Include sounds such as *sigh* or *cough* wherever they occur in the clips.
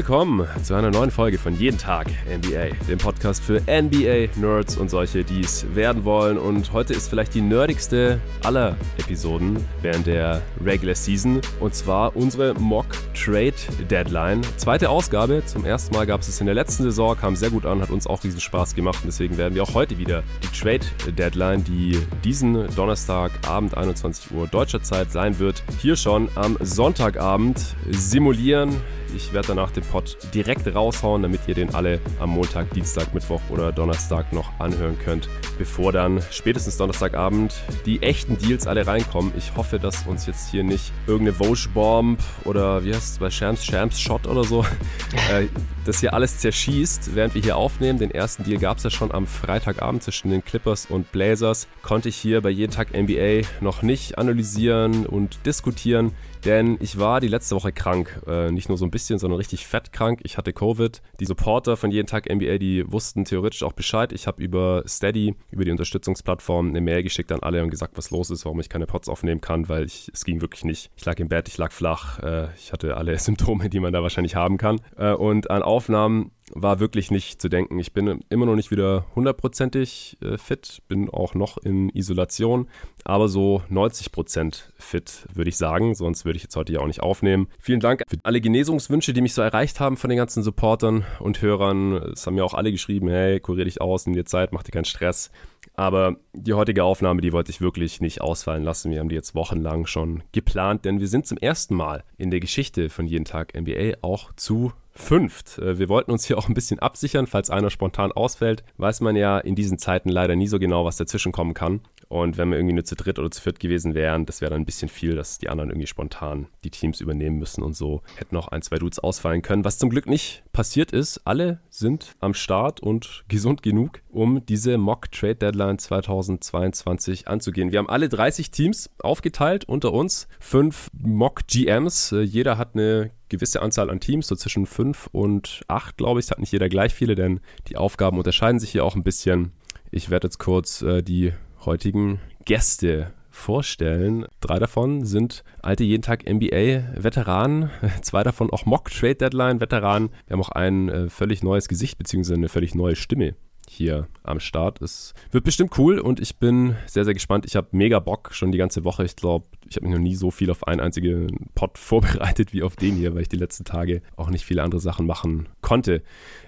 Willkommen zu einer neuen Folge von Jeden Tag NBA, dem Podcast für NBA-Nerds und solche, die es werden wollen. Und heute ist vielleicht die nerdigste aller Episoden während der Regular Season. Und zwar unsere Mock Trade Deadline. Zweite Ausgabe. Zum ersten Mal gab es es in der letzten Saison, kam sehr gut an, hat uns auch riesen Spaß gemacht. Und deswegen werden wir auch heute wieder die Trade Deadline, die diesen Donnerstagabend 21 Uhr deutscher Zeit sein wird, hier schon am Sonntagabend simulieren ich werde danach den Pod direkt raushauen, damit ihr den alle am Montag, Dienstag, Mittwoch oder Donnerstag noch anhören könnt, bevor dann spätestens Donnerstagabend die echten Deals alle reinkommen. Ich hoffe, dass uns jetzt hier nicht irgendeine Vosch Bomb oder wie heißt es bei Shams, Shams Shot oder so, *laughs* äh, das hier alles zerschießt, während wir hier aufnehmen. Den ersten Deal gab es ja schon am Freitagabend zwischen den Clippers und Blazers. Konnte ich hier bei jeden Tag NBA noch nicht analysieren und diskutieren. Denn ich war die letzte Woche krank. Äh, nicht nur so ein bisschen, sondern richtig fett krank. Ich hatte Covid. Die Supporter von jeden Tag NBA, die wussten theoretisch auch Bescheid. Ich habe über Steady, über die Unterstützungsplattform, eine Mail geschickt an alle und gesagt, was los ist, warum ich keine Pots aufnehmen kann, weil ich, es ging wirklich nicht. Ich lag im Bett, ich lag flach. Äh, ich hatte alle *laughs* Symptome, die man da wahrscheinlich haben kann. Äh, und an Aufnahmen war wirklich nicht zu denken. Ich bin immer noch nicht wieder hundertprozentig äh, fit, bin auch noch in Isolation, aber so 90 Prozent fit, würde ich sagen. Sonst würde ich jetzt heute ja auch nicht aufnehmen. Vielen Dank für alle Genesungswünsche, die mich so erreicht haben von den ganzen Supportern und Hörern. Es haben ja auch alle geschrieben, hey, kurier dich aus, in dir Zeit, mach dir keinen Stress. Aber die heutige Aufnahme, die wollte ich wirklich nicht ausfallen lassen. Wir haben die jetzt wochenlang schon geplant, denn wir sind zum ersten Mal in der Geschichte von Jeden Tag NBA auch zu fünft. Äh, wir wollten uns hier auch ein bisschen absichern, falls einer spontan ausfällt. Weiß man ja in diesen Zeiten leider nie so genau, was dazwischen kommen kann. Und wenn wir irgendwie nur zu dritt oder zu viert gewesen wären, das wäre dann ein bisschen viel, dass die anderen irgendwie spontan die Teams übernehmen müssen und so hätten noch ein, zwei Dudes ausfallen können. Was zum Glück nicht passiert ist. Alle sind am Start und gesund genug, um diese Mock Trade Deadline 2022 anzugehen. Wir haben alle 30 Teams aufgeteilt unter uns. Fünf Mock GMs. Äh, jeder hat eine gewisse Anzahl an Teams, so zwischen fünf und acht, glaube ich. Es hat nicht jeder gleich viele, denn die Aufgaben unterscheiden sich hier auch ein bisschen. Ich werde jetzt kurz äh, die heutigen Gäste vorstellen. Drei davon sind alte jeden Tag NBA-Veteranen, *laughs* zwei davon auch Mock Trade Deadline-Veteranen. Wir haben auch ein äh, völlig neues Gesicht bzw. eine völlig neue Stimme hier am Start. Es wird bestimmt cool und ich bin sehr, sehr gespannt. Ich habe mega Bock schon die ganze Woche. Ich glaube, ich habe mich noch nie so viel auf einen einzigen Pod *laughs* vorbereitet wie auf den hier, weil ich die letzten Tage auch nicht viele andere Sachen machen konnte.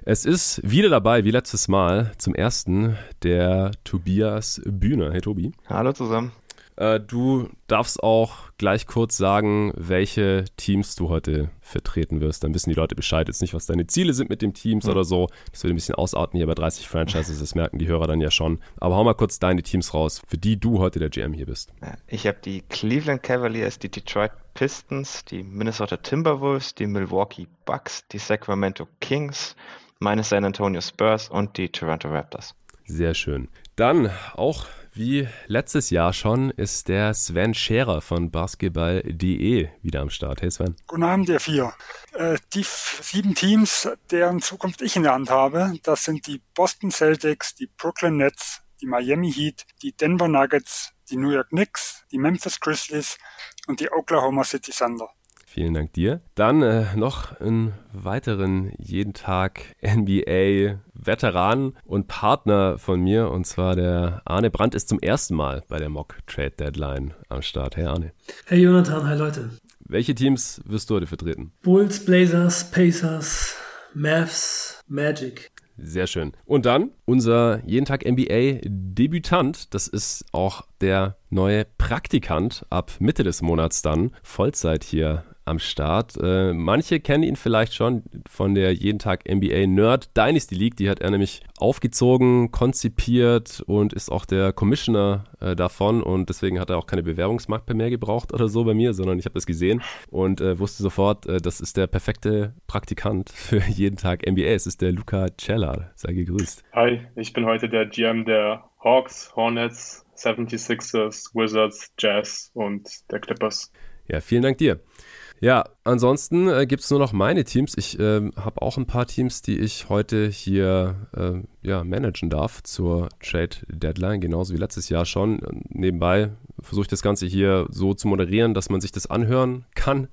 Es ist wieder dabei, wie letztes Mal, zum ersten der Tobias Bühner. Hey Tobi. Hallo zusammen. Äh, du darfst auch gleich kurz sagen, welche Teams du heute vertreten wirst. Dann wissen die Leute Bescheid. Jetzt nicht, was deine Ziele sind mit den Teams mhm. oder so. Das wird ein bisschen ausarten hier bei 30 Franchises. Das merken die Hörer dann ja schon. Aber hau mal kurz deine Teams raus, für die du heute der GM hier bist. Ich habe die Cleveland Cavaliers, die Detroit Pistons, die Minnesota Timberwolves, die Milwaukee Bucks, die Sacramento Kings, meine San Antonio Spurs und die Toronto Raptors. Sehr schön. Dann auch wie letztes Jahr schon ist der Sven Scherer von basketball.de wieder am Start. Hey Sven. Guten Abend, ihr vier. Äh, die sieben Teams, deren Zukunft ich in der Hand habe, das sind die Boston Celtics, die Brooklyn Nets, die Miami Heat, die Denver Nuggets, die New York Knicks, die Memphis Grizzlies und die Oklahoma City Thunder. Vielen Dank dir. Dann äh, noch einen weiteren jeden Tag NBA Veteran und Partner von mir und zwar der Arne Brandt ist zum ersten Mal bei der Mock Trade Deadline am Start. Hey Arne. Hey Jonathan, hi Leute. Welche Teams wirst du heute vertreten? Bulls, Blazers, Pacers, Mavs, Magic. Sehr schön. Und dann unser jeden Tag NBA Debütant. Das ist auch der neue Praktikant ab Mitte des Monats dann. Vollzeit hier am Start. Äh, manche kennen ihn vielleicht schon von der jeden Tag NBA Nerd Dynasty League. Die hat er nämlich aufgezogen, konzipiert und ist auch der Commissioner äh, davon. Und deswegen hat er auch keine Bewerbungsmappe mehr gebraucht oder so bei mir, sondern ich habe das gesehen und äh, wusste sofort, äh, das ist der perfekte Praktikant für *laughs* jeden Tag NBA. Es ist der Luca Cella. Sei gegrüßt. Hi, ich bin heute der GM der Hawks, Hornets, 76ers, Wizards, Jazz und der Clippers. Ja, vielen Dank dir. Ja, ansonsten äh, gibt es nur noch meine Teams. Ich äh, habe auch ein paar Teams, die ich heute hier äh, ja, managen darf zur Trade Deadline, genauso wie letztes Jahr schon. Nebenbei versuche ich das Ganze hier so zu moderieren, dass man sich das anhören kann.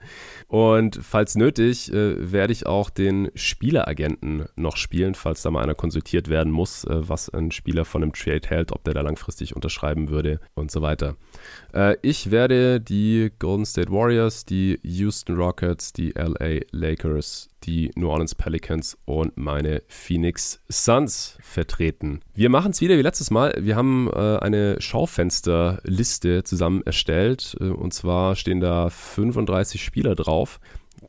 Und falls nötig, äh, werde ich auch den Spieleragenten noch spielen, falls da mal einer konsultiert werden muss, äh, was ein Spieler von einem Trade hält, ob der da langfristig unterschreiben würde und so weiter. Äh, ich werde die Golden State Warriors, die Houston Rockets, die LA Lakers, die New Orleans Pelicans und meine Phoenix Suns vertreten. Wir machen es wieder wie letztes Mal. Wir haben äh, eine Schaufensterliste zusammen erstellt. Äh, und zwar stehen da 35 Spieler drauf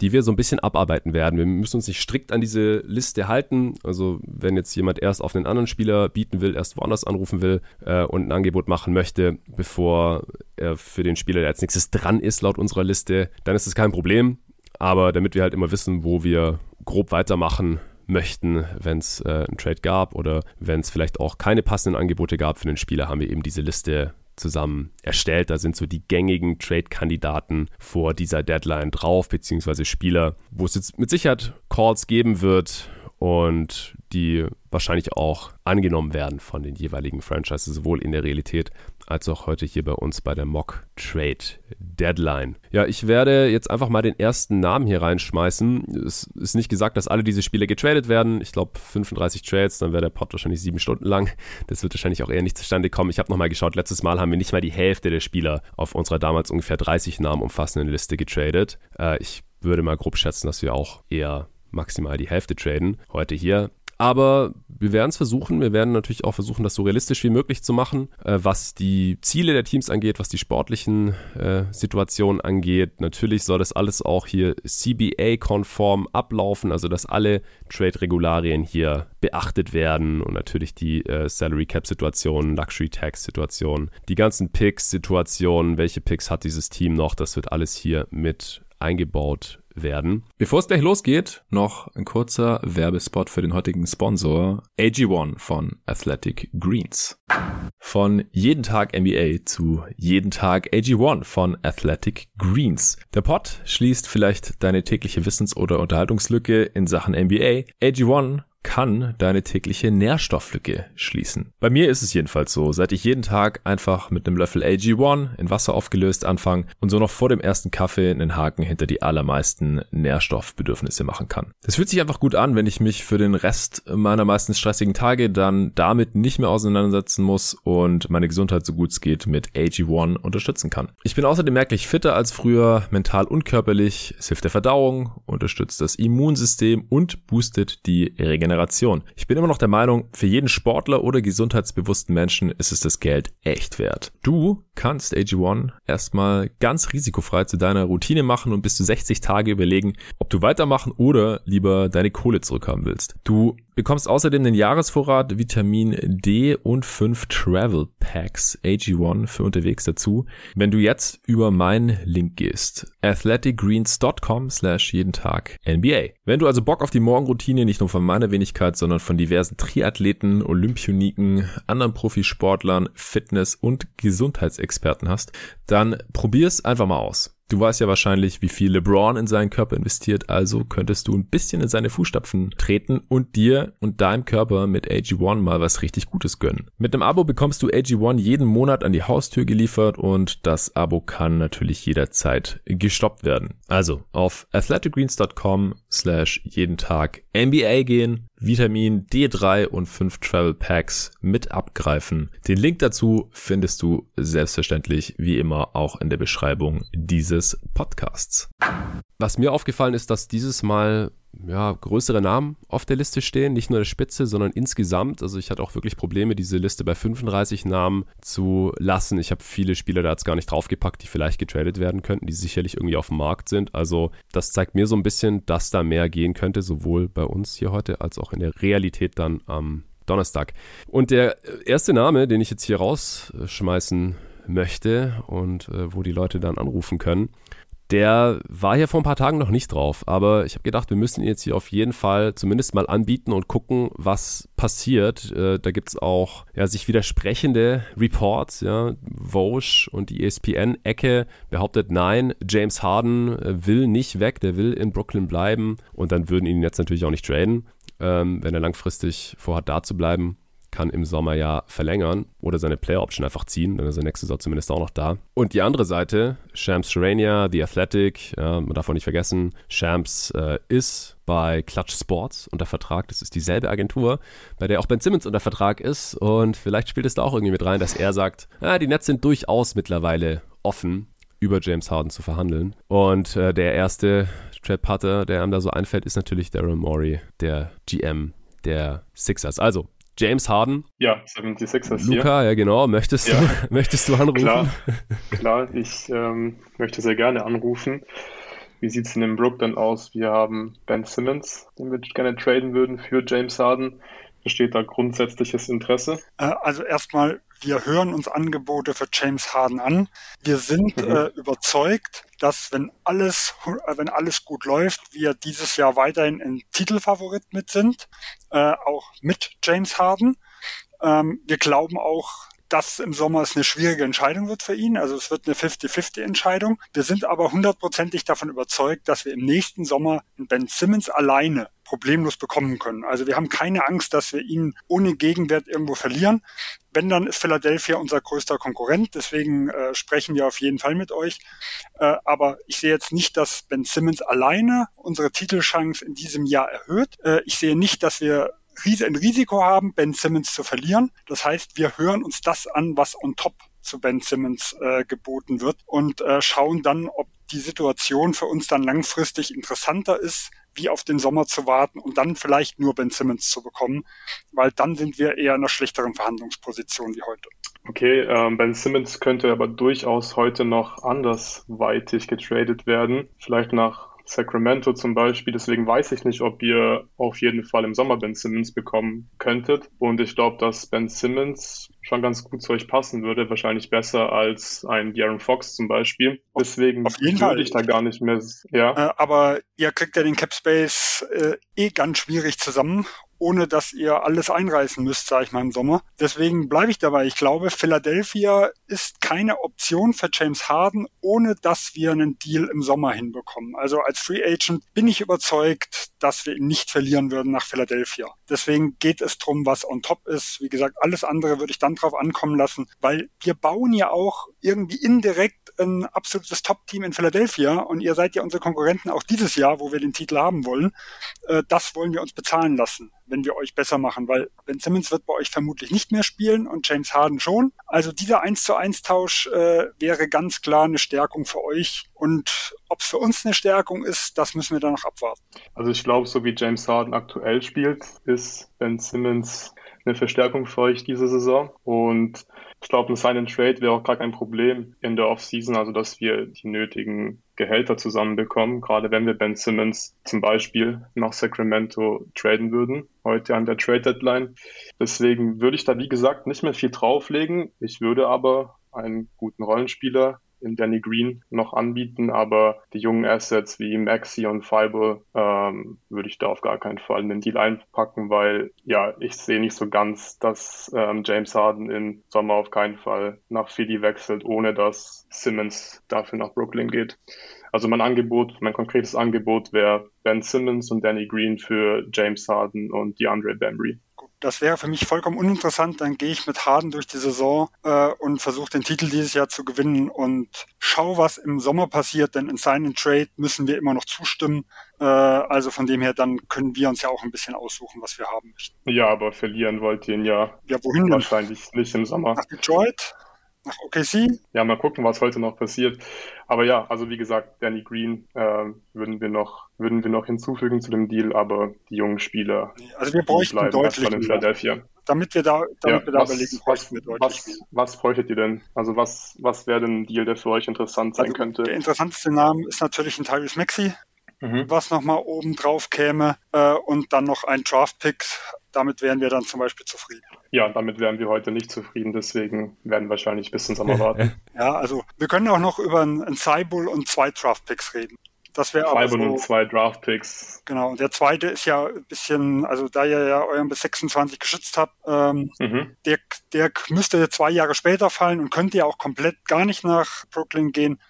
die wir so ein bisschen abarbeiten werden. Wir müssen uns nicht strikt an diese Liste halten. Also wenn jetzt jemand erst auf einen anderen Spieler bieten will, erst woanders anrufen will äh, und ein Angebot machen möchte, bevor er für den Spieler, der als nächstes dran ist, laut unserer Liste, dann ist es kein Problem. Aber damit wir halt immer wissen, wo wir grob weitermachen möchten, wenn es äh, einen Trade gab oder wenn es vielleicht auch keine passenden Angebote gab für den Spieler, haben wir eben diese Liste zusammen erstellt. Da sind so die gängigen Trade-Kandidaten vor dieser Deadline drauf, beziehungsweise Spieler, wo es jetzt mit Sicherheit Calls geben wird und die wahrscheinlich auch angenommen werden von den jeweiligen Franchises, sowohl in der Realität als auch heute hier bei uns bei der Mock Trade Deadline. Ja, ich werde jetzt einfach mal den ersten Namen hier reinschmeißen. Es ist nicht gesagt, dass alle diese Spiele getradet werden. Ich glaube 35 Trades, dann wäre der Pod wahrscheinlich sieben Stunden lang. Das wird wahrscheinlich auch eher nicht zustande kommen. Ich habe nochmal geschaut, letztes Mal haben wir nicht mal die Hälfte der Spieler auf unserer damals ungefähr 30 Namen umfassenden Liste getradet. Äh, ich würde mal grob schätzen, dass wir auch eher maximal die Hälfte traden. Heute hier aber wir werden es versuchen. Wir werden natürlich auch versuchen, das so realistisch wie möglich zu machen, äh, was die Ziele der Teams angeht, was die sportlichen äh, Situationen angeht. Natürlich soll das alles auch hier CBA-konform ablaufen, also dass alle Trade-Regularien hier beachtet werden und natürlich die äh, Salary Cap-Situationen, Luxury Tax-Situationen, die ganzen Picks-Situationen, welche Picks hat dieses Team noch, das wird alles hier mit eingebaut werden. Bevor es gleich losgeht, noch ein kurzer Werbespot für den heutigen Sponsor AG1 von Athletic Greens. Von jeden Tag NBA zu jeden Tag AG1 von Athletic Greens. Der Pod schließt vielleicht deine tägliche Wissens- oder Unterhaltungslücke in Sachen NBA. AG1 kann deine tägliche Nährstofflücke schließen. Bei mir ist es jedenfalls so, seit ich jeden Tag einfach mit einem Löffel AG1 in Wasser aufgelöst anfange und so noch vor dem ersten Kaffee einen Haken hinter die allermeisten Nährstoffbedürfnisse machen kann. Das fühlt sich einfach gut an, wenn ich mich für den Rest meiner meistens stressigen Tage dann damit nicht mehr auseinandersetzen muss und meine Gesundheit so gut es geht mit AG1 unterstützen kann. Ich bin außerdem merklich fitter als früher, mental und körperlich. Es hilft der Verdauung, unterstützt das Immunsystem und boostet die Regeneration Generation. Ich bin immer noch der Meinung, für jeden Sportler oder gesundheitsbewussten Menschen ist es das Geld echt wert. Du kannst AG1 erstmal ganz risikofrei zu deiner Routine machen und bis zu 60 Tage überlegen, ob du weitermachen oder lieber deine Kohle zurückhaben willst. Du bekommst außerdem den Jahresvorrat Vitamin D und 5 Travel Packs AG1 für unterwegs dazu, wenn du jetzt über meinen Link gehst. athleticgreens.com slash jeden Tag NBA. Wenn du also Bock auf die Morgenroutine nicht nur von meiner Wenigkeit, sondern von diversen Triathleten, Olympioniken, anderen Profisportlern, Fitness- und Gesundheitsexperten hast, dann probier's einfach mal aus. Du weißt ja wahrscheinlich, wie viel LeBron in seinen Körper investiert, also könntest du ein bisschen in seine Fußstapfen treten und dir und deinem Körper mit AG1 mal was richtig Gutes gönnen. Mit einem Abo bekommst du AG1 jeden Monat an die Haustür geliefert und das Abo kann natürlich jederzeit gestoppt werden. Also auf athleticgreens.com slash jeden Tag NBA gehen, Vitamin D3 und 5 Travel Packs mit abgreifen. Den Link dazu findest du selbstverständlich wie immer auch in der Beschreibung dieses Podcasts. Was mir aufgefallen ist, dass dieses Mal ja, größere Namen auf der Liste stehen, nicht nur der Spitze, sondern insgesamt. Also ich hatte auch wirklich Probleme, diese Liste bei 35 Namen zu lassen. Ich habe viele Spieler da jetzt gar nicht draufgepackt, die vielleicht getradet werden könnten, die sicherlich irgendwie auf dem Markt sind. Also das zeigt mir so ein bisschen, dass da mehr gehen könnte, sowohl bei uns hier heute als auch in der Realität dann am Donnerstag. Und der erste Name, den ich jetzt hier rausschmeißen möchte und äh, wo die Leute dann anrufen können, der war hier vor ein paar Tagen noch nicht drauf, aber ich habe gedacht, wir müssen ihn jetzt hier auf jeden Fall zumindest mal anbieten und gucken, was passiert. Äh, da gibt es auch ja, sich widersprechende Reports. Ja. Vosch und die ESPN-Ecke behauptet, nein, James Harden äh, will nicht weg, der will in Brooklyn bleiben und dann würden ihn jetzt natürlich auch nicht traden, ähm, wenn er langfristig vorhat, da zu bleiben. Kann im Sommer ja verlängern oder seine Player Option einfach ziehen, dann ist er nächste Saison zumindest auch noch da. Und die andere Seite, Shams Sharania, The Athletic, ja, man darf auch nicht vergessen, Shams äh, ist bei Clutch Sports unter Vertrag. Das ist dieselbe Agentur, bei der auch Ben Simmons unter Vertrag ist. Und vielleicht spielt es da auch irgendwie mit rein, dass er sagt, ja, die Nets sind durchaus mittlerweile offen, über James Harden zu verhandeln. Und äh, der erste Trade Putter, der einem da so einfällt, ist natürlich Daryl Morey, der GM der Sixers. Also, James Harden. Ja, 76ers Luca, hier. ja genau. Möchtest, ja. Du, *laughs* möchtest du anrufen? Klar, klar ich ähm, möchte sehr gerne anrufen. Wie sieht es in dem Brook dann aus? Wir haben Ben Simmons, den wir gerne traden würden für James Harden. Besteht da grundsätzliches Interesse? Äh, also erstmal, wir hören uns Angebote für James Harden an. Wir sind mhm. äh, überzeugt, dass wenn alles, äh, wenn alles gut läuft, wir dieses Jahr weiterhin ein Titelfavorit mit sind, äh, auch mit James Harden. Ähm, wir glauben auch, dass im Sommer es eine schwierige Entscheidung wird für ihn. Also es wird eine 50-50-Entscheidung. Wir sind aber hundertprozentig davon überzeugt, dass wir im nächsten Sommer Ben Simmons alleine problemlos bekommen können. Also wir haben keine Angst, dass wir ihn ohne Gegenwert irgendwo verlieren. Wenn, dann ist Philadelphia unser größter Konkurrent. Deswegen äh, sprechen wir auf jeden Fall mit euch. Äh, aber ich sehe jetzt nicht, dass Ben Simmons alleine unsere Titelchance in diesem Jahr erhöht. Äh, ich sehe nicht, dass wir ein Risiko haben, Ben Simmons zu verlieren. Das heißt, wir hören uns das an, was on top zu Ben Simmons äh, geboten wird und äh, schauen dann, ob die Situation für uns dann langfristig interessanter ist, wie auf den Sommer zu warten und dann vielleicht nur Ben Simmons zu bekommen, weil dann sind wir eher in einer schlechteren Verhandlungsposition wie heute. Okay, ähm, Ben Simmons könnte aber durchaus heute noch andersweitig getradet werden, vielleicht nach Sacramento zum Beispiel. Deswegen weiß ich nicht, ob ihr auf jeden Fall im Sommer Ben Simmons bekommen könntet. Und ich glaube, dass Ben Simmons schon ganz gut zu euch passen würde. Wahrscheinlich besser als ein De'Aaron Fox zum Beispiel. Deswegen würde ich da gar nicht mehr. Ja. Äh, aber ihr kriegt ja den Cap Space äh, eh ganz schwierig zusammen ohne dass ihr alles einreißen müsst, sage ich mal im Sommer. Deswegen bleibe ich dabei. Ich glaube, Philadelphia ist keine Option für James Harden, ohne dass wir einen Deal im Sommer hinbekommen. Also als Free Agent bin ich überzeugt, dass wir ihn nicht verlieren würden nach Philadelphia. Deswegen geht es drum, was on top ist. Wie gesagt, alles andere würde ich dann drauf ankommen lassen, weil wir bauen ja auch irgendwie indirekt ein absolutes Top-Team in Philadelphia und ihr seid ja unsere Konkurrenten auch dieses Jahr, wo wir den Titel haben wollen. Äh, das wollen wir uns bezahlen lassen wenn wir euch besser machen, weil Ben Simmons wird bei euch vermutlich nicht mehr spielen und James Harden schon. Also dieser 1 zu 1 Tausch äh, wäre ganz klar eine Stärkung für euch. Und ob es für uns eine Stärkung ist, das müssen wir dann noch abwarten. Also ich glaube, so wie James Harden aktuell spielt, ist Ben Simmons eine Verstärkung für euch diese Saison. Und ich glaube, ein Sign Trade wäre auch gar kein Problem in der Offseason, also dass wir die nötigen Gehälter zusammenbekommen, gerade wenn wir Ben Simmons zum Beispiel nach Sacramento traden würden, heute an der Trade Deadline. Deswegen würde ich da, wie gesagt, nicht mehr viel drauflegen. Ich würde aber einen guten Rollenspieler in Danny Green noch anbieten, aber die jungen Assets wie Maxi und Fiber ähm, würde ich da auf gar keinen Fall in den Deal einpacken, weil ja, ich sehe nicht so ganz, dass ähm, James Harden im Sommer auf keinen Fall nach Philly wechselt, ohne dass Simmons dafür nach Brooklyn geht. Also mein Angebot, mein konkretes Angebot wäre Ben Simmons und Danny Green für James Harden und DeAndre Bembry. Das wäre für mich vollkommen uninteressant. Dann gehe ich mit Harden durch die Saison äh, und versuche den Titel dieses Jahr zu gewinnen und schau, was im Sommer passiert. Denn in Sign Trade müssen wir immer noch zustimmen. Äh, also von dem her, dann können wir uns ja auch ein bisschen aussuchen, was wir haben möchten. Ja, aber verlieren wollt ihr ihn ja. Ja, wohin? Wahrscheinlich nicht im Sommer. Nach Detroit? Nach OKC. Ja, mal gucken, was heute noch passiert. Aber ja, also wie gesagt, Danny Green äh, würden wir noch würden wir noch hinzufügen zu dem Deal, aber die jungen Spieler. Also wir bräuchten deutlich in Philadelphia. Damit wir da, damit ja, wir da was, überlegen, was, was, was bräuchtet ihr denn? Also was, was wäre denn ein Deal, der für euch interessant sein also könnte? Der interessanteste Name ist natürlich ein Tyrese Maxi, mhm. was nochmal oben drauf käme äh, und dann noch ein Draft-Pick. Damit wären wir dann zum Beispiel zufrieden. Ja, damit wären wir heute nicht zufrieden, deswegen werden wir wahrscheinlich bis zum Sommer warten. *laughs* ja, also wir können auch noch über einen Cybull und zwei Draft-Picks reden. Das wäre aber so, und zwei Draft-Picks. Genau, und der zweite ist ja ein bisschen, also da ihr ja euren bis 26 geschützt habt, ähm, mhm. der, der müsste zwei Jahre später fallen und könnte ja auch komplett gar nicht nach Brooklyn gehen.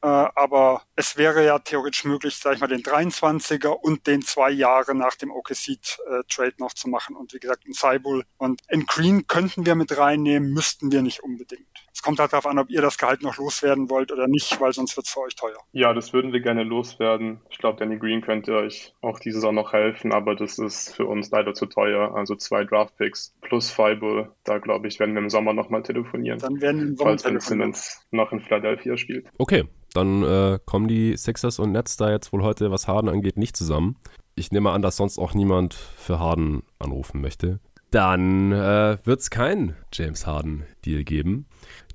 Äh, aber es wäre ja theoretisch möglich, sag ich mal, den 23er und den zwei Jahre nach dem OKC-Trade noch zu machen. Und wie gesagt, ein Cybul und in Green könnten wir mit reinnehmen, müssten wir nicht unbedingt. Es kommt halt darauf an, ob ihr das Gehalt noch loswerden wollt oder nicht, weil sonst wird es für euch teuer. Ja, das würden wir gerne loswerden. Ich glaube, Danny Green könnte euch auch diese Saison noch helfen, aber das ist für uns leider zu teuer. Also zwei Draftpicks plus Fiber, da glaube ich, werden wir im Sommer nochmal telefonieren. Dann werden wir im Sommer falls Ben Simmons noch in Philadelphia spielt. Okay, dann äh, kommen die Sixers und Nets da jetzt wohl heute, was Harden angeht, nicht zusammen. Ich nehme an, dass sonst auch niemand für Harden anrufen möchte. Dann äh, wird es keinen James Harden-Deal geben.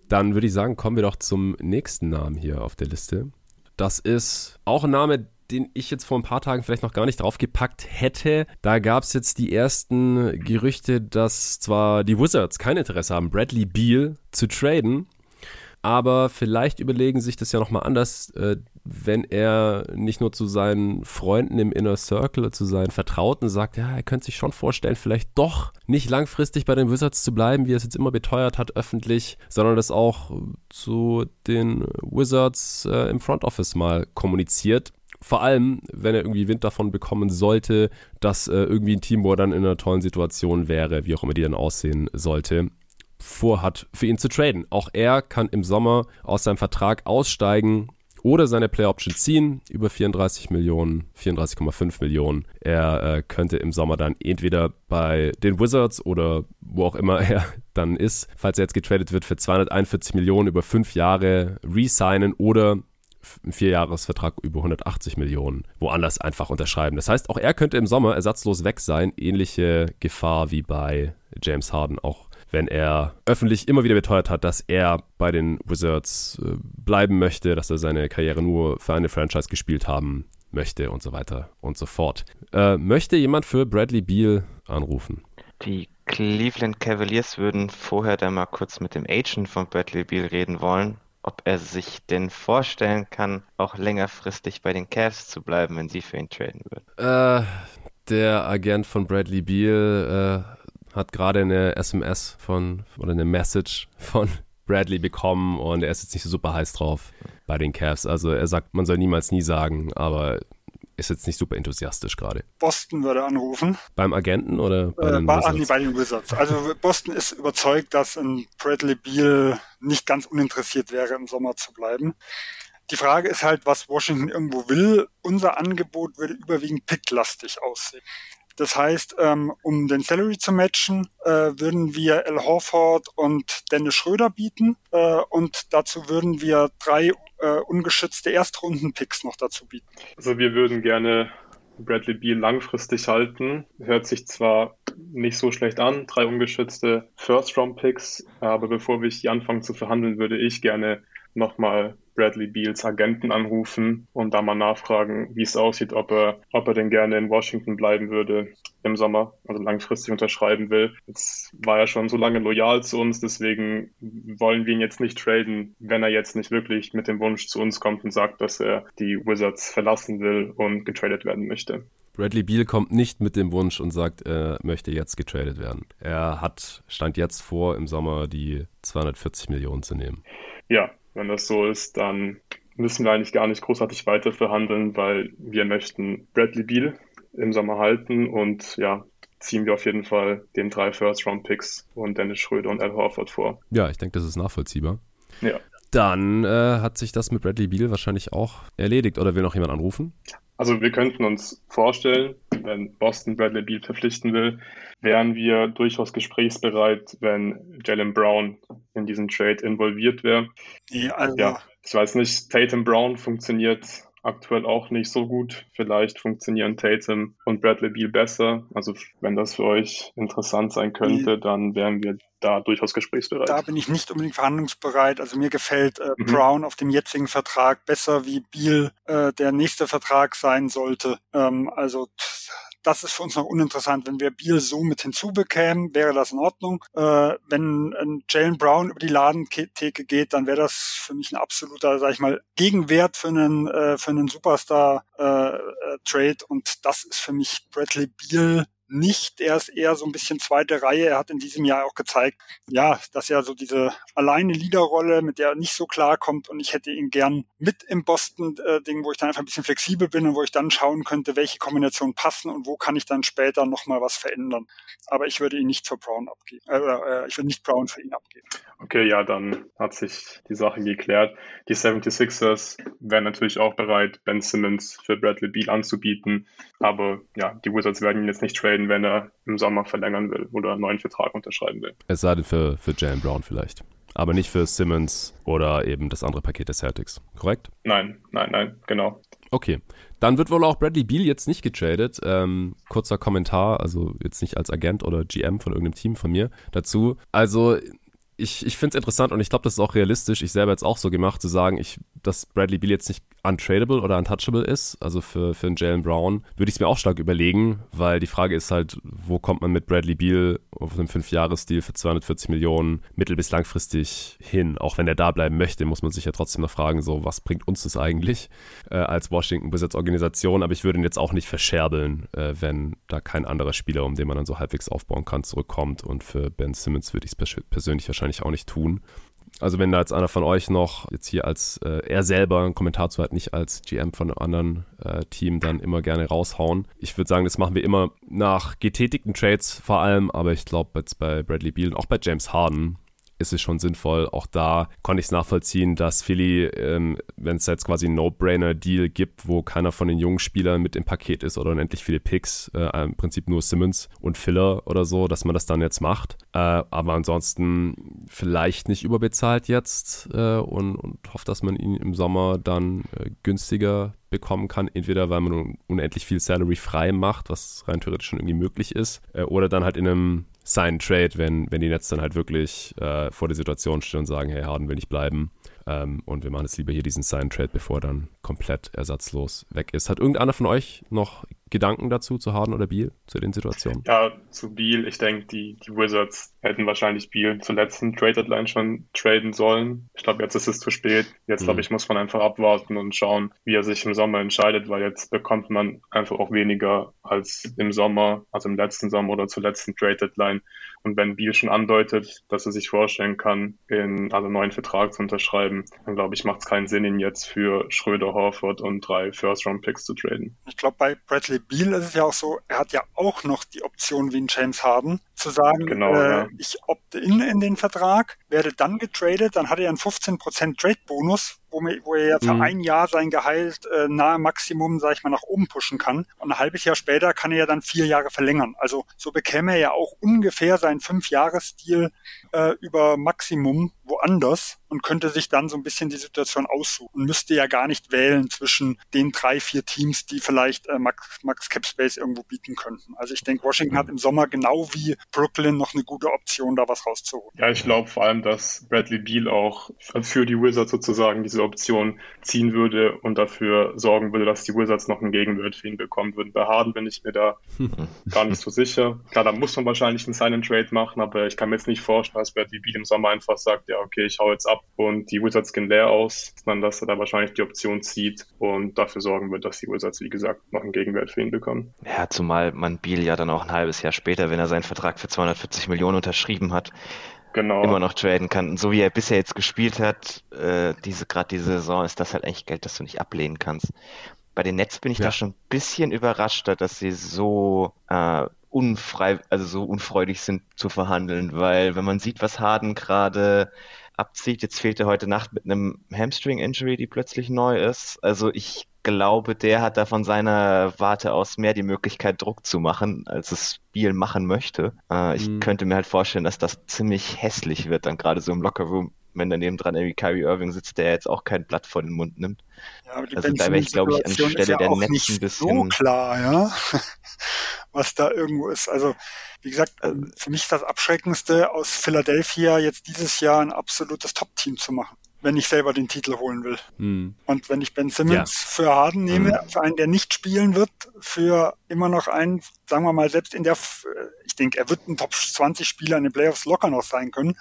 Dann würde ich sagen, kommen wir doch zum nächsten Namen hier auf der Liste. Das ist auch ein Name, den ich jetzt vor ein paar Tagen vielleicht noch gar nicht draufgepackt hätte. Da gab es jetzt die ersten Gerüchte, dass zwar die Wizards kein Interesse haben, Bradley Beal zu traden, aber vielleicht überlegen sich das ja nochmal anders, äh, wenn er nicht nur zu seinen Freunden im Inner Circle, zu seinen Vertrauten sagt, ja, er könnte sich schon vorstellen, vielleicht doch nicht langfristig bei den Wizards zu bleiben, wie er es jetzt immer beteuert hat öffentlich, sondern das auch zu den Wizards äh, im Front Office mal kommuniziert. Vor allem, wenn er irgendwie Wind davon bekommen sollte, dass äh, irgendwie ein Team, wo er dann in einer tollen Situation wäre, wie auch immer die dann aussehen sollte, vorhat, für ihn zu traden. Auch er kann im Sommer aus seinem Vertrag aussteigen oder seine Play Option ziehen über 34 Millionen, 34,5 Millionen. Er äh, könnte im Sommer dann entweder bei den Wizards oder wo auch immer *laughs* er dann ist, falls er jetzt getradet wird, für 241 Millionen über fünf Jahre resignen oder einen Vierjahresvertrag über 180 Millionen woanders einfach unterschreiben. Das heißt, auch er könnte im Sommer ersatzlos weg sein. Ähnliche Gefahr wie bei James Harden auch wenn er öffentlich immer wieder beteuert hat, dass er bei den Wizards äh, bleiben möchte, dass er seine Karriere nur für eine Franchise gespielt haben möchte und so weiter und so fort. Äh, möchte jemand für Bradley Beal anrufen? Die Cleveland Cavaliers würden vorher dann mal kurz mit dem Agent von Bradley Beal reden wollen, ob er sich denn vorstellen kann, auch längerfristig bei den Cavs zu bleiben, wenn sie für ihn traden würden. Äh, der Agent von Bradley Beal äh, hat gerade eine SMS von oder eine Message von *laughs* Bradley bekommen und er ist jetzt nicht so super heiß drauf bei den Cavs. Also er sagt, man soll niemals nie sagen, aber ist jetzt nicht super enthusiastisch gerade. Boston würde anrufen. Beim Agenten oder bei, äh, den bei, Wizards? Nee, bei den Wizards. Also Boston ist überzeugt, dass ein Bradley Beal nicht ganz uninteressiert wäre, im Sommer zu bleiben. Die Frage ist halt, was Washington irgendwo will. Unser Angebot würde überwiegend picklastig aussehen. Das heißt, ähm, um den Salary zu matchen, äh, würden wir Al Horford und Dennis Schröder bieten äh, und dazu würden wir drei äh, ungeschützte Erstrunden-Picks noch dazu bieten. Also wir würden gerne Bradley Beal langfristig halten. Hört sich zwar nicht so schlecht an, drei ungeschützte First-Round-Picks, aber bevor wir hier anfangen zu verhandeln, würde ich gerne nochmal Bradley Beals Agenten anrufen und da mal nachfragen, wie es aussieht, ob er, ob er denn gerne in Washington bleiben würde im Sommer, also langfristig unterschreiben will. Jetzt war er schon so lange loyal zu uns, deswegen wollen wir ihn jetzt nicht traden, wenn er jetzt nicht wirklich mit dem Wunsch zu uns kommt und sagt, dass er die Wizards verlassen will und getradet werden möchte. Bradley Beal kommt nicht mit dem Wunsch und sagt, er möchte jetzt getradet werden. Er hat, stand jetzt vor, im Sommer die 240 Millionen zu nehmen. Ja, wenn das so ist, dann müssen wir eigentlich gar nicht großartig weiter verhandeln, weil wir möchten Bradley Beal im Sommer halten und ja, ziehen wir auf jeden Fall den drei First-Round-Picks und Dennis Schröder und Al Horford vor. Ja, ich denke, das ist nachvollziehbar. Ja. Dann äh, hat sich das mit Bradley Beal wahrscheinlich auch erledigt. Oder will noch jemand anrufen? Also wir könnten uns vorstellen, wenn Boston Bradley Beal verpflichten will, wären wir durchaus gesprächsbereit, wenn Jalen Brown in diesen Trade involviert wäre. Ja, also ja, ich weiß nicht, Tatum Brown funktioniert aktuell auch nicht so gut. Vielleicht funktionieren Tatum und Bradley Beal besser. Also wenn das für euch interessant sein könnte, dann wären wir da durchaus gesprächsbereit. Da bin ich nicht unbedingt verhandlungsbereit. Also mir gefällt äh, mhm. Brown auf dem jetzigen Vertrag besser, wie Beal äh, der nächste Vertrag sein sollte. Ähm, also das ist für uns noch uninteressant. Wenn wir Beal so mit hinzubekämen, wäre das in Ordnung. Äh, wenn ein Jalen Brown über die Ladentheke geht, dann wäre das für mich ein absoluter, sag ich mal, Gegenwert für einen, äh, für einen Superstar-Trade. Äh, äh, und das ist für mich Bradley Beal nicht. Er ist eher so ein bisschen zweite Reihe. Er hat in diesem Jahr auch gezeigt, ja, dass er so diese alleine Leaderrolle, mit der er nicht so klarkommt und ich hätte ihn gern mit im Boston-Ding, wo ich dann einfach ein bisschen flexibel bin und wo ich dann schauen könnte, welche Kombinationen passen und wo kann ich dann später nochmal was verändern. Aber ich würde ihn nicht für Brown abgeben. Äh, äh, ich würde nicht Brown für ihn abgeben. Okay, ja, dann hat sich die Sache geklärt. Die 76ers wären natürlich auch bereit, Ben Simmons für Bradley Beal anzubieten. Aber ja, die Wizards werden ihn jetzt nicht traden, wenn er im Sommer verlängern will oder einen neuen Vertrag unterschreiben will. Es sei denn für, für Jalen Brown vielleicht. Aber nicht für Simmons oder eben das andere Paket der Celtics, korrekt? Nein, nein, nein, genau. Okay, dann wird wohl auch Bradley Beal jetzt nicht getradet. Ähm, kurzer Kommentar, also jetzt nicht als Agent oder GM von irgendeinem Team von mir dazu. Also ich, ich finde es interessant und ich glaube, das ist auch realistisch. Ich selber jetzt auch so gemacht, zu sagen, ich, dass Bradley Beal jetzt nicht untradable oder untouchable ist. Also für, für einen Jalen Brown würde ich es mir auch stark überlegen, weil die Frage ist halt, wo kommt man mit Bradley Beal auf einem 5-Jahres-Deal für 240 Millionen mittel- bis langfristig hin? Auch wenn er da bleiben möchte, muss man sich ja trotzdem noch fragen, so, was bringt uns das eigentlich äh, als Washington Wizards Organisation? Aber ich würde ihn jetzt auch nicht verscherbeln, äh, wenn da kein anderer Spieler, um den man dann so halbwegs aufbauen kann, zurückkommt. Und für Ben Simmons würde ich es persönlich wahrscheinlich auch nicht tun. Also wenn da jetzt einer von euch noch jetzt hier als äh, er selber einen Kommentar zu hat, nicht als GM von einem anderen äh, Team, dann immer gerne raushauen. Ich würde sagen, das machen wir immer nach getätigten Trades vor allem, aber ich glaube jetzt bei Bradley Beal und auch bei James Harden ist es schon sinnvoll. Auch da konnte ich es nachvollziehen, dass Philly, ähm, wenn es jetzt quasi einen No-Brainer-Deal gibt, wo keiner von den jungen Spielern mit im Paket ist oder unendlich viele Picks, äh, im Prinzip nur Simmons und Filler oder so, dass man das dann jetzt macht. Äh, aber ansonsten vielleicht nicht überbezahlt jetzt äh, und, und hofft, dass man ihn im Sommer dann äh, günstiger bekommen kann, entweder weil man unendlich viel Salary frei macht, was rein theoretisch schon irgendwie möglich ist, äh, oder dann halt in einem Sign Trade, wenn, wenn die Nets dann halt wirklich äh, vor der Situation stehen und sagen, hey, Harden will nicht bleiben. Ähm, und wir machen jetzt lieber hier diesen Sign Trade, bevor er dann komplett ersatzlos weg ist. Hat irgendeiner von euch noch Gedanken dazu zu Harden oder Beal zu den Situationen? Ja, zu Beal. Ich denke, die, die Wizards hätten wahrscheinlich Beal zur letzten Trade Deadline schon traden sollen. Ich glaube, jetzt ist es zu spät. Jetzt, mhm. glaube ich, muss man einfach abwarten und schauen, wie er sich im Sommer entscheidet, weil jetzt bekommt man einfach auch weniger als im Sommer, also im letzten Sommer oder zur letzten Trade Deadline. Und wenn Beal schon andeutet, dass er sich vorstellen kann, in, also einen neuen Vertrag zu unterschreiben, dann glaube ich, macht es keinen Sinn, ihn jetzt für Schröder, Horford und drei First-Round-Picks zu traden. Ich glaube, bei Bradley Beal ist es ja auch so, er hat ja auch noch die Option wie ein James Harden, zu sagen, genau, äh, ja. ich opte in in den Vertrag, werde dann getradet, dann hat er einen 15% Trade-Bonus, wo, wo er ja für mhm. ein Jahr sein Gehalt äh, nahe Maximum, sag ich mal, nach oben pushen kann. Und ein halbes Jahr später kann er ja dann vier Jahre verlängern. Also so bekäme er ja auch ungefähr seinen Fünf-Jahres-Stil äh, über Maximum woanders und könnte sich dann so ein bisschen die Situation aussuchen und müsste ja gar nicht wählen zwischen den drei, vier Teams, die vielleicht äh, Max, Max Cap Space irgendwo bieten könnten. Also ich denke, Washington mhm. hat im Sommer genau wie Brooklyn noch eine gute Option, da was rauszuholen. Ja, ich glaube vor allem, dass Bradley Beal auch für die Wizards sozusagen diese Option ziehen würde und dafür sorgen würde, dass die Wizards noch einen Gegenwert für ihn bekommen würden. Bei Harden bin ich mir da *laughs* gar nicht so sicher. Klar, da muss man wahrscheinlich einen Sign and Trade machen, aber ich kann mir jetzt nicht vorstellen, dass Bradley Beal im Sommer einfach sagt, ja, okay, ich hau jetzt ab und die Wizards gehen leer aus, sondern dass er da wahrscheinlich die Option zieht und dafür sorgen wird, dass die Wizards, wie gesagt, noch einen Gegenwert für ihn bekommen. Ja, zumal man Beal ja dann auch ein halbes Jahr später, wenn er seinen Vertrag für 240 Millionen unterschrieben hat, genau. immer noch traden kann. Und so wie er bisher jetzt gespielt hat, äh, diese gerade diese Saison, ist das halt eigentlich Geld, das du nicht ablehnen kannst. Bei den Nets bin ich ja. da schon ein bisschen überrascht, dass sie so äh, unfrei, also so unfreudig sind zu verhandeln, weil wenn man sieht, was Harden gerade abzieht, jetzt fehlt er heute Nacht mit einem Hamstring-Injury, die plötzlich neu ist. Also ich glaube, der hat da von seiner Warte aus mehr die Möglichkeit, Druck zu machen, als es Spiel machen möchte. Äh, ich mhm. könnte mir halt vorstellen, dass das ziemlich hässlich wird, dann gerade so im Lockerroom, wenn daneben dran irgendwie Kyrie Irving sitzt, der jetzt auch kein Blatt vor den Mund nimmt. Ja, aber die also da wäre ich, glaube ich, anstelle ja der Netz ein bisschen. So klar, ja. *laughs* Was da irgendwo ist. Also, wie gesagt, also, für mich das Abschreckendste aus Philadelphia jetzt dieses Jahr ein absolutes Top-Team zu machen wenn ich selber den Titel holen will. Hm. Und wenn ich Ben Simmons ja. für Harden nehme, hm. für einen, der nicht spielen wird, für immer noch einen, sagen wir mal, selbst in der, ich denke, er wird ein Top 20 Spieler in den Playoffs locker noch sein können,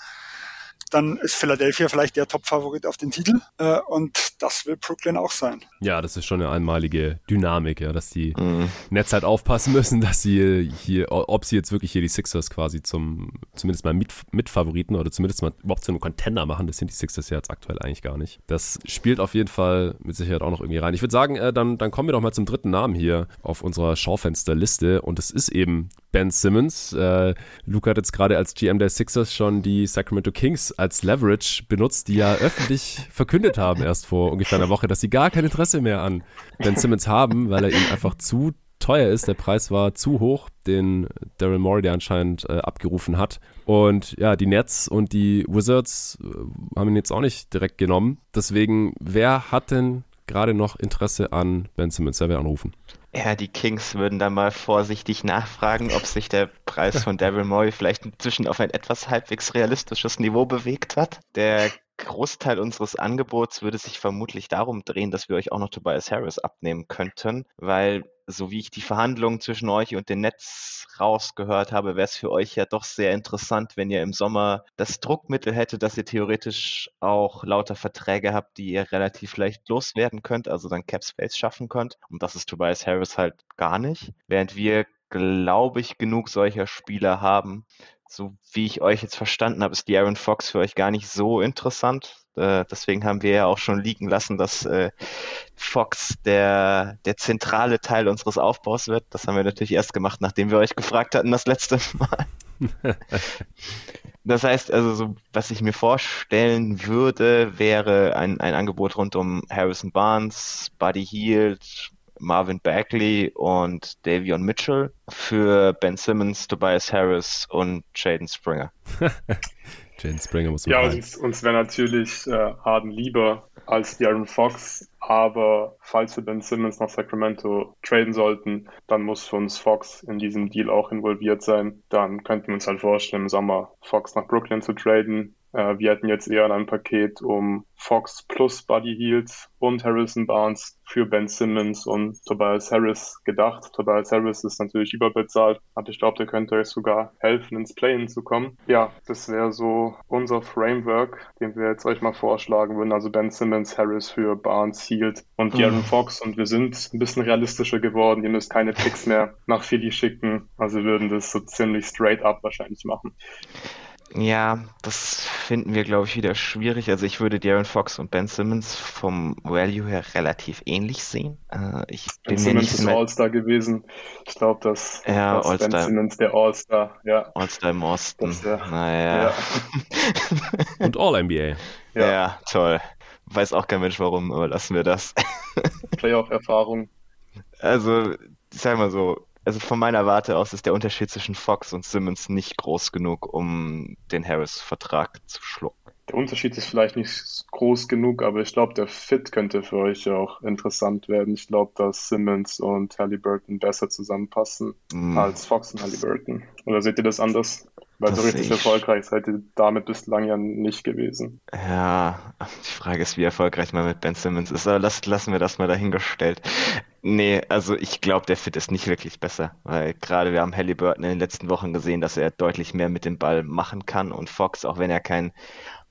dann ist Philadelphia vielleicht der Top-Favorit auf den Titel äh, und das will Brooklyn auch sein. Ja, das ist schon eine einmalige Dynamik, ja, dass die mhm. Netz halt aufpassen *laughs* müssen, dass sie hier, ob sie jetzt wirklich hier die Sixers quasi zum, zumindest mal mit, Mitfavoriten oder zumindest mal überhaupt zu einem Contender machen, das sind die Sixers ja jetzt aktuell eigentlich gar nicht. Das spielt auf jeden Fall mit Sicherheit auch noch irgendwie rein. Ich würde sagen, äh, dann, dann kommen wir doch mal zum dritten Namen hier auf unserer Schaufensterliste und es ist eben Ben Simmons. Äh, Luke hat jetzt gerade als GM der Sixers schon die Sacramento Kings als Leverage benutzt, die ja *laughs* öffentlich verkündet haben, erst vor ungefähr einer Woche, dass sie gar kein Interesse mehr an Ben Simmons haben, weil er ihnen einfach zu teuer ist. Der Preis war zu hoch, den Daryl Morey der anscheinend äh, abgerufen hat. Und ja, die Nets und die Wizards äh, haben ihn jetzt auch nicht direkt genommen. Deswegen, wer hat denn gerade noch Interesse an Ben Simmons? Wer will anrufen? Ja, die Kings würden da mal vorsichtig nachfragen, ob sich der Preis von *laughs* Daryl Morey vielleicht inzwischen auf ein etwas halbwegs realistisches Niveau bewegt hat. Der Großteil unseres Angebots würde sich vermutlich darum drehen, dass wir euch auch noch Tobias Harris abnehmen könnten, weil so wie ich die Verhandlungen zwischen euch und den Netz rausgehört habe, wäre es für euch ja doch sehr interessant, wenn ihr im Sommer das Druckmittel hättet, dass ihr theoretisch auch lauter Verträge habt, die ihr relativ leicht loswerden könnt, also dann Cap Space schaffen könnt. Und das ist Tobias Harris halt gar nicht. Während wir, glaube ich, genug solcher Spieler haben, so wie ich euch jetzt verstanden habe, ist die Aaron Fox für euch gar nicht so interessant. Äh, deswegen haben wir ja auch schon liegen lassen, dass äh, Fox der, der zentrale Teil unseres Aufbaus wird. Das haben wir natürlich erst gemacht, nachdem wir euch gefragt hatten das letzte *laughs* Mal. *laughs* das heißt also, so, was ich mir vorstellen würde, wäre ein, ein Angebot rund um Harrison Barnes, Buddy Hield, Marvin Bagley und Davion Mitchell für Ben Simmons, Tobias Harris und Jaden Springer. *laughs* Jaden Springer muss man Ja, uns, uns wäre natürlich äh, Harden lieber als Darren Fox, aber falls wir Ben Simmons nach Sacramento traden sollten, dann muss für uns Fox in diesem Deal auch involviert sein. Dann könnten wir uns halt vorstellen, im Sommer Fox nach Brooklyn zu traden, äh, wir hatten jetzt eher ein Paket um Fox plus Buddy Heels und Harrison Barnes für Ben Simmons und Tobias Harris gedacht. Tobias Harris ist natürlich überbezahlt, aber ich glaube, der könnte euch sogar helfen, ins Play-In zu kommen. Ja, das wäre so unser Framework, den wir jetzt euch mal vorschlagen würden. Also Ben Simmons, Harris für Barnes, Hield und Garen mhm. Fox. Und wir sind ein bisschen realistischer geworden. Ihr müsst keine Picks mehr nach Philly schicken. Also wir würden das so ziemlich straight up wahrscheinlich machen. Ja, das finden wir, glaube ich, wieder schwierig. Also ich würde Darren Fox und Ben Simmons vom Value her relativ ähnlich sehen. Äh, ich ben bin Simmons ist All-Star gewesen. Ich glaube, dass, ja, dass Ben Simmons der All-Star, ja. All-Star im Osten. Das, ja. Naja. Ja. *laughs* und All-NBA. Ja. ja, toll. Weiß auch kein Mensch warum, aber lassen wir das. *laughs* Playoff-Erfahrung. Also, ich sag mal so, also von meiner Warte aus ist der Unterschied zwischen Fox und Simmons nicht groß genug, um den Harris-Vertrag zu schlucken. Der Unterschied ist vielleicht nicht groß genug, aber ich glaube, der Fit könnte für euch auch interessant werden. Ich glaube, dass Simmons und Halliburton besser zusammenpassen mm. als Fox und Halliburton. Oder seht ihr das anders? Weil das so richtig erfolgreich seid ihr damit bislang ja nicht gewesen. Ja, die Frage ist, wie erfolgreich man mit Ben Simmons ist. Aber lass, lassen wir das mal dahingestellt. Nee, also ich glaube, der Fit ist nicht wirklich besser, weil gerade wir haben Halliburton in den letzten Wochen gesehen, dass er deutlich mehr mit dem Ball machen kann und Fox, auch wenn er kein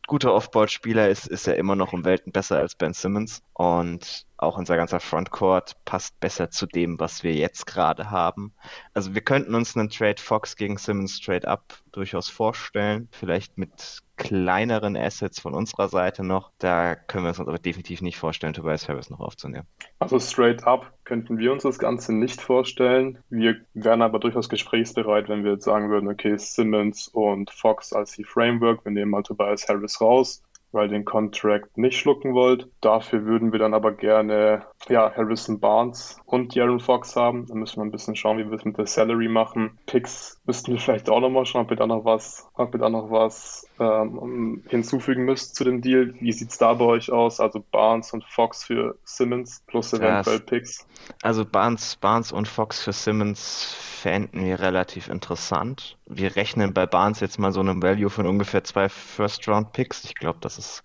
guter Offboard-Spieler ist, ist er immer noch um Welten besser als Ben Simmons. Und auch unser ganzer Frontcourt passt besser zu dem, was wir jetzt gerade haben. Also wir könnten uns einen Trade Fox gegen Simmons Trade Up durchaus vorstellen. Vielleicht mit kleineren Assets von unserer Seite noch. Da können wir uns aber definitiv nicht vorstellen, Tobias Harris noch aufzunehmen. Also straight up könnten wir uns das Ganze nicht vorstellen. Wir wären aber durchaus gesprächsbereit, wenn wir jetzt sagen würden, okay, Simmons und Fox als die Framework, wir nehmen mal Tobias Harris raus weil den Contract nicht schlucken wollt. Dafür würden wir dann aber gerne ja, Harrison Barnes und Jaron Fox haben. Da müssen wir ein bisschen schauen, wie wir es mit der Salary machen. Picks müssten wir vielleicht auch nochmal schauen, ob wir da noch was, ob wir da noch was ähm, hinzufügen müsst zu dem Deal. Wie sieht's da bei euch aus? Also Barnes und Fox für Simmons plus eventuell ja, Picks. Also Barnes, Barnes und Fox für Simmons fänden wir relativ interessant. Wir rechnen bei Barnes jetzt mal so einem Value von ungefähr zwei First-Round-Picks. Ich glaube, das ist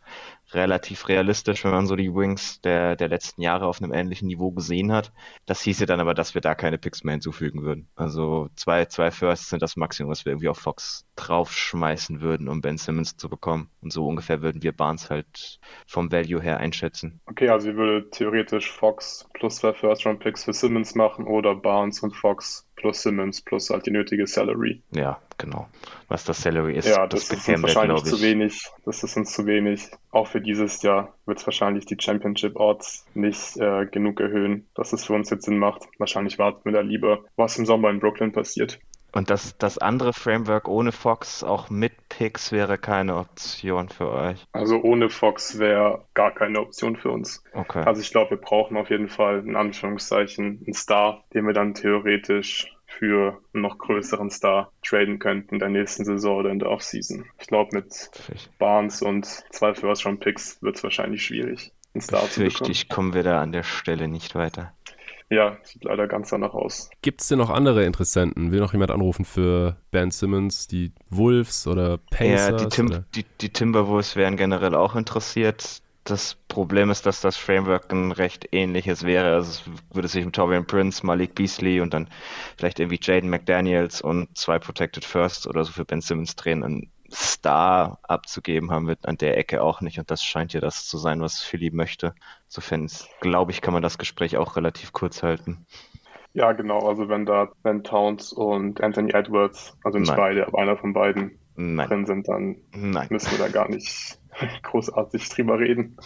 relativ realistisch, wenn man so die Wings der, der letzten Jahre auf einem ähnlichen Niveau gesehen hat. Das hieße dann aber, dass wir da keine Picks mehr hinzufügen würden. Also zwei, zwei Firsts sind das Maximum, was wir irgendwie auf Fox draufschmeißen würden, um Ben Simmons zu bekommen. Und so ungefähr würden wir Barnes halt vom Value her einschätzen. Okay, also ihr würdet theoretisch Fox plus zwei First-Round-Picks für Simmons machen oder Barnes und Fox plus Simmons plus halt die nötige Salary. Ja, genau. Was das Salary ist. Ja, das, das ist uns wahrscheinlich zu wenig. Das ist uns zu wenig. Auch für dieses Jahr wird es wahrscheinlich die Championship Odds nicht äh, genug erhöhen, dass es für uns jetzt Sinn macht. Wahrscheinlich warten wir da lieber, was im Sommer in Brooklyn passiert. Und das, das andere Framework ohne Fox, auch mit Picks, wäre keine Option für euch. Also ohne Fox wäre gar keine Option für uns. Okay. Also ich glaube, wir brauchen auf jeden Fall in Anführungszeichen einen Star, den wir dann theoretisch für einen noch größeren Star traden könnten in der nächsten Saison oder in der Offseason. Ich glaube, mit Barnes und zwei First-Round-Picks wird es wahrscheinlich schwierig, einen Star zu bekommen. Richtig, kommen wir da an der Stelle nicht weiter. Ja, sieht leider ganz danach aus. Gibt es denn noch andere Interessenten? Will noch jemand anrufen für Ben Simmons, die Wolves oder Pacers? Ja, die, Tim die, die Timberwolves wären generell auch interessiert. Das Problem ist, dass das Framework ein recht ähnliches wäre. Also es würde sich um Torian Prince, Malik Beasley und dann vielleicht irgendwie Jaden McDaniels und zwei Protected Firsts oder so für Ben Simmons drehen. Ein Star abzugeben haben wir an der Ecke auch nicht und das scheint ja das zu sein, was Philly möchte. Insofern glaube ich, kann man das Gespräch auch relativ kurz halten. Ja, genau. Also wenn da Ben Towns und Anthony Edwards, also nicht Nein. beide, aber einer von beiden Nein. drin sind, dann Nein. müssen wir da gar nicht *laughs* großartig drüber reden.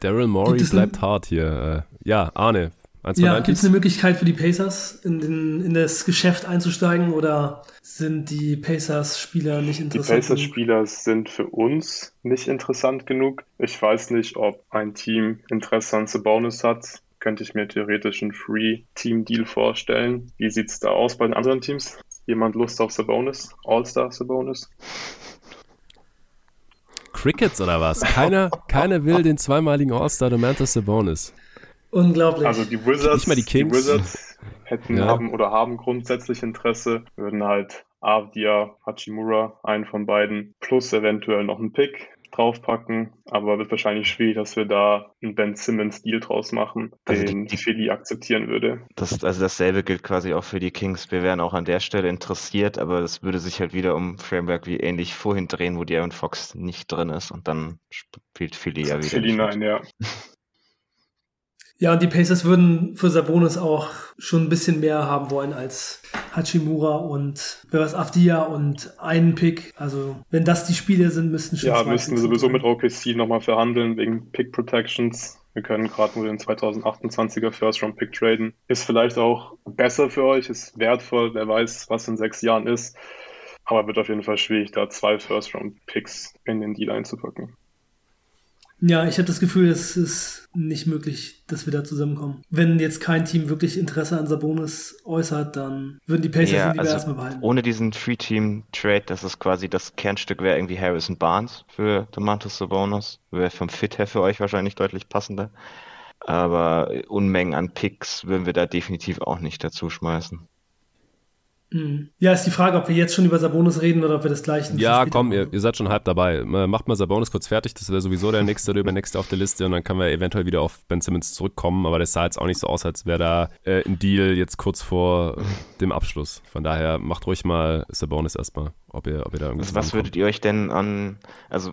Daryl Morey bleibt hart hier. Äh, ja, Arne. Ja, gibt es eine Möglichkeit für die Pacers, in, den, in das Geschäft einzusteigen oder sind die Pacers-Spieler nicht interessant? Die Pacers-Spieler sind für uns nicht interessant genug. Ich weiß nicht, ob ein Team Interesse an Sabonis hat. Könnte ich mir theoretisch einen Free-Team-Deal vorstellen. Wie sieht es da aus bei den anderen Teams? Jemand Lust auf Sabonis? All-Star Sabonis? Crickets oder was? Keiner, keiner will den zweimaligen All-Star Domantas Sabonis. Unglaublich. Also die Wizards, Nicht mal die, Kings. die Wizards hätten ja. haben oder haben grundsätzlich Interesse, würden halt Avdia, Hachimura, einen von beiden, plus eventuell noch einen Pick draufpacken, aber wird wahrscheinlich schwierig, dass wir da einen Ben Simmons Deal draus machen, also den die, die Philly akzeptieren würde. Das, also dasselbe gilt quasi auch für die Kings. Wir wären auch an der Stelle interessiert, aber es würde sich halt wieder um Framework wie ähnlich vorhin drehen, wo die Aaron Fox nicht drin ist und dann spielt Philly ja wieder. Philly nein, ja. *laughs* Ja, und die Pacers würden für Sabonis auch schon ein bisschen mehr haben wollen als Hachimura und wer was Afdia und einen Pick. Also wenn das die Spiele sind, müssten schon. Ja, müssten wir sowieso mit OKC nochmal verhandeln wegen Pick Protections. Wir können gerade nur den 2028er First Round Pick traden. Ist vielleicht auch besser für euch, ist wertvoll, wer weiß, was in sechs Jahren ist. Aber wird auf jeden Fall schwierig, da zwei First Round Picks in den Deal einzupacken. Ja, ich habe das Gefühl, es ist nicht möglich, dass wir da zusammenkommen. Wenn jetzt kein Team wirklich Interesse an Sabonis äußert, dann würden die Pacers ja, ihn also erstmal behalten. Ohne diesen Free-Team-Trade, das ist quasi das Kernstück, wäre irgendwie Harrison Barnes für Domantas Sabonis. Wäre vom Fit her für euch wahrscheinlich deutlich passender. Aber Unmengen an Picks würden wir da definitiv auch nicht dazu schmeißen. Mhm. Ja, ist die Frage, ob wir jetzt schon über Sabonis reden oder ob wir das gleich. Ja, komm, ihr, ihr, seid schon halb dabei. Macht mal Sabonis kurz fertig, das wäre sowieso der nächste oder übernächste auf der Liste und dann können wir eventuell wieder auf Ben Simmons zurückkommen, aber das sah jetzt auch nicht so aus, als wäre da äh, ein Deal jetzt kurz vor dem Abschluss. Von daher macht ruhig mal Sabonis erstmal, ob ihr, ob ihr da irgendwas. Also was würdet ihr euch denn an, also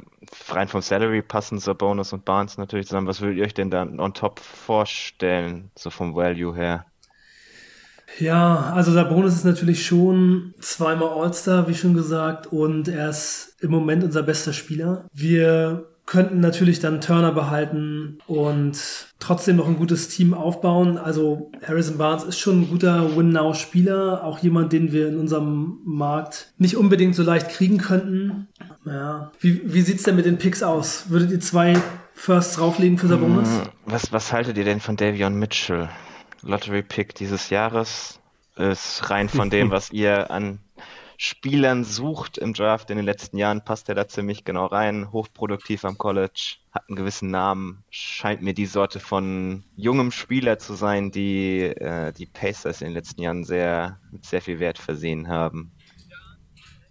rein vom Salary passen Sabonis und Barnes natürlich zusammen, was würdet ihr euch denn da on top vorstellen, so vom Value her? Ja, also Sabonis ist natürlich schon zweimal All-Star, wie schon gesagt, und er ist im Moment unser bester Spieler. Wir könnten natürlich dann Turner behalten und trotzdem noch ein gutes Team aufbauen. Also Harrison Barnes ist schon ein guter Win-Now-Spieler, auch jemand, den wir in unserem Markt nicht unbedingt so leicht kriegen könnten. Ja. Wie, wie sieht's denn mit den Picks aus? Würdet ihr zwei Firsts drauflegen für Sabonis? Hm, was, was haltet ihr denn von Davion Mitchell? Lottery-Pick dieses Jahres. Ist rein von dem, *laughs* was ihr an Spielern sucht im Draft in den letzten Jahren, passt er da ziemlich genau rein. Hochproduktiv am College, hat einen gewissen Namen, scheint mir die Sorte von jungem Spieler zu sein, die äh, die Pacers in den letzten Jahren sehr mit sehr viel Wert versehen haben.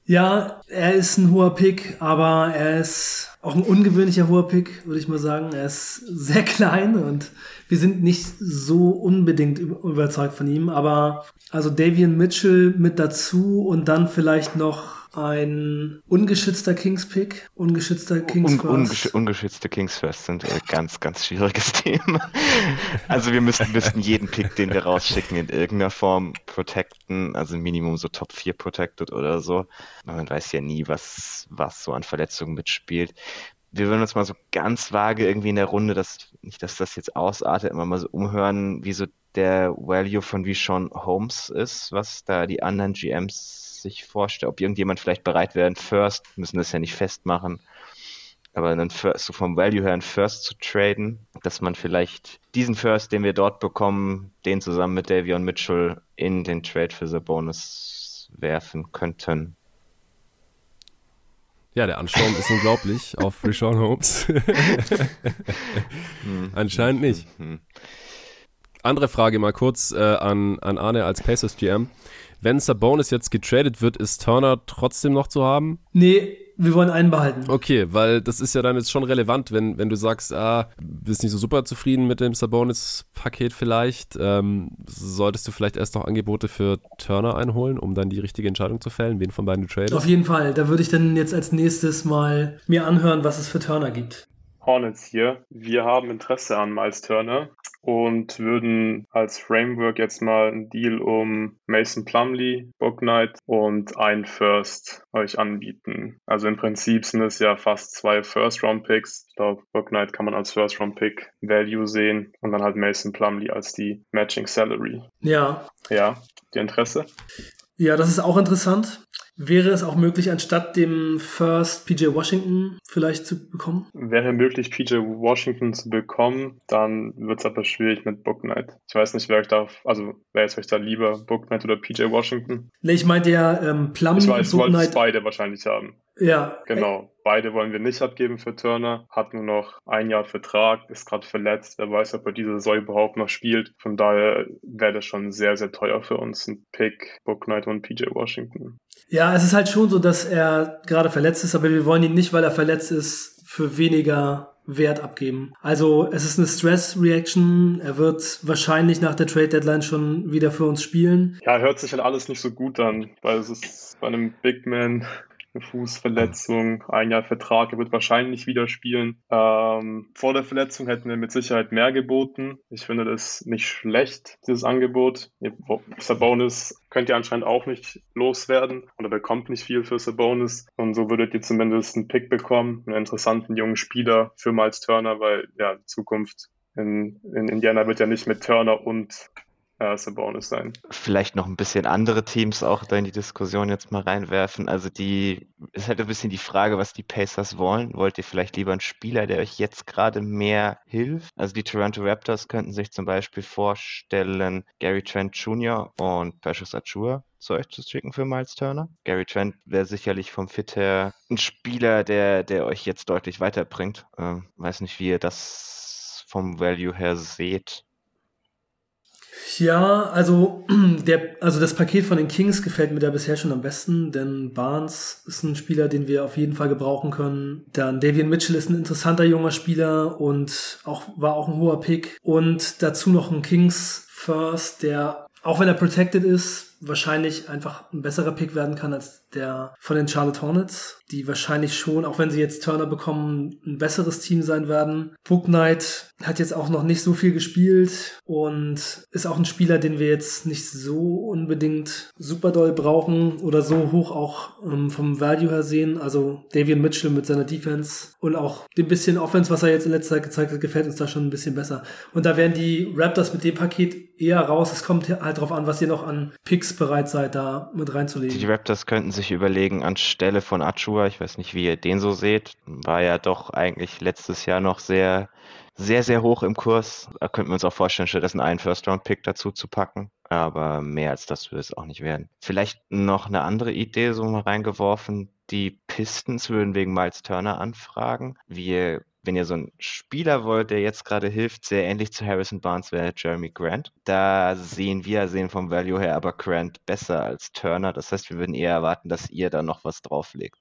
Ja, er ist ein hoher Pick, aber er ist auch ein ungewöhnlicher hoher Pick, würde ich mal sagen. Er ist sehr *laughs* klein und wir sind nicht so unbedingt überzeugt von ihm. Aber also Davian Mitchell mit dazu und dann vielleicht noch ein ungeschützter Kings-Pick, ungeschützter Kings First. ungesch ungeschützte Kings First sind ein ganz, ganz schwieriges *laughs* Thema. Also wir müssten, müssten jeden Pick, den wir rausschicken, in irgendeiner Form protecten, also Minimum so Top 4 protected oder so. Man weiß ja nie, was, was so an Verletzungen mitspielt wir würden uns mal so ganz vage irgendwie in der Runde, dass, nicht, dass das jetzt ausartet, immer mal so umhören, wie so der Value von Vishon Holmes ist, was da die anderen GMs sich vorstellen, ob irgendjemand vielleicht bereit wäre, ein First, müssen das ja nicht festmachen, aber einen First, so vom Value her einen First zu traden, dass man vielleicht diesen First, den wir dort bekommen, den zusammen mit Davion Mitchell in den Trade für The Bonus werfen könnten. Ja, der Ansturm ist unglaublich *laughs* auf Rishon Holmes. *laughs* Hm. Anscheinend nicht. Hm. Andere Frage mal kurz äh, an, an Arne als Pacers GM. Wenn Sabonis jetzt getradet wird, ist Turner trotzdem noch zu haben? Nee, wir wollen einen behalten. Okay, weil das ist ja dann jetzt schon relevant, wenn, wenn du sagst, ah, bist nicht so super zufrieden mit dem Sabonis-Paket vielleicht, ähm, solltest du vielleicht erst noch Angebote für Turner einholen, um dann die richtige Entscheidung zu fällen, wen von beiden du tradest? Auf jeden Fall. Da würde ich dann jetzt als nächstes mal mir anhören, was es für Turner gibt. Hornets hier. Wir haben Interesse an Miles Turner und würden als Framework jetzt mal einen Deal um Mason Plumley, Book Knight und ein First euch anbieten. Also im Prinzip sind es ja fast zwei First-Round-Picks. Ich glaube, Book Knight kann man als First-Round-Pick Value sehen und dann halt Mason Plumley als die Matching Salary. Ja. Ja, die Interesse? Ja, das ist auch interessant. Wäre es auch möglich, anstatt dem First PJ Washington vielleicht zu bekommen? Wäre möglich, PJ Washington zu bekommen, dann wird es aber schwierig mit Book Knight. Ich weiß nicht, wer euch da, also wer ist euch da lieber, Book Knight oder PJ Washington? Nee, ich meinte ja ähm, Plum. Ich weiß, Book Knight. beide wahrscheinlich haben. Ja. Genau. Beide wollen wir nicht abgeben für Turner. Hat nur noch ein Jahr Vertrag, ist gerade verletzt. Wer weiß, ob er diese Saison überhaupt noch spielt. Von daher wäre das schon sehr, sehr teuer für uns. Ein Pick, Book Knight und PJ Washington. Ja, es ist halt schon so, dass er gerade verletzt ist, aber wir wollen ihn nicht, weil er verletzt ist, für weniger Wert abgeben. Also es ist eine Stress-Reaction. Er wird wahrscheinlich nach der Trade-Deadline schon wieder für uns spielen. Ja, hört sich halt alles nicht so gut an, weil es ist bei einem Big Man Fußverletzung, ein Jahr Vertrag, er wird wahrscheinlich wieder spielen. Ähm, vor der Verletzung hätten wir mit Sicherheit mehr geboten. Ich finde das nicht schlecht, dieses Angebot. Sabonis könnt ihr anscheinend auch nicht loswerden oder bekommt nicht viel für Sabonis. Und so würdet ihr zumindest einen Pick bekommen, einen interessanten jungen Spieler für Miles Turner, weil ja, Zukunft in, in Indiana wird ja nicht mit Turner und ja, Sabonis sein. Vielleicht noch ein bisschen andere Teams auch da in die Diskussion jetzt mal reinwerfen. Also die ist halt ein bisschen die Frage, was die Pacers wollen. Wollt ihr vielleicht lieber einen Spieler, der euch jetzt gerade mehr hilft? Also die Toronto Raptors könnten sich zum Beispiel vorstellen, Gary Trent Jr. und Precious Achua zu euch zu schicken für Miles Turner. Gary Trent wäre sicherlich vom Fit her ein Spieler, der, der euch jetzt deutlich weiterbringt. Ähm, weiß nicht, wie ihr das vom Value her seht. Ja, also, *clears throat* der, also das Paket von den Kings gefällt mir da bisher schon am besten, denn Barnes ist ein Spieler, den wir auf jeden Fall gebrauchen können. Dann Davian Mitchell ist ein interessanter junger Spieler und auch, war auch ein hoher Pick. Und dazu noch ein Kings First, der, auch wenn er protected ist, wahrscheinlich einfach ein besserer Pick werden kann als der von den Charlotte Hornets, die wahrscheinlich schon, auch wenn sie jetzt Turner bekommen, ein besseres Team sein werden. Book Knight hat jetzt auch noch nicht so viel gespielt und ist auch ein Spieler, den wir jetzt nicht so unbedingt super doll brauchen oder so hoch auch ähm, vom Value her sehen. Also Davian Mitchell mit seiner Defense und auch dem bisschen Offense, was er jetzt in letzter Zeit gezeigt hat, gefällt uns da schon ein bisschen besser. Und da werden die Raptors mit dem Paket eher raus. Es kommt halt drauf an, was ihr noch an Picks bereit seid, da mit reinzulegen. Die Raptors könnten sich überlegen, anstelle von Achua, ich weiß nicht, wie ihr den so seht, war ja doch eigentlich letztes Jahr noch sehr, sehr, sehr hoch im Kurs. Da könnten wir uns auch vorstellen, stattdessen einen First-Round-Pick dazu zu packen. Aber mehr als das würde es auch nicht werden. Vielleicht noch eine andere Idee so mal reingeworfen. Die Pistons würden wegen Miles Turner anfragen. Wir wenn ihr so einen Spieler wollt, der jetzt gerade hilft, sehr ähnlich zu Harrison Barnes wäre Jeremy Grant. Da sehen wir, sehen vom Value her aber Grant besser als Turner. Das heißt, wir würden eher erwarten, dass ihr da noch was drauflegt.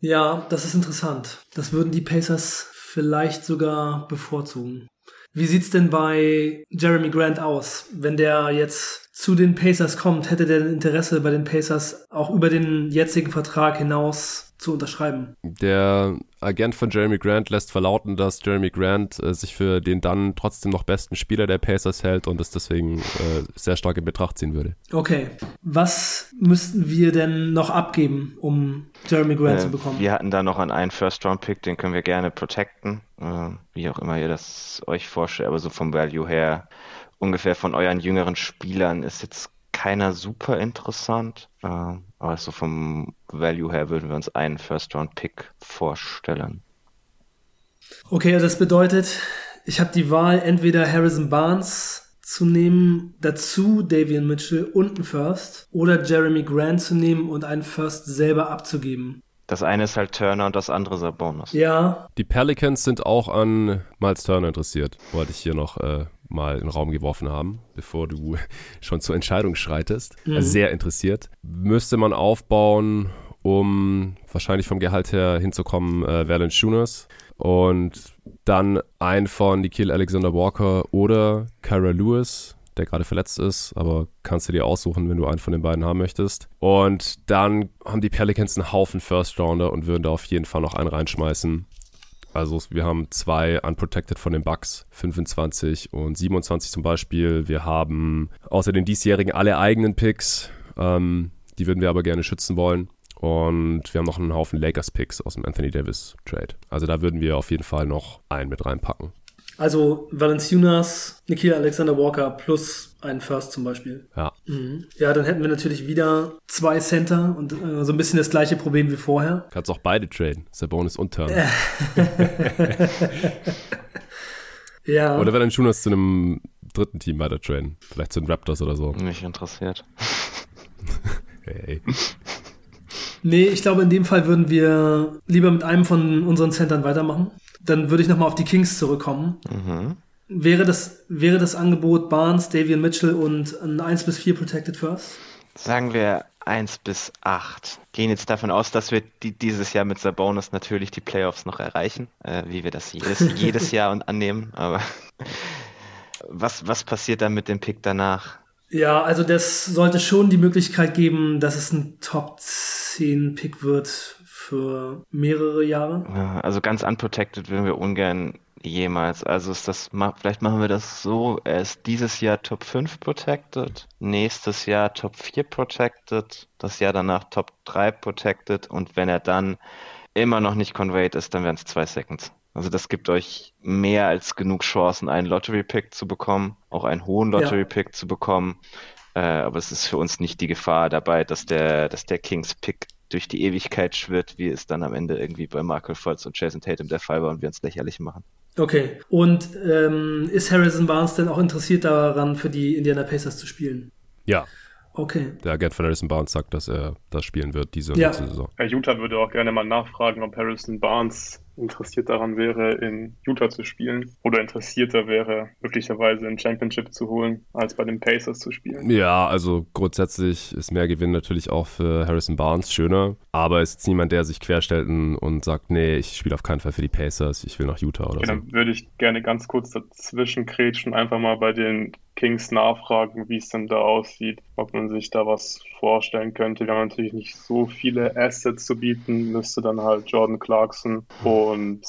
Ja, das ist interessant. Das würden die Pacers vielleicht sogar bevorzugen. Wie sieht's denn bei Jeremy Grant aus? Wenn der jetzt zu den Pacers kommt, hätte der Interesse bei den Pacers auch über den jetzigen Vertrag hinaus zu unterschreiben. Der Agent von Jeremy Grant lässt verlauten, dass Jeremy Grant äh, sich für den dann trotzdem noch besten Spieler der Pacers hält und es deswegen äh, sehr stark in Betracht ziehen würde. Okay. Was müssten wir denn noch abgeben, um Jeremy Grant äh, zu bekommen? Wir hatten da noch einen First-Round-Pick, den können wir gerne protecten. Äh, wie auch immer ihr das euch vorstellt, aber so vom Value her ungefähr von euren jüngeren Spielern ist jetzt keiner super interessant. Äh, aber so vom Value her würden wir uns einen First-Round-Pick vorstellen. Okay, also das bedeutet, ich habe die Wahl, entweder Harrison Barnes zu nehmen, dazu Davian Mitchell und einen First, oder Jeremy Grant zu nehmen und einen First selber abzugeben. Das eine ist halt Turner und das andere Sabonis. Ja. Die Pelicans sind auch an Miles Turner interessiert, wollte ich hier noch äh, mal in den Raum geworfen haben, bevor du *laughs* schon zur Entscheidung schreitest. Mhm. Also sehr interessiert. Müsste man aufbauen, um wahrscheinlich vom Gehalt her hinzukommen, äh, Valen Schooners und dann ein von Nikhil Alexander Walker oder Kyra Lewis, der gerade verletzt ist, aber kannst du dir aussuchen, wenn du einen von den beiden haben möchtest. Und dann haben die Pelicans einen Haufen First Rounder und würden da auf jeden Fall noch einen reinschmeißen. Also wir haben zwei Unprotected von den Bucks, 25 und 27 zum Beispiel. Wir haben außer den diesjährigen alle eigenen Picks. Ähm, die würden wir aber gerne schützen wollen. Und wir haben noch einen Haufen Lakers-Picks aus dem Anthony Davis-Trade. Also da würden wir auf jeden Fall noch einen mit reinpacken. Also Valenciunas, Nikhil Alexander Walker plus einen First zum Beispiel. Ja. Mhm. Ja, dann hätten wir natürlich wieder zwei Center und äh, so ein bisschen das gleiche Problem wie vorher. Kannst auch beide traden, Sabonis und Turner. ja. *laughs* Oder Valenciunas zu einem dritten Team weiter traden. Vielleicht zu den Raptors oder so. Mich interessiert. *laughs* hey. Nee, ich glaube, in dem Fall würden wir lieber mit einem von unseren Centern weitermachen. Dann würde ich nochmal auf die Kings zurückkommen. Mhm. Wäre, das, wäre das Angebot Barnes, Davian Mitchell und ein 1 bis 4 Protected First? Sagen wir 1 bis 8. Gehen jetzt davon aus, dass wir die, dieses Jahr mit Sabonis natürlich die Playoffs noch erreichen, äh, wie wir das jedes, *laughs* jedes Jahr und annehmen. Aber was, was passiert dann mit dem Pick danach? Ja, also das sollte schon die Möglichkeit geben, dass es ein Top 10 Pick wird für mehrere Jahre? Also ganz unprotected würden wir ungern jemals. Also ist das, vielleicht machen wir das so, er ist dieses Jahr Top 5 protected, nächstes Jahr Top 4 protected, das Jahr danach Top 3 protected und wenn er dann immer noch nicht conveyed ist, dann wären es zwei Seconds. Also das gibt euch mehr als genug Chancen, einen Lottery-Pick zu bekommen, auch einen hohen Lottery-Pick ja. zu bekommen. Äh, aber es ist für uns nicht die Gefahr dabei, dass der, dass der Kings-Pick durch die Ewigkeit schwirrt, wie es dann am Ende irgendwie bei Markel Fultz und Jason Tatum der Fall war und wir uns lächerlich machen. Okay. Und ähm, ist Harrison Barnes denn auch interessiert daran, für die Indiana Pacers zu spielen? Ja. Okay. Der Agent von Harrison Barnes sagt, dass er das spielen wird, diese ja. Saison. Herr Utah würde auch gerne mal nachfragen, ob Harrison Barnes interessiert daran wäre, in Utah zu spielen oder interessierter wäre, möglicherweise ein Championship zu holen, als bei den Pacers zu spielen. Ja, also grundsätzlich ist mehr Gewinn natürlich auch für Harrison Barnes schöner, aber es ist niemand, der sich querstellt und sagt, nee, ich spiele auf keinen Fall für die Pacers, ich will nach Utah oder okay, so. Dann würde ich gerne ganz kurz dazwischen kretschen, einfach mal bei den Kings nachfragen, wie es denn da aussieht, ob man sich da was vorstellen könnte. Wir haben natürlich nicht so viele Assets zu bieten, müsste dann halt Jordan Clarkson und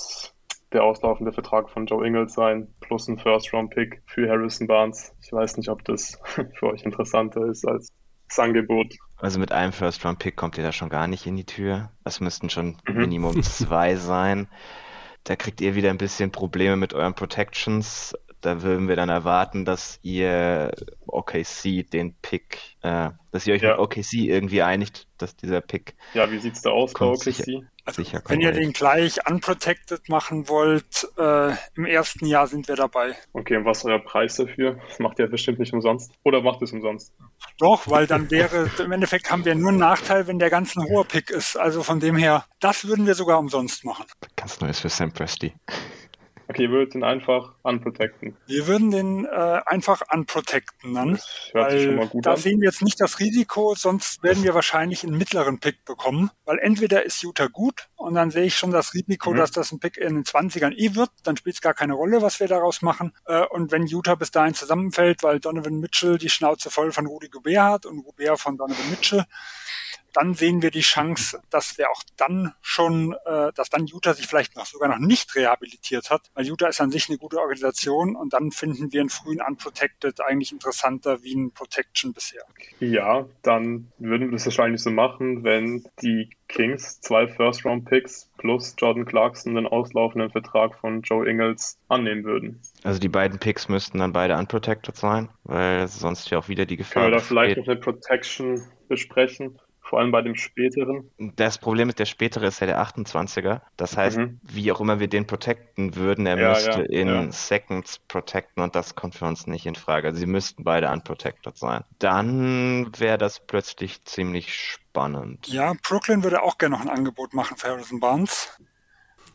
der auslaufende Vertrag von Joe Ingles sein, plus ein First-Round-Pick für Harrison Barnes. Ich weiß nicht, ob das *laughs* für euch interessanter ist als das Angebot. Also mit einem First-Round-Pick kommt ihr da schon gar nicht in die Tür. Es müssten schon mhm. Minimum zwei sein. Da kriegt ihr wieder ein bisschen Probleme mit euren Protections da würden wir dann erwarten, dass ihr OKC den Pick, äh, dass ihr euch ja. mit OKC irgendwie einigt, dass dieser Pick. Ja, wie sieht's da aus bei OKC? Sicher, also, sicher wenn ihr den gleich unprotected machen wollt, äh, im ersten Jahr sind wir dabei. Okay, und was ist euer Preis dafür? Das macht ihr bestimmt nicht umsonst. Oder macht es umsonst? Doch, weil dann wäre, *laughs* im Endeffekt haben wir nur einen Nachteil, wenn der ganz ein hoher Pick ist. Also von dem her, das würden wir sogar umsonst machen. Ganz Neues für Sam Presti. Okay, ihr würdet ihn einfach unprotecten. Wir würden den äh, einfach unprotecten dann. Das hört sich schon mal gut da an. sehen wir jetzt nicht das Risiko, sonst werden wir wahrscheinlich einen mittleren Pick bekommen. Weil entweder ist Utah gut und dann sehe ich schon das Risiko, Mhm. dass das ein Pick in den 20ern eh wird. Dann spielt es gar keine Rolle, was wir daraus machen. Äh, und wenn Utah bis dahin zusammenfällt, weil Donovan Mitchell die Schnauze voll von Rudy Gobert hat und Gobert von Donovan Mitchell, dann sehen wir die Chance, dass wir auch dann schon, äh, dass dann Utah sich vielleicht noch sogar noch nicht rehabilitiert hat, weil Utah ist an sich eine gute Organisation und dann finden wir einen frühen Unprotected eigentlich interessanter wie ein Protection bisher. Ja, dann würden wir das wahrscheinlich so machen, wenn die Kings zwei First-Round-Picks plus Jordan Clarkson den auslaufenden Vertrag von Joe Ingles annehmen würden. Also die beiden Picks müssten dann beide unprotected sein, weil sonst ja auch wieder die Gefahr Können wir da vielleicht noch eine Protection besprechen? Vor allem bei dem späteren. Das Problem ist, der spätere ist ja der 28er. Das heißt, Mhm. wie auch immer wir den protecten würden, er Ja, müsste ja, in ja. Seconds protecten und das kommt für uns nicht in Frage. Also sie müssten beide unprotected sein. Dann wäre das plötzlich ziemlich spannend. Ja, Brooklyn würde auch gerne noch ein Angebot machen für Harrison Barnes.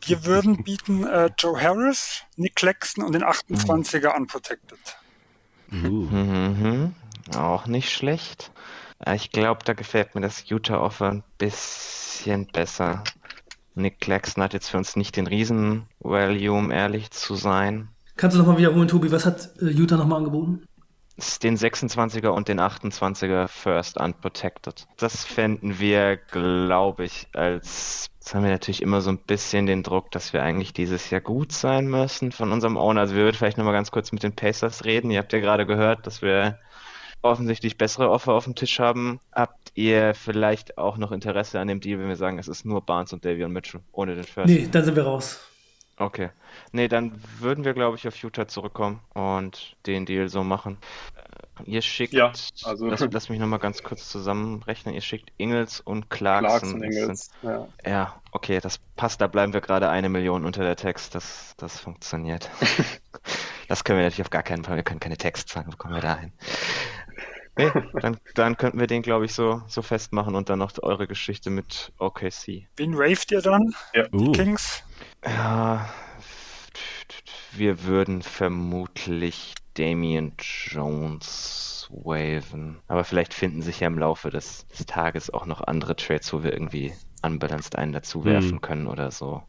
Wir würden *laughs* bieten äh, Joe Harris, Nick Claxton und den 28er unprotected. Uh. Mhm, auch nicht schlecht. Äh, Ich glaube, da gefällt mir das Utah-Offer ein bisschen besser. Nick Claxton hat jetzt für uns nicht den Riesen-Value, um ehrlich zu sein. Kannst du nochmal wiederholen, Tobi, was hat äh, Utah nochmal angeboten? Den 26er und den 28er First Unprotected. Das fänden wir, glaube ich, als. Jetzt haben wir natürlich immer so ein bisschen den Druck, dass wir eigentlich dieses Jahr gut sein müssen von unserem Owner. Also wir würden vielleicht nochmal ganz kurz mit den Pacers reden. Ihr habt ja gerade gehört, dass wir offensichtlich bessere Offer auf dem Tisch haben. Habt ihr vielleicht auch noch Interesse an dem Deal, wenn wir sagen, es ist nur Barnes und Davion Mitchell ohne den First? Nee, dann sind wir raus. Okay. Nee, dann würden wir, glaube ich, auf Utah zurückkommen und den Deal so machen. Äh, Ihr schickt, Ja, also- lass, lass mich nochmal ganz kurz zusammenrechnen. Ihr schickt Ingels und Clarkson. Clarkson Ingles. Ja. Ja, okay, das passt. Da bleiben wir gerade eine Million unter der Text. Das, das funktioniert. *laughs* das können wir natürlich auf gar keinen Fall. Wir können keine Textzahlen. Wo kommen wir da hin? Nee, *laughs* dann, dann könnten wir den, glaube ich, so, so festmachen und dann noch eure Geschichte mit OKC. Wen raved ihr dann? Uh. Kings? Ja, wir würden vermutlich Damian Jones waven. Aber vielleicht finden sich ja im Laufe des, des Tages auch noch andere Trades, wo wir irgendwie unbalanced einen dazu werfen Hm. können oder so.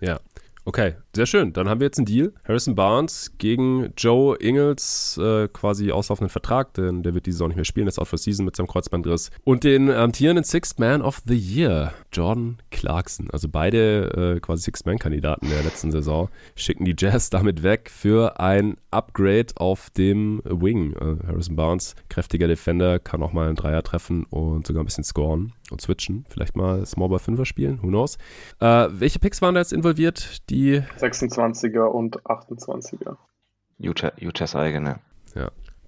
Ja. Okay, sehr schön. Dann haben wir jetzt einen Deal. Harrison Barnes gegen Joe Ingles, äh, quasi auslaufenden Vertrag, denn der wird diese Saison nicht mehr spielen, ist out for season mit seinem Kreuzbandriss. Und den amtierenden Sixth Man of the Year, Jordan Clarkson. Also beide äh, quasi Sixth Man-Kandidaten der letzten Saison schicken die Jazz *laughs* damit weg für ein Upgrade auf dem Wing. Äh, Harrison Barnes, kräftiger Defender, kann auch mal einen Dreier treffen und sogar ein bisschen scoren und switchen. Vielleicht mal Small Ball 5er spielen, who knows. Äh, welche Picks waren da jetzt involviert? Die 26er und 28er. Utah, Utahs eigene.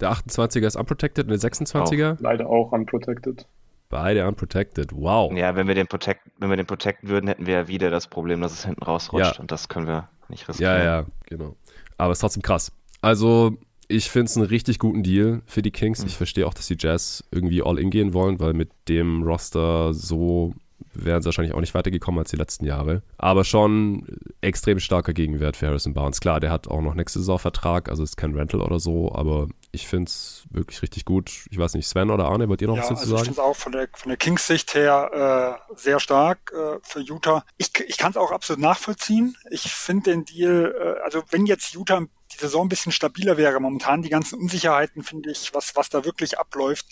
Der 28er ist unprotected und der 26er Leider auch unprotected. beide unprotected. Wow. Ja, wenn wir den protect, wenn wir den protecten würden, hätten wir ja wieder das Problem, dass es hinten rausrutscht Ja. und das können wir nicht riskieren. Ja, ja, genau. Aber es ist trotzdem krass. Also, ich finde es einen richtig guten Deal für die Kings. Ich verstehe auch, dass die Jazz irgendwie all in gehen wollen, weil mit dem Roster so wären sie wahrscheinlich auch nicht weitergekommen als die letzten Jahre. Aber schon extrem starker Gegenwert für Harrison Barnes. Klar, der hat auch noch nächste Saison Vertrag, also ist kein Rental oder so, aber ich finde es wirklich richtig gut. Ich weiß nicht, Sven oder Arne, wollt ihr noch Ja, was dazu also ich sagen? finde es auch von der, von der Kings-Sicht her äh, sehr stark äh, für Utah. Ich, ich kann es auch absolut nachvollziehen. Ich finde den Deal, äh, also wenn jetzt Utah die Saison ein bisschen stabiler wäre, momentan die ganzen Unsicherheiten, finde ich, was, was da wirklich abläuft,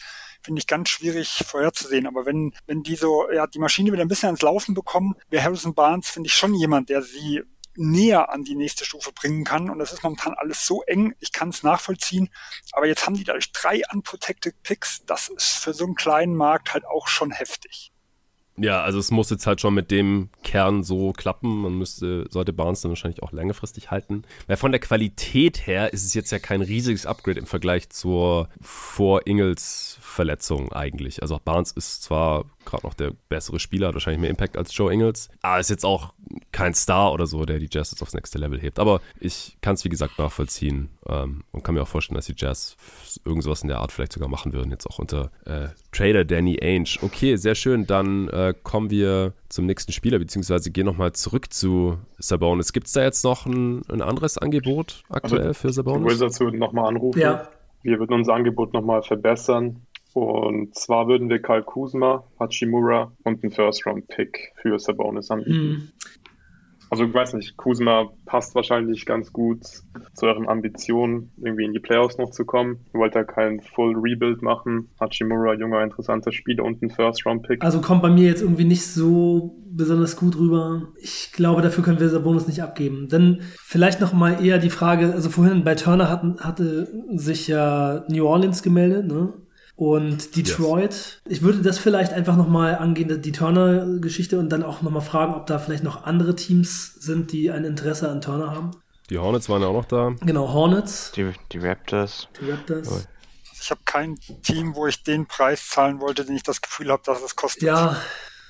finde ich ganz schwierig vorherzusehen. Aber wenn, wenn die so, ja, die Maschine wieder ein bisschen ans Laufen bekommen, wäre Harrison Barnes, finde ich, schon jemand, der sie näher an die nächste Stufe bringen kann. Und das ist momentan alles so eng, ich kann es nachvollziehen. Aber jetzt haben die dadurch drei unprotected Picks. Das ist für so einen kleinen Markt halt auch schon heftig. Ja, also es muss jetzt halt schon mit dem Kern so klappen. Man müsste, sollte Barnes dann wahrscheinlich auch längerfristig halten. Weil von der Qualität her ist es jetzt ja kein riesiges Upgrade im Vergleich zur vor Ingels Verletzung eigentlich. Also Barnes ist zwar gerade noch der bessere Spieler, hat wahrscheinlich mehr Impact als Joe Ingles. Aber ist jetzt auch kein Star oder so, der die Jazz jetzt aufs nächste Level hebt. Aber ich kann es, wie gesagt, nachvollziehen ähm, und kann mir auch vorstellen, dass die Jazz irgendwas in der Art vielleicht sogar machen würden, jetzt auch unter äh, Trader Danny Ainge. Okay, sehr schön. Dann äh, kommen wir zum nächsten Spieler, beziehungsweise gehen nochmal zurück zu Sabonis. Gibt es da jetzt noch ein, ein anderes Angebot aktuell also, für Sabonis? Wizards würden nochmal anrufen. Ja. Wir würden unser Angebot nochmal verbessern. Und zwar würden wir Kyle Kuzma, Hachimura und einen First-Round-Pick für Sabonis anbieten. Mhm. Also ich weiß nicht, Kuzma passt wahrscheinlich ganz gut zu euren Ambitionen, irgendwie in die Playoffs noch zu kommen. Ihr wollt ja keinen Full Rebuild machen. Hachimura, junger, interessanter Spieler und ein First-Round-Pick. Also kommt bei mir jetzt irgendwie nicht so besonders gut rüber. Ich glaube, dafür können wir Bonus nicht abgeben. Denn vielleicht noch mal eher die Frage, also vorhin bei Turner hatten, hatte sich ja New Orleans gemeldet, ne? Und Detroit. Yes. Ich würde das vielleicht einfach nochmal angehen, die Turner-Geschichte und dann auch nochmal fragen, ob da vielleicht noch andere Teams sind, die ein Interesse an Turner haben. Die Hornets waren ja auch noch da. Genau, Hornets. Die, die Raptors. Die Raptors. Oh. Ich habe kein Team, wo ich den Preis zahlen wollte, den ich das Gefühl habe, dass es kostet. Ja.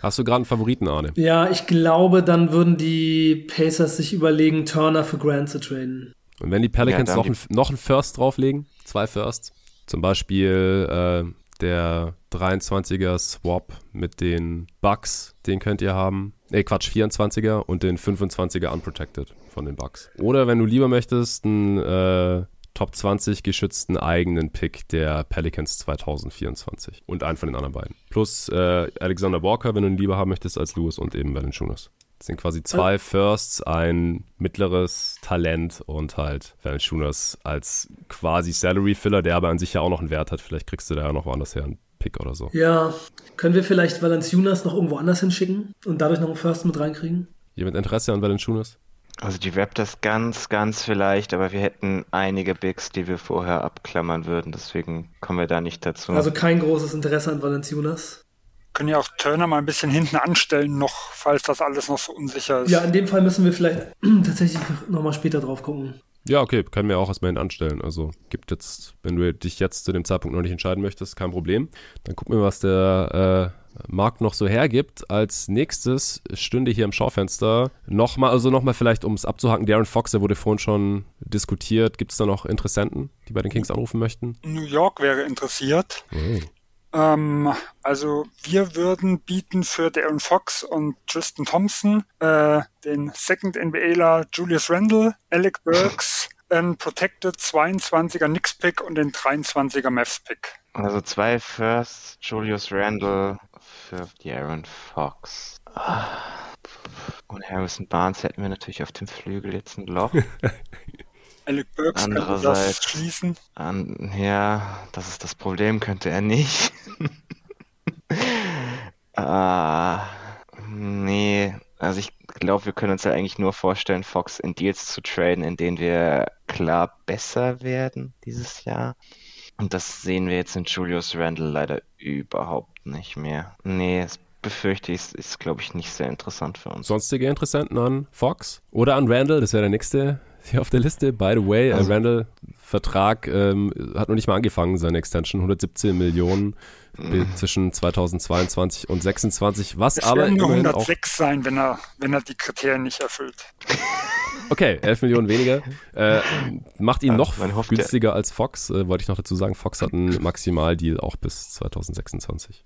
Hast du gerade einen Favoriten, Arne? Ja, ich glaube, dann würden die Pacers sich überlegen, Turner für Grant zu traden. Und wenn die Pelicans ja, noch, ein, noch einen First drauflegen, zwei Firsts, zum Beispiel äh, der 23er Swap mit den Bucks, den könnt ihr haben. Ne, Quatsch, 24er und den 25er Unprotected von den Bucks. Oder wenn du lieber möchtest, einen äh, Top 20 geschützten eigenen Pick der Pelicans 2024 und einen von den anderen beiden. Plus äh, Alexander Walker, wenn du ihn lieber haben möchtest als Lewis und eben Valanciunas. Das sind quasi zwei äh. Firsts, ein mittleres Talent und halt Valanciunas als quasi Salary Filler, der aber an sich ja auch noch einen Wert hat. Vielleicht kriegst du da ja noch woanders her einen Pick oder so. Ja, können wir vielleicht Valanciunas noch irgendwo anders hinschicken und dadurch noch einen First mit reinkriegen? Jemand Interesse an Valanciunas? Also die Raptors ganz, ganz vielleicht, aber wir hätten einige Bigs, die wir vorher abklammern würden, deswegen kommen wir da nicht dazu. Also kein großes Interesse an Valanciunas? Können ja auch Turner mal ein bisschen hinten anstellen noch, falls das alles noch so unsicher ist. Ja, in dem Fall müssen wir vielleicht *clears throat* tatsächlich nochmal später drauf gucken. Ja, okay, können wir auch erstmal hinten anstellen. Also gibt jetzt, wenn du dich jetzt zu dem Zeitpunkt noch nicht entscheiden möchtest, kein Problem. Dann gucken wir, was der äh, Markt noch so hergibt. Als nächstes stünde hier im Schaufenster nochmal, also nochmal vielleicht, um es abzuhaken, Darren Fox, der wurde vorhin schon diskutiert. Gibt es da noch Interessenten, die bei den Kings anrufen möchten? New York wäre interessiert. Oh. Ähm, also wir würden bieten für Darren Fox und Tristan Thompson äh, den Second NBAler Julius Randle, Alec *laughs* Burks, ein Protected 22er Knicks Pick und den 23er Mavs Pick. Also zwei First, Julius Randle für Darren Fox. Und Harrison Barnes hätten wir natürlich auf dem Flügel jetzt ein Loch. *laughs* Alec Burks könnte das schließen. An, ja, das ist das Problem, könnte er nicht. *laughs* ah, nee, also ich glaube, wir können uns ja eigentlich nur vorstellen, Fox in Deals zu traden, in denen wir klar besser werden dieses Jahr. Und das sehen wir jetzt in Julius Randle leider überhaupt nicht mehr. Nee, das befürchte ich, ist, glaube ich, nicht sehr interessant für uns. Sonstige Interessenten an Fox oder an Randall, das wäre der nächste hier auf der Liste. By the way, also. Randall Vertrag ähm, hat noch nicht mal angefangen, seine Extension, 117 Millionen. Zwischen 2022 und 2026, was es aber nur 106 auch sein, wenn er, wenn er die Kriterien nicht erfüllt. *laughs* Okay, 11 Millionen weniger. Äh, macht ihn ja, noch günstiger als Fox, äh, wollte ich noch dazu sagen. Fox hat einen Maximaldeal auch bis 2026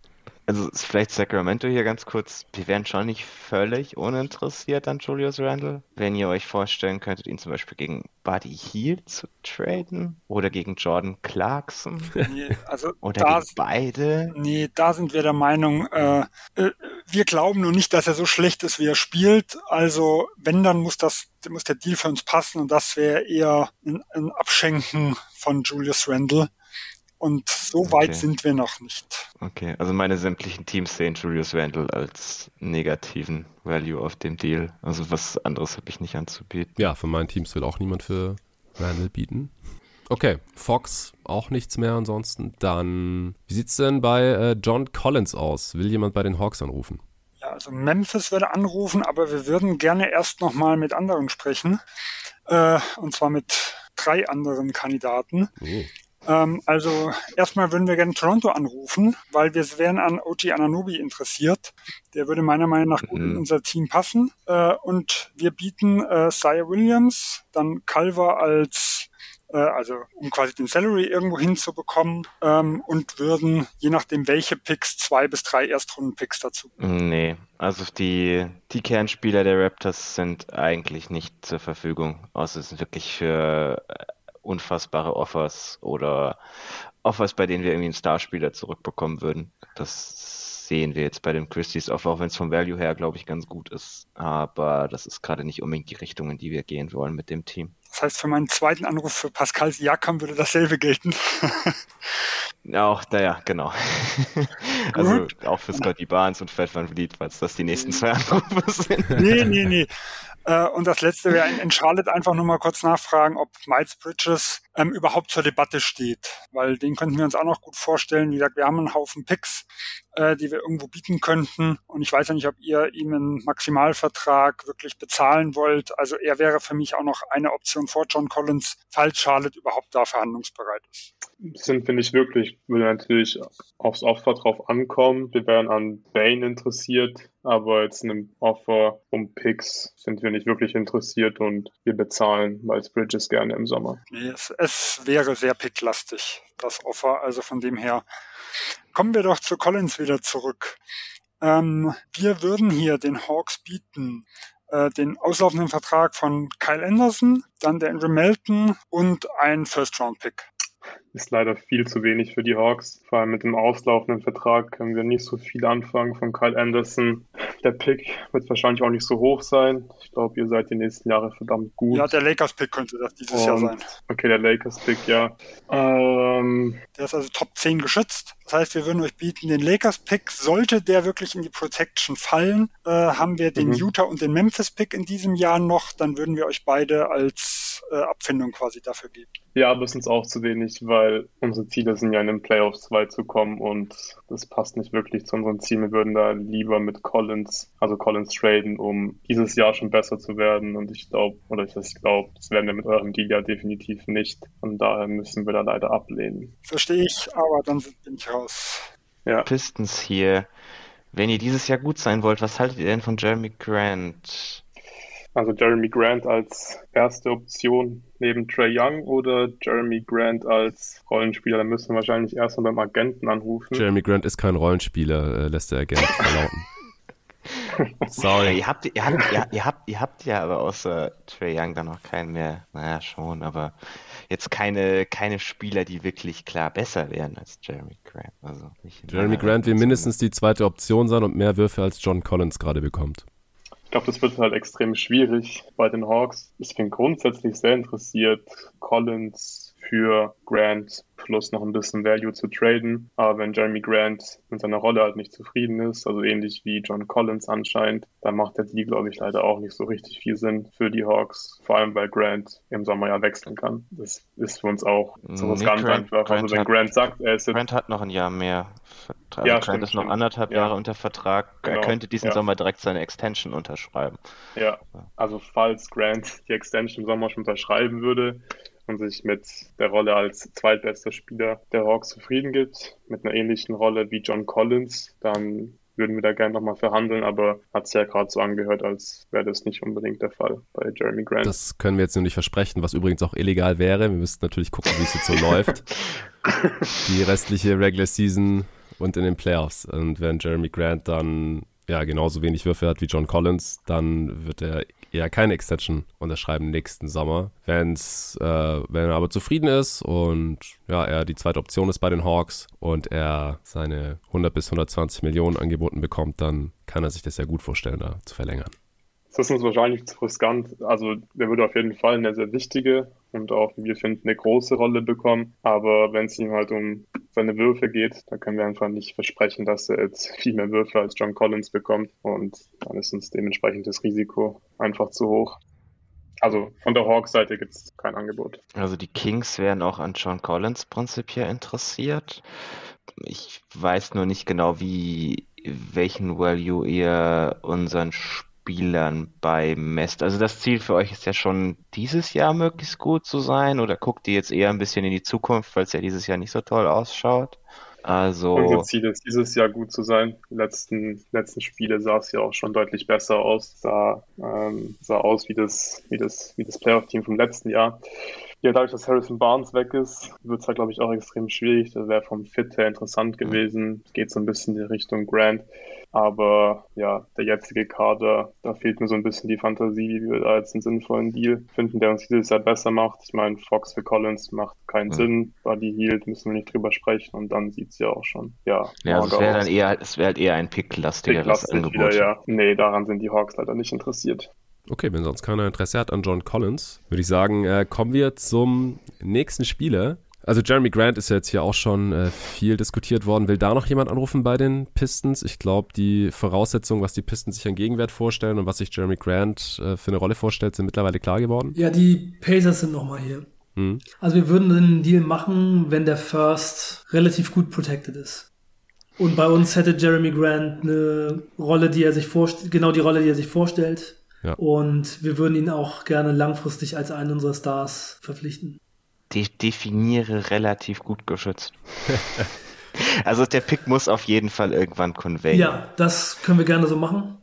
also vielleicht Sacramento hier ganz kurz. Wir wären schon nicht völlig uninteressiert an Julius Randle, wenn ihr euch vorstellen könntet, ihn zum Beispiel gegen Buddy Heel zu traden oder gegen Jordan Clarkson. Nee, also *laughs* oder gegen beide. Nee, da sind wir der Meinung, äh, äh, wir glauben nur nicht, dass er so schlecht ist, wie er spielt. Also wenn, dann muss das muss der Deal für uns passen und das wäre eher ein, ein Abschenken von Julius Randle. Und so okay. weit sind wir noch nicht. Okay, also meine sämtlichen Teams sehen Julius Randle als negativen Value auf dem Deal. Also was anderes habe ich nicht anzubieten. Ja, von meinen Teams will auch niemand für Randle bieten. Okay, Fox auch nichts mehr ansonsten. Dann, wie sieht es denn bei äh, John Collins aus? Will jemand bei den Hawks anrufen? Ja, also Memphis würde anrufen, aber wir würden gerne erst nochmal mit anderen sprechen. Äh, und zwar mit drei anderen Kandidaten. Oh. Ähm, also erstmal würden wir gerne Toronto anrufen, weil wir wären an OG Ananobi interessiert. Der würde meiner Meinung nach gut in mhm. unser Team passen. Äh, und wir bieten äh, Sire Williams, dann Culver als äh, also um quasi den Salary irgendwo hinzubekommen ähm, und würden, je nachdem welche Picks, zwei bis drei Erstrunden-Picks dazu. Nee, also die, die Kernspieler der Raptors sind eigentlich nicht zur Verfügung, außer es sind wirklich für äh, unfassbare Offers oder Offers, bei denen wir irgendwie einen Starspieler zurückbekommen würden. Das sehen wir jetzt bei dem Christie's Offer, auch wenn es vom Value her, glaube ich, ganz gut ist. Aber das ist gerade nicht unbedingt die Richtung, in die wir gehen wollen mit dem Team. Das heißt, für meinen zweiten Anruf für Pascal Siakam würde dasselbe gelten. *laughs* auch, naja, genau. *laughs* also auch für Scotty Barnes und Fred Van Vliet, falls das die nächsten zwei Anrufe *laughs* sind. nee, nee, nee. Äh, und das letzte wäre in Charlotte einfach nur mal kurz nachfragen, ob Miles Bridges ähm, überhaupt zur Debatte steht. Weil den könnten wir uns auch noch gut vorstellen. Wie gesagt, wir haben einen Haufen Picks, äh, die wir irgendwo bieten könnten. Und ich weiß ja nicht, ob ihr ihm einen Maximalvertrag wirklich bezahlen wollt. Also er wäre für mich auch noch eine Option vor John Collins, falls Charlotte überhaupt da verhandlungsbereit ist sind wir nicht wirklich, würde natürlich aufs Opfer drauf ankommen. Wir wären an Bane interessiert, aber jetzt in einem Offer um Picks sind wir nicht wirklich interessiert und wir bezahlen Miles Bridges gerne im Sommer. Nee, es, es wäre sehr picklastig, das Offer. Also von dem her kommen wir doch zu Collins wieder zurück. Ähm, wir würden hier den Hawks bieten äh, den auslaufenden Vertrag von Kyle Anderson, dann der Andrew Melton und ein First-Round-Pick ist leider viel zu wenig für die Hawks. Vor allem mit dem auslaufenden Vertrag können wir nicht so viel anfangen von Kyle Anderson. Der Pick wird wahrscheinlich auch nicht so hoch sein. Ich glaube, ihr seid die nächsten Jahre verdammt gut. Ja, der Lakers-Pick könnte das dieses Und, Jahr sein. Okay, der Lakers-Pick, ja. Ähm, der ist also Top 10 geschützt. Das heißt, wir würden euch bieten, den Lakers-Pick, sollte der wirklich in die Protection fallen, äh, haben wir den mhm. Utah und den Memphis-Pick in diesem Jahr noch. Dann würden wir euch beide als äh, Abfindung quasi dafür geben. Ja, aber es ist auch zu wenig, weil unsere Ziele sind ja in den Playoffs weit zu kommen und das passt nicht wirklich zu unseren Zielen. Wir würden da lieber mit Collins, also Collins traden, um dieses Jahr schon besser zu werden. Und ich glaube, oder ich glaube, das werden wir mit eurem Deal ja definitiv nicht. Und daher müssen wir da leider ablehnen. Verstehe ich, aber dann bin ich raus. Ja. Pistons hier. Wenn ihr dieses Jahr gut sein wollt, was haltet ihr denn von Jeremy Grant? Also Jeremy Grant als erste Option neben Trey Young oder Jeremy Grant als Rollenspieler? Da müssen wir wahrscheinlich erstmal beim Agenten anrufen. Jeremy Grant ist kein Rollenspieler, äh, lässt der Agent verlauten. *laughs* Sorry. ihr, habt, ihr, habt, ihr, ihr, habt, ihr habt ja aber außer Trey Young dann noch keinen mehr. Naja, schon, aber jetzt keine, keine Spieler, die wirklich klar besser wären als Jeremy Grant. Also Jeremy Grant will mindestens die zweite Option sein und mehr Würfe als John Collins gerade bekommt. Ich glaube, das wird halt extrem schwierig bei den Hawks. Ich bin grundsätzlich sehr interessiert, Collins für Grant plus noch ein bisschen Value zu traden. Aber wenn Jeremy Grant mit seiner Rolle halt nicht zufrieden ist, also ähnlich wie John Collins anscheinend, dann macht der Deal, glaube ich, leider auch nicht so richtig viel Sinn für die Hawks. Vor allem, weil Grant im Sommer ja wechseln kann. Das ist für uns auch so was nee, ganz einfach. Grant also wenn Grant sagt, er ist jetzt... Grant hat noch ein Jahr mehr Vertrag. Ja, Grant stimmt, ist noch stimmt. anderthalb Jahre unter Vertrag. Genau. Er könnte diesen ja. Sommer direkt seine Extension unterschreiben. Ja, also falls Grant die Extension im Sommer schon unterschreiben würde, und sich mit der Rolle als zweitbester Spieler der Hawks zufrieden gibt, mit einer ähnlichen Rolle wie John Collins, dann würden wir da gerne nochmal verhandeln, aber hat es ja gerade so angehört, als wäre das nicht unbedingt der Fall bei Jeremy Grant. Das können wir jetzt nur nicht versprechen, was übrigens auch illegal wäre. Wir müssten natürlich gucken, wie es jetzt so läuft. *laughs* Die restliche Regular Season und in den Playoffs. Und wenn Jeremy Grant dann ja genauso wenig Würfe hat wie John Collins, dann wird er eher keine Extension unterschreiben nächsten Sommer. Wenn's, äh, wenn er aber zufrieden ist und ja, er die zweite Option ist bei den Hawks und er seine 100 bis 120 Millionen angeboten bekommt, dann kann er sich das ja gut vorstellen, da zu verlängern. Das ist uns wahrscheinlich zu riskant. Also der würde auf jeden Fall eine sehr wichtige und auch, wie wir finden, eine große Rolle bekommen. Aber wenn es ihm halt um seine Würfe geht, dann können wir einfach nicht versprechen, dass er jetzt viel mehr Würfe als John Collins bekommt. Und dann ist uns dementsprechend das Risiko einfach zu hoch. Also von der Hawks-Seite gibt es kein Angebot. Also die Kings wären auch an John Collins prinzipiell interessiert. Ich weiß nur nicht genau, wie welchen Value ihr unseren Spiel Spielern beimisst. Also das Ziel für euch ist ja schon dieses Jahr möglichst gut zu sein oder guckt ihr jetzt eher ein bisschen in die Zukunft, weil es ja dieses Jahr nicht so toll ausschaut? Also. Unser Ziel ist, dieses Jahr gut zu sein. Die letzten, letzten Spiele sah es ja auch schon deutlich besser aus. Sah, ähm, sah aus wie das, wie das, wie das Playoff-Team vom letzten Jahr. Ja, dadurch, dass Harrison Barnes weg ist, wird es halt, glaube ich, auch extrem schwierig. Das wäre vom Fit her interessant gewesen. Es geht so ein bisschen in die Richtung Grant. Aber ja, der jetzige Kader, da fehlt mir so ein bisschen die Fantasie, wie wir da jetzt einen sinnvollen Deal finden, der uns dieses Jahr besser macht. Ich meine, Fox für Collins macht keinen ja. Sinn. Buddy Hield müssen wir nicht drüber sprechen und dann sieht es ja auch schon, ja. Ja, also es wäre dann eher, es wäre halt eher ein Pick-lastigeres Pick Angebot. Wieder, ja. Nee, daran sind die Hawks leider nicht interessiert. Okay, wenn sonst keiner Interesse hat an John Collins, würde ich sagen, äh, kommen wir zum nächsten Spieler. Also Jeremy Grant ist ja jetzt hier auch schon äh, viel diskutiert worden. Will da noch jemand anrufen bei den Pistons? Ich glaube, die Voraussetzungen, was die Pistons sich an Gegenwert vorstellen und was sich Jeremy Grant äh, für eine Rolle vorstellt, sind mittlerweile klar geworden. Ja, die Pacers sind nochmal hier. Hm. Also wir würden einen Deal machen, wenn der First relativ gut protected ist. Und bei uns hätte Jeremy Grant eine Rolle, die er sich vorstellt, genau die Rolle, die er sich vorstellt. Ja. Und wir würden ihn auch gerne langfristig als einen unserer Stars verpflichten. De definiere relativ gut geschützt. *laughs* also der Pick muss auf jeden Fall irgendwann conveyen. Ja, das können wir gerne so machen.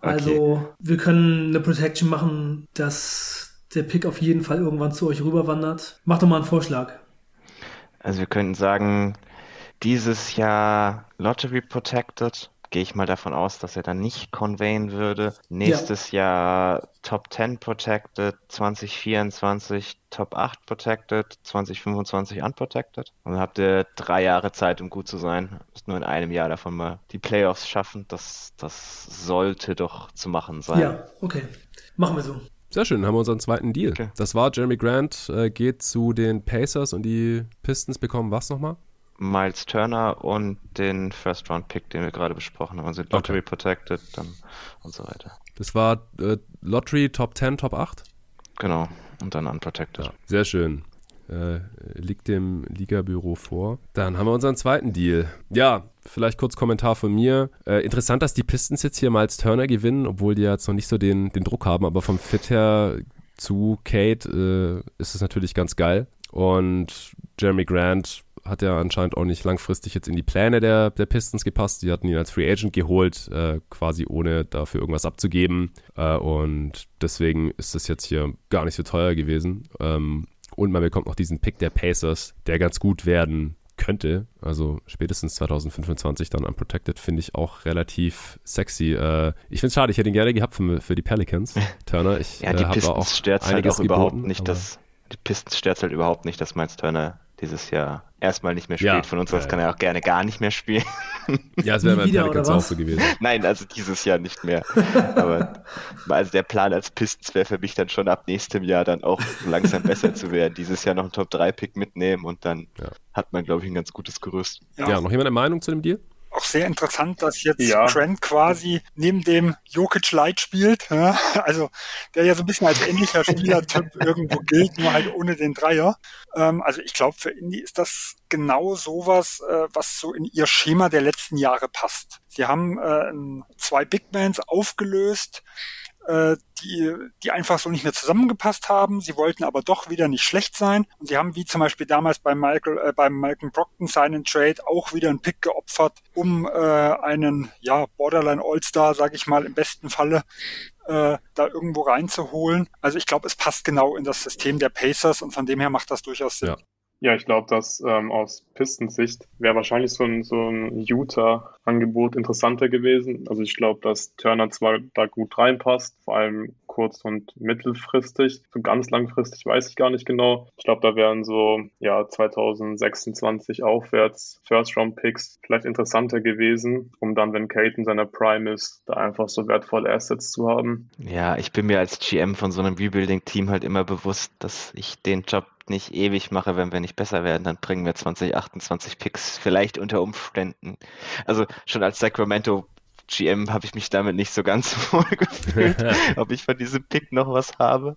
Also okay. wir können eine Protection machen, dass der Pick auf jeden Fall irgendwann zu euch rüberwandert. Mach doch mal einen Vorschlag. Also wir könnten sagen, dieses Jahr Lottery Protected gehe ich mal davon aus, dass er dann nicht conveyen würde. Nächstes ja. Jahr Top 10 Protected, 2024 Top 8 Protected, 2025 Unprotected. Und dann habt ihr drei Jahre Zeit, um gut zu sein. Müsst nur in einem Jahr davon mal die Playoffs schaffen. Das, das sollte doch zu machen sein. Ja, okay. Machen wir so. Sehr schön, haben wir unseren zweiten Deal. Okay. Das war Jeremy Grant, äh, geht zu den Pacers und die Pistons bekommen was nochmal? Miles Turner und den First Round Pick, den wir gerade besprochen haben. Also Lottery okay. Protected dann und so weiter. Das war äh, Lottery Top 10, Top 8? Genau. Und dann Unprotected. Ja, sehr schön. Äh, liegt dem Ligabüro vor. Dann haben wir unseren zweiten Deal. Ja, vielleicht kurz Kommentar von mir. Äh, interessant, dass die Pistons jetzt hier Miles Turner gewinnen, obwohl die jetzt noch nicht so den, den Druck haben, aber vom Fit her zu Kate äh, ist es natürlich ganz geil. Und Jeremy Grant hat ja anscheinend auch nicht langfristig jetzt in die Pläne der, der Pistons gepasst. Die hatten ihn als Free Agent geholt, äh, quasi ohne dafür irgendwas abzugeben. Äh, und deswegen ist das jetzt hier gar nicht so teuer gewesen. Ähm, und man bekommt noch diesen Pick der Pacers, der ganz gut werden könnte. Also spätestens 2025 dann unprotected finde ich auch relativ sexy. Äh, ich finde es schade, ich hätte ihn gerne gehabt für, für die Pelicans. *laughs* Turner, ich ja, die äh, Pistons auch stört halt auch überhaupt geboten, nicht, dass die Pistons stört halt überhaupt nicht, dass Miles Turner dieses Jahr erstmal nicht mehr spielt. Ja, Von uns aus kann er auch gerne gar nicht mehr spielen. *laughs* Ja, es wäre bei Pelicans auch so gewesen. *laughs* Nein, also dieses Jahr nicht mehr. Aber also der Plan als Pistons wäre für mich dann schon ab nächstem Jahr dann auch langsam besser zu werden. Dieses Jahr noch einen Top-3-Pick mitnehmen und dann ja. hat man, glaube ich, ein ganz gutes Gerüst. Ja. ja, noch jemand eine Meinung zu dem Deal? Auch sehr interessant, dass jetzt ja. Trent quasi neben dem Jokic Light spielt. Ja? Also der ja so ein bisschen als ähnlicher Spielertyp *laughs* irgendwo gilt, nur halt ohne den Dreier. Ähm, also ich glaube, für Indy ist das genau sowas, äh, was so in ihr Schema der letzten Jahre passt. Sie haben äh, zwei Big Bands aufgelöst, äh, die, die einfach so nicht mehr zusammengepasst haben. Sie wollten aber doch wieder nicht schlecht sein. Und sie haben wie zum Beispiel damals bei Michael, äh, beim Malcolm Brockton seinen Trade auch wieder einen Pick geopfert, um äh, einen ja Borderline All-Star, sag ich mal, im besten Falle äh, da irgendwo reinzuholen. Also ich glaube, es passt genau in das System der Pacers und von dem her macht das durchaus Sinn. Ja. Ja, ich glaube, dass ähm, aus Pistensicht wäre wahrscheinlich so ein, so ein Utah-Angebot interessanter gewesen. Also ich glaube, dass Turner zwar da gut reinpasst, vor allem kurz- und mittelfristig. So ganz langfristig weiß ich gar nicht genau. Ich glaube, da wären so ja 2026 aufwärts First-Round-Picks vielleicht interessanter gewesen, um dann, wenn Kate in seiner Prime ist, da einfach so wertvolle Assets zu haben. Ja, ich bin mir als GM von so einem Rebuilding-Team halt immer bewusst, dass ich den Job nicht ewig mache, wenn wir nicht besser werden, dann bringen wir 2028 Picks vielleicht unter Umständen. Also schon als Sacramento GM habe ich mich damit nicht so ganz *laughs* wohl gefühlt, *laughs* ob ich von diesem Pick noch was habe.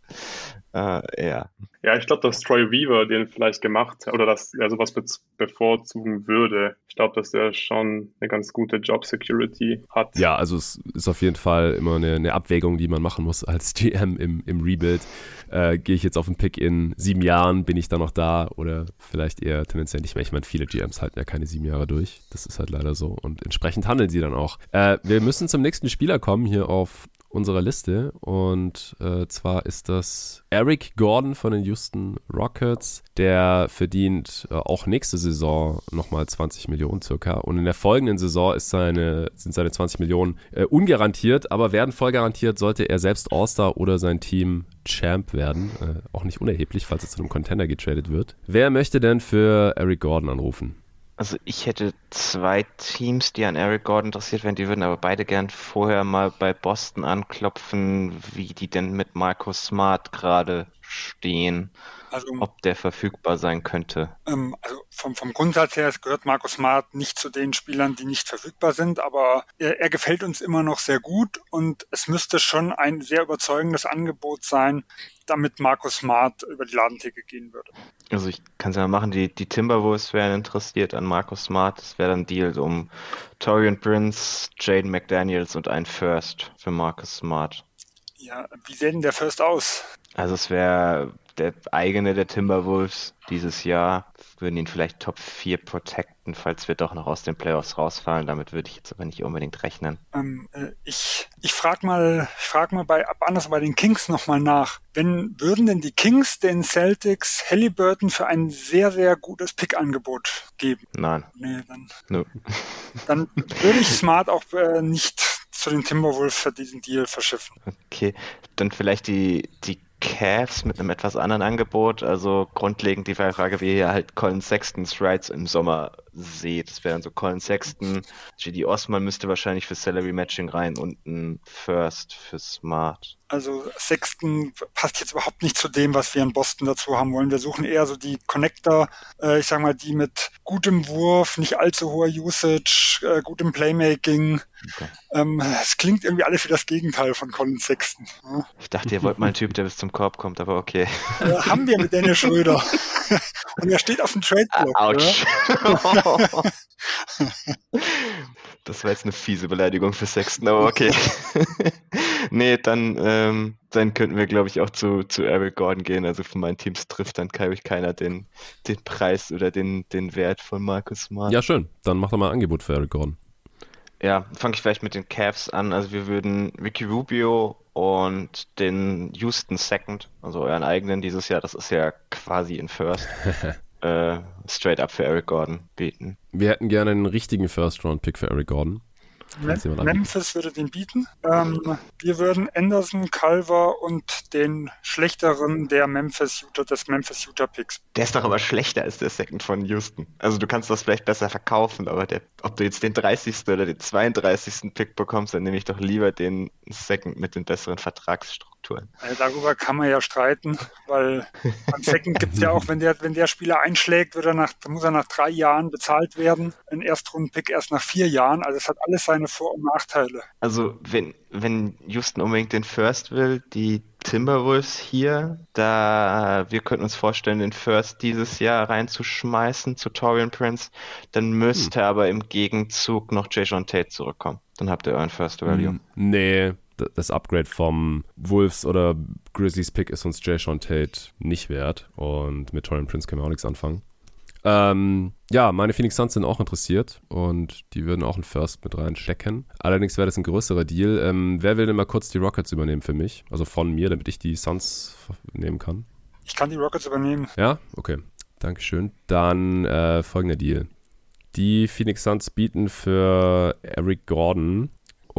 äh, ja. Ja, ich glaube, dass Troy Weaver den vielleicht gemacht oder dass er sowas be bevorzugen würde. Ich glaube, dass er schon eine ganz gute Job Security hat. Ja, also es ist auf jeden Fall immer eine, eine Abwägung, die man machen muss als *laughs* GM im, im Rebuild. Äh, Gehe ich jetzt auf den Pick in sieben Jahren, bin ich da noch da oder vielleicht eher tendenziell nicht mehr. Ich meine, viele GMs halten ja keine sieben Jahre durch. Das ist halt leider so und entsprechend handeln sie dann auch. Äh, wir müssen zum nächsten Spieler kommen hier auf unserer Liste. Und äh, zwar ist das Eric Gordon von den Houston Rockets. Der verdient äh, auch nächste Saison nochmal 20 Millionen circa. Und in der folgenden Saison ist seine, sind seine 20 Millionen äh, ungarantiert, aber werden voll garantiert, sollte er selbst All-Star oder sein Team Champ werden. Äh, auch nicht unerheblich, falls er zu einem Contender getradet wird. Wer möchte denn für Eric Gordon anrufen? Also ich hätte zwei Teams, die an Eric Gordon interessiert wären, die würden aber beide gern vorher mal bei Boston anklopfen, wie die denn mit Marcus Smart gerade stehen. Also, ob der verfügbar sein könnte. Ähm, also vom, vom Grundsatz her gehört Markus Smart nicht zu den Spielern, die nicht verfügbar sind, aber er, er gefällt uns immer noch sehr gut und es müsste schon ein sehr überzeugendes Angebot sein, damit Markus Smart über die Ladentheke gehen würde. Also ich kann es ja mal machen, die, die Timberwolves wären interessiert an Markus Smart. Das wäre dann Deal um Torian Prince, Jaden McDaniels und ein First für Markus Smart. Ja, wie sähe denn der First aus? Also es wäre der eigene der Timberwolves dieses Jahr. Würden ihn vielleicht Top 4 protecten, falls wir doch noch aus den Playoffs rausfallen. Damit würde ich jetzt aber nicht unbedingt rechnen. Ähm, äh, ich ich frage mal, ich frag mal bei, anders bei den Kings nochmal nach. Wenn, würden denn die Kings den Celtics Halliburton für ein sehr, sehr gutes Pick-Angebot geben? Nein. Nee, dann, no. *laughs* dann würde ich Smart auch äh, nicht zu den Timberwolves für diesen Deal verschiffen. Okay, dann vielleicht die, die Cavs mit einem etwas anderen Angebot. Also grundlegend die Frage, wie halt Colin Sextons Rights im Sommer seht. Das wären so Colin Sexton, JD Osman müsste wahrscheinlich für Salary Matching rein und ein First für Smart. Also Sexton passt jetzt überhaupt nicht zu dem, was wir in Boston dazu haben wollen. Wir suchen eher so die Connector, äh, ich sag mal, die mit gutem Wurf, nicht allzu hoher Usage, äh, gutem Playmaking. Okay. Ähm, es klingt irgendwie alles wie das Gegenteil von Colin Sexton. Ja? Ich dachte, ihr wollt mal einen Typ, der bis zum Korb kommt, aber okay. Äh, haben wir mit Dennis Schröder. *laughs* Und er steht auf dem Trade-Block. Autsch. *laughs* *laughs* Das war jetzt eine fiese Beleidigung für Sexton, aber okay. *laughs* nee, dann, ähm, dann könnten wir, glaube ich, auch zu, zu Eric Gordon gehen. Also von meinen Teams trifft dann, glaube ich, keiner den, den Preis oder den, den Wert von Marcus Smart. Ja, schön. Dann mach doch mal ein Angebot für Eric Gordon. Ja, fange ich vielleicht mit den Cavs an. Also wir würden Ricky Rubio und den Houston Second, also euren eigenen dieses Jahr, das ist ja quasi in First. *laughs* äh, straight up für Eric Gordon bieten. Wir hätten gerne einen richtigen First-Round-Pick für Eric Gordon. Memphis würde den bieten. Ähm, wir würden Anderson, Culver und den schlechteren der Memphis Utah, des Memphis Utah Picks. Der ist doch aber schlechter als der Second von Houston. Also du kannst das vielleicht besser verkaufen, aber der, ob du jetzt den 30. oder den 32. Pick bekommst, dann nehme ich doch lieber den Second mit den besseren Vertragsstrukturen. Also darüber kann man ja streiten, weil beim Second gibt es ja auch, wenn der, wenn der Spieler einschlägt, wird er nach, muss er nach drei Jahren bezahlt werden. Ein Erstrunden-Pick erst nach vier Jahren. Also es hat alles seine Vor- und Nachteile. Also wenn, wenn Houston unbedingt den First will, die Timberwolves hier, da wir könnten uns vorstellen, den First dieses Jahr reinzuschmeißen zu Torian Prince, dann müsste hm. aber im Gegenzug noch Jason Tate zurückkommen. Dann habt ihr euren First Value. Hm, nee, das Upgrade vom Wolves oder Grizzlies Pick ist uns Jay Sean Tate nicht wert. Und mit Torian Prince können wir auch nichts anfangen. Ähm, ja, meine Phoenix Suns sind auch interessiert und die würden auch einen First mit reinstecken. Allerdings wäre das ein größerer Deal. Ähm, wer will denn mal kurz die Rockets übernehmen für mich? Also von mir, damit ich die Suns nehmen kann. Ich kann die Rockets übernehmen. Ja, okay. Dankeschön. Dann äh, folgender Deal. Die Phoenix Suns bieten für Eric Gordon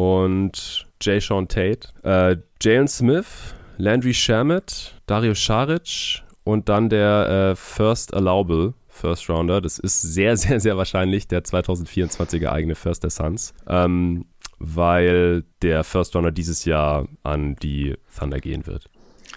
und Jay Sean Tate, äh, Jalen Smith, Landry Shamit, Dario Saric und dann der äh, First Allowable First Rounder. Das ist sehr, *laughs* sehr, sehr wahrscheinlich der 2024er eigene First der Suns, ähm, weil der First Rounder dieses Jahr an die Thunder gehen wird.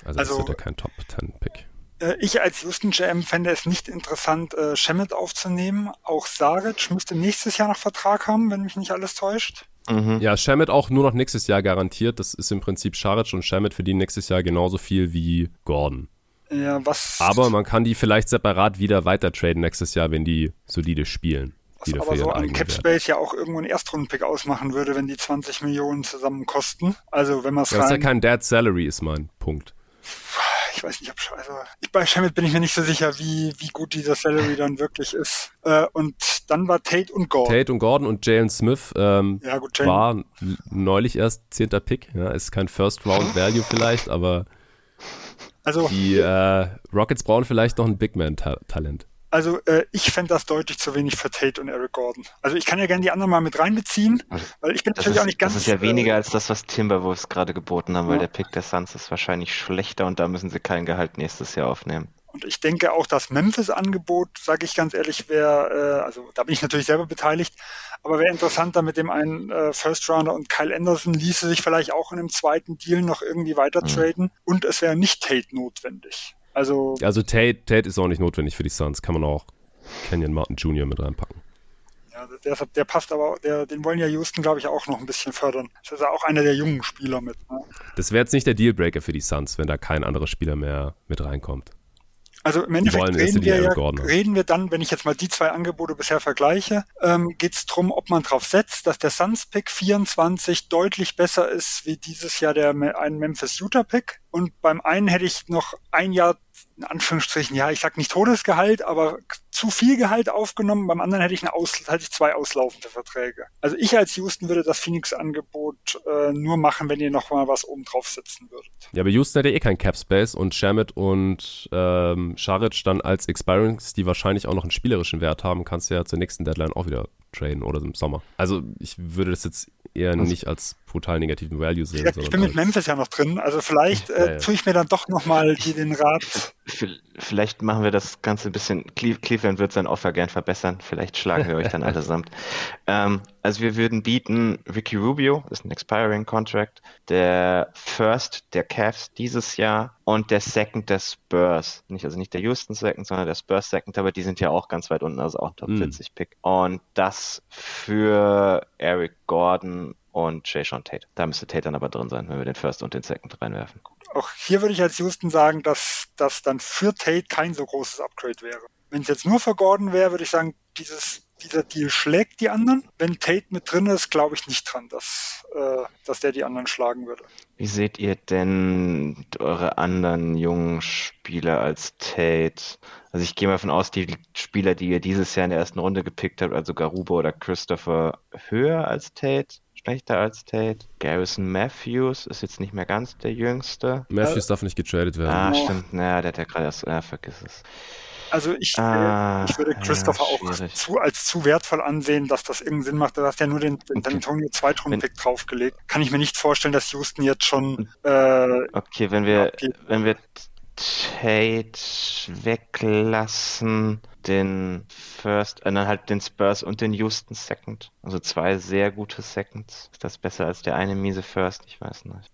Also, also das wird ja kein Top 10 Pick. Äh, ich als Houston GM fände es nicht interessant, äh, Shemet aufzunehmen. Auch Saric müsste nächstes Jahr noch Vertrag haben, wenn mich nicht alles täuscht. Mhm. Ja, Shamit auch nur noch nächstes Jahr garantiert. Das ist im Prinzip Scharic und Shamit verdienen nächstes Jahr genauso viel wie Gordon. Ja, was. Aber man kann die vielleicht separat wieder weiter traden nächstes Jahr, wenn die solide spielen. Was aber so an Capspace ja auch irgendwo einen Erstrundenpick ausmachen würde, wenn die 20 Millionen zusammen kosten. Also wenn man es ja, rein... Das ist ja kein Dead Salary, ist mein Punkt. Ich weiß nicht, ob also ich, bei Shamit bin ich mir nicht so sicher, wie, wie gut dieser Salary dann wirklich ist. Äh, und dann war Tate und Gordon. Tate und Gordon und Jalen Smith ähm, ja, gut, Jalen. war neulich erst zehnter Pick. Ja, ist kein First Round Value vielleicht, aber also, die äh, Rockets brauchen vielleicht noch ein Big Man Talent. Also äh, ich fände das deutlich zu wenig für Tate und Eric Gordon. Also ich kann ja gerne die anderen mal mit reinbeziehen, weil ich bin natürlich ist, auch nicht ganz... Das ist ja weniger äh, als das, was Timberwolves gerade geboten haben, ja. weil der Pick der Suns ist wahrscheinlich schlechter und da müssen sie kein Gehalt nächstes Jahr aufnehmen. Und ich denke auch, das Memphis-Angebot, sage ich ganz ehrlich, wäre, äh, also da bin ich natürlich selber beteiligt, aber wäre interessanter mit dem einen äh, First Rounder und Kyle Anderson ließe sich vielleicht auch in einem zweiten Deal noch irgendwie weiter mhm. traden und es wäre nicht Tate notwendig. Also, also Tate, Tate ist auch nicht notwendig für die Suns. Kann man auch Kenyon Martin Jr. mit reinpacken. Ja, der, der passt aber, der, den wollen ja Houston, glaube ich, auch noch ein bisschen fördern. Das ist ja auch einer der jungen Spieler mit. Ne? Das wäre jetzt nicht der Dealbreaker für die Suns, wenn da kein anderer Spieler mehr mit reinkommt. Also im Endeffekt reden wir, ja, reden wir dann, wenn ich jetzt mal die zwei Angebote bisher vergleiche, ähm, geht es darum, ob man darauf setzt, dass der Suns Pick 24 deutlich besser ist wie dieses Jahr der ein Memphis Utah Pick. Und beim einen hätte ich noch ein Jahr in Anführungsstrichen, ja, ich sag nicht Todesgehalt, aber zu viel Gehalt aufgenommen. Beim anderen hätte ich, eine Aus hätte ich zwei auslaufende Verträge. Also ich als Houston würde das Phoenix-Angebot äh, nur machen, wenn ihr noch mal was oben drauf setzen würdet. Ja, aber Houston hätte eh kein Cap Space und Shamit und ähm, Scharic dann als Expirings, die wahrscheinlich auch noch einen spielerischen Wert haben, kannst du ja zur nächsten Deadline auch wieder traden oder im Sommer. Also ich würde das jetzt eher also, nicht als brutal negativen Value sehen. Ich, ich bin mit Memphis ja noch drin, also vielleicht äh, ja, ja. tue ich mir dann doch nochmal den Rat. Vielleicht machen wir das Ganze ein bisschen, Cleveland wird sein Offer gern verbessern, vielleicht schlagen wir euch dann allesamt. *laughs* Ähm, also wir würden bieten Ricky Rubio, ist ein Expiring Contract, der First der Cavs dieses Jahr und der Second der Spurs. Nicht, also nicht der Houston Second, sondern der Spurs Second, aber die sind ja auch ganz weit unten, also auch Top 40 hm. Pick. Und das für Eric Gordon und Jay Sean Tate. Da müsste Tate dann aber drin sein, wenn wir den First und den Second reinwerfen. Auch hier würde ich als Houston sagen, dass das dann für Tate kein so großes Upgrade wäre. Wenn es jetzt nur für Gordon wäre, würde ich sagen, dieses, dieser Deal schlägt die anderen. Wenn Tate mit drin ist, glaube ich nicht dran, dass, äh, dass der die anderen schlagen würde. Wie seht ihr denn eure anderen jungen Spieler als Tate? Also ich gehe mal davon aus, die Spieler, die ihr dieses Jahr in der ersten Runde gepickt habt, also Garuba oder Christopher, höher als Tate? schlechter als Tate. Garrison Matthews ist jetzt nicht mehr ganz der jüngste. Matthews darf nicht getradet werden. Ah, stimmt. Naja, der hat ja gerade erst. Ja, vergiss es. Also ich, ah, ich würde Christopher ja, auch zu, als zu wertvoll ansehen, dass das irgendeinen Sinn macht. Du hast ja nur den, den okay. Antonio Zweitrunden-Pick draufgelegt. Kann ich mir nicht vorstellen, dass Houston jetzt schon. Äh, okay, wenn wir, okay. wenn wir Tate weglassen, den First, äh, dann halt den Spurs und den Houston Second. Also zwei sehr gute Seconds. Ist das besser als der eine miese First? Ich weiß nicht.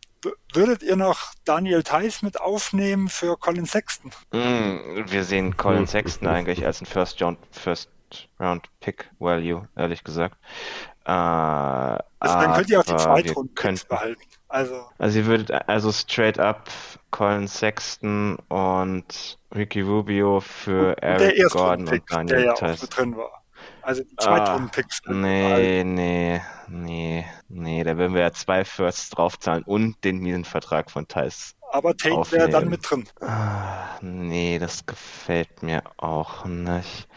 Würdet ihr noch Daniel Theiss mit aufnehmen für Colin Sexton? Mm, wir sehen Colin Sexton eigentlich als ein First Round, First Round Pick Value, ehrlich gesagt. Äh, also dann könnt ihr auch die Zweitrunden behalten. Also. also ihr würdet also straight up Colin Sexton und Ricky Rubio für Eric Gordon und Daniel der ja Tice. auch drin war. Also die Zweitrunden-Picks. Ah, nee, nee, nee, nee, da würden wir ja zwei Firsts draufzahlen und den miesen Vertrag von Tice. Aber Tate wäre dann mit drin. Ah, nee, das gefällt mir auch nicht.